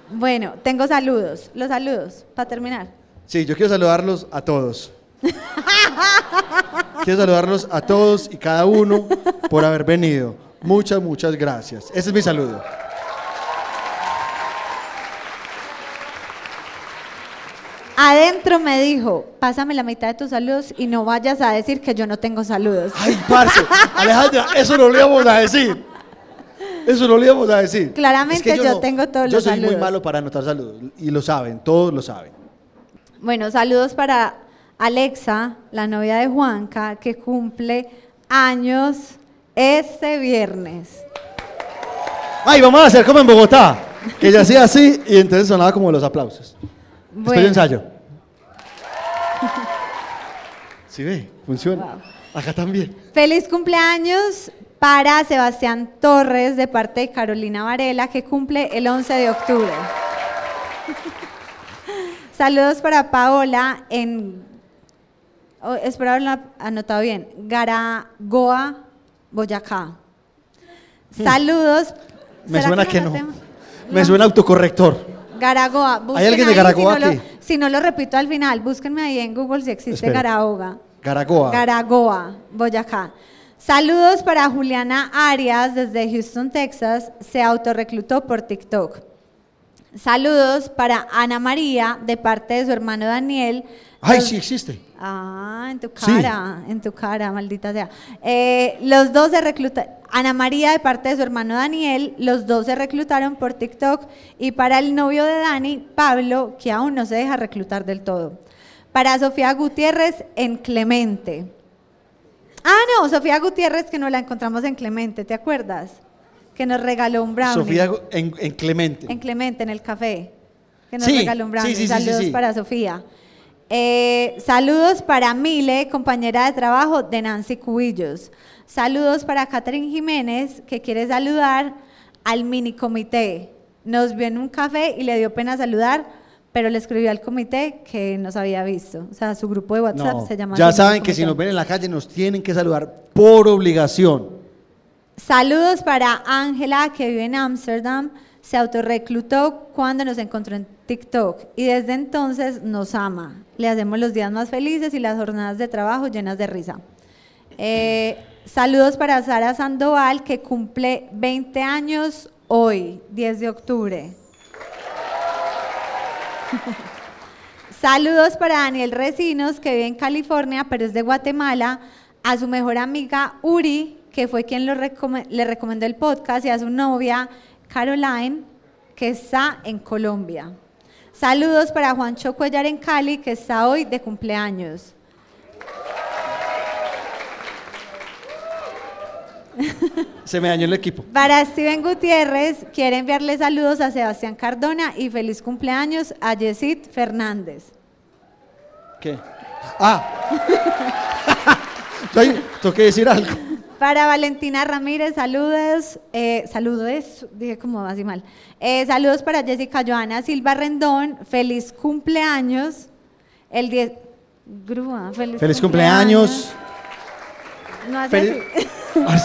Bueno, tengo saludos. Los saludos, para terminar. Sí, yo quiero saludarlos a todos. quiero saludarlos a todos y cada uno por haber venido. Muchas, muchas gracias. Ese es mi saludo. Adentro me dijo, pásame la mitad de tus saludos y no vayas a decir que yo no tengo saludos. Ay, parce, Alejandra, eso no lo íbamos a decir. Eso no lo íbamos a decir. Claramente yo tengo todos yo los soy muy saludos. malo para anotar saludos y lo saben, todos lo saben. Bueno, saludos para Alexa, la novia de Juanca, que cumple años este viernes. Ay, vamos a hacer como en Bogotá, que ella hacía así y entonces sonaba como los aplausos. Estoy Bueno. de ensayo. ¿Sí ve? Funciona. Wow. Acá también. Feliz cumpleaños para Sebastián Torres de parte de Carolina Varela, que cumple el 11 de octubre. Saludos para Paola en, oh, espero haberlo anotado bien, Garagoa, Boyacá. Saludos. Hmm. Me ¿será suena que no. Me suena autocorrector. Garagoa. busquen alguien de Garagoa si no, aquí? lo, si no lo repito al final, búsquenme ahí en Google si existe. Garagoa. Garagoa. Garagoa, Boyacá. Saludos para Juliana Arias desde Houston, Texas. Se autorreclutó por TikTok. Saludos para Ana María de parte de su hermano Daniel. Ay, Los- sí existe. Ah, en tu Sí. cara, en tu cara, maldita sea. Eh, los dos se reclutaron, Ana María de parte de su hermano Daniel, los dos se reclutaron por TikTok y para el novio de Dani, Pablo, que aún no se deja reclutar del todo. Para Sofía Gutiérrez en Clemente. Ah, no, Sofía Gutiérrez que nos la encontramos en Clemente, ¿te acuerdas? Que nos regaló un brownie. Sofía en, en Clemente. En Clemente, en el café. Que nos Sí, regaló un brownie. sí, sí, Saludos para Sofía. Eh, saludos para Mile, compañera de trabajo de Nancy Cubillos. Saludos para Catherine Jiménez, que quiere saludar al mini comité. Nos vio en un café y le dio pena saludar, pero le escribió al comité que nos había visto. O sea, su grupo de WhatsApp No, se llama ya saben que si nos ven en la calle nos tienen que saludar por obligación. Saludos para Ángela, que vive en Ámsterdam. se autorreclutó cuando nos encontró en TikTok y desde entonces nos ama. Le hacemos los días más felices y las jornadas de trabajo llenas de risa. Eh, saludos para Sara Sandoval, que cumple 20 años hoy, 10 de octubre. Saludos para Daniel Recinos, que vive en California, pero es de Guatemala, a su mejor amiga Uri, que fue quien lo le recomendó el podcast, y a su novia Caroline, que está en Colombia. Saludos para Juancho Cuellar en Cali, que está hoy de cumpleaños. Se me dañó el equipo. Para Steven Gutiérrez, quiere enviarle saludos a Sebastián Cardona y feliz cumpleaños a Yesid Fernández. ¿Qué? Ah. Tengo que decir algo. Para Valentina Ramírez, saludos, eh, saludos, dije como así mal. Eh, saludos para Jessica Joana Silva Rendón, feliz cumpleaños. El 10, grúa, feliz, Feliz cumpleaños. No hace Feliz- así. Ah.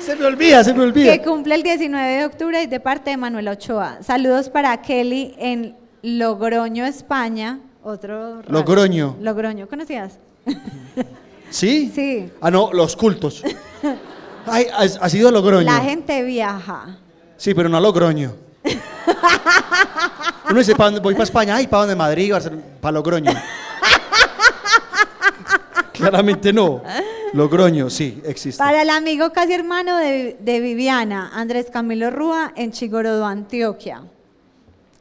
Se me olvida, se me olvida. Que cumple el 19 de octubre y de parte de Manuela Ochoa. Saludos para Kelly en Logroño, España. Otro. raro. Logroño. Logroño, ¿conocías? ¿Sí? Sí. Ah, no, los cultos. Ay, ha, sido Logroño. La gente viaja. Sí, pero no a Logroño. Uno dice, ¿para dónde voy para España? Ay, ¿para dónde? Madrid, Barcelona, para Logroño. Claramente no. Logroño, sí, existe. Para el amigo casi hermano de, de Viviana, Andrés Camilo Rúa, en Chigorodó, Antioquia.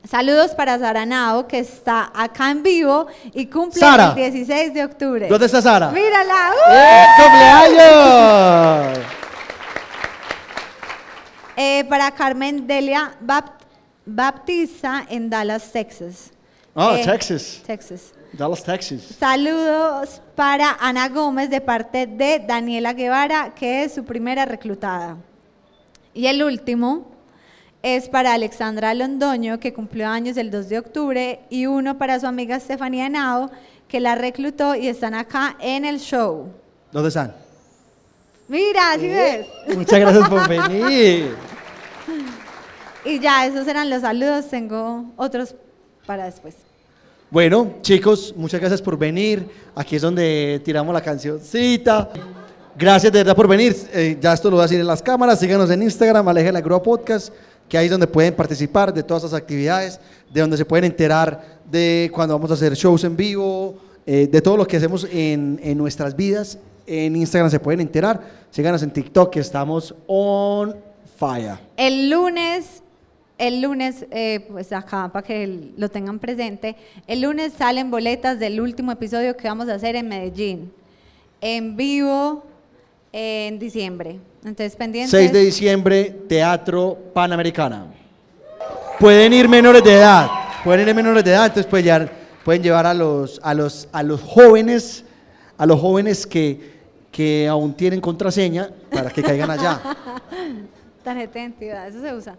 Saludos para Sara Nao, que está acá en vivo y cumple Sara. el 16 de octubre. ¿Dónde está Sara? ¡Mírala! ¡uh! ¡Eh, cumpleaños! Eh, para Carmen Delia Bap- Baptista en Dallas, Texas. Oh, Eh, Texas. Texas. Dallas, Texas. Saludos para Ana Gómez de parte de Daniela Guevara, que es su primera reclutada. Y el último es para Alexandra Londoño, que cumplió años el 2 de octubre, y uno para su amiga Estefanía Nao, que la reclutó y están acá en el show. ¿Dónde están? Mira, ¿sí ves? Muchas gracias por venir. Y ya, esos eran los saludos. Tengo otros para después. Bueno, chicos, muchas gracias por venir. Aquí es donde tiramos la cancioncita. Gracias de verdad por venir. Eh, ya esto lo voy a decir en las cámaras. Síganos en Instagram, Aleja la Grúa Podcast, que ahí es donde pueden participar de todas esas actividades, de donde se pueden enterar de cuando vamos a hacer shows en vivo, eh, de todo lo que hacemos en, en nuestras vidas. En Instagram se pueden enterar. Síganos en TikTok, que estamos on fire. El lunes, el lunes, eh, pues acá para que lo tengan presente, el lunes salen boletas del último episodio que vamos a hacer en Medellín, en vivo en diciembre. Entonces, pendientes. 6 de diciembre, Teatro Panamericana. Pueden ir menores de edad, pueden ir menores de edad, entonces pueden llevar, pueden llevar a los, a los, a los jóvenes, a los jóvenes que, que aún tienen contraseña para que caigan allá. Tarjeta de identidad, eso se usa.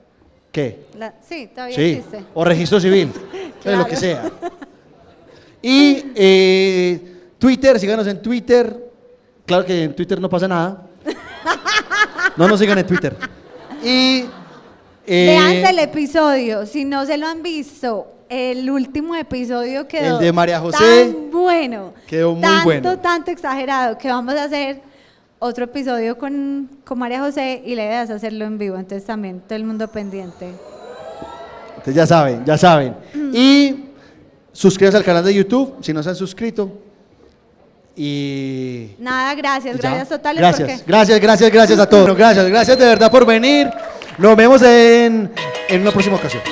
¿Qué? La- sí, todavía Sí, existe. o registro civil, de lo que sea. Y eh, Twitter, síganos en Twitter. Claro que en Twitter no pasa nada. No nos sigan en Twitter. Y. eh, el episodio, si no se lo han visto, el último episodio quedó El de María José tan bueno, quedó muy tanto, bueno. tanto exagerado que vamos a hacer otro episodio con, con María José y la idea es hacerlo en vivo, entonces también todo el mundo pendiente. Entonces ya saben, ya saben. Y suscríbanse al canal de YouTube si no se han suscrito. Y. Nada, gracias, ya. gracias totales Gracias, porque gracias, gracias, gracias a todos. Gracias, gracias de verdad por venir. Nos vemos en, en una próxima ocasión.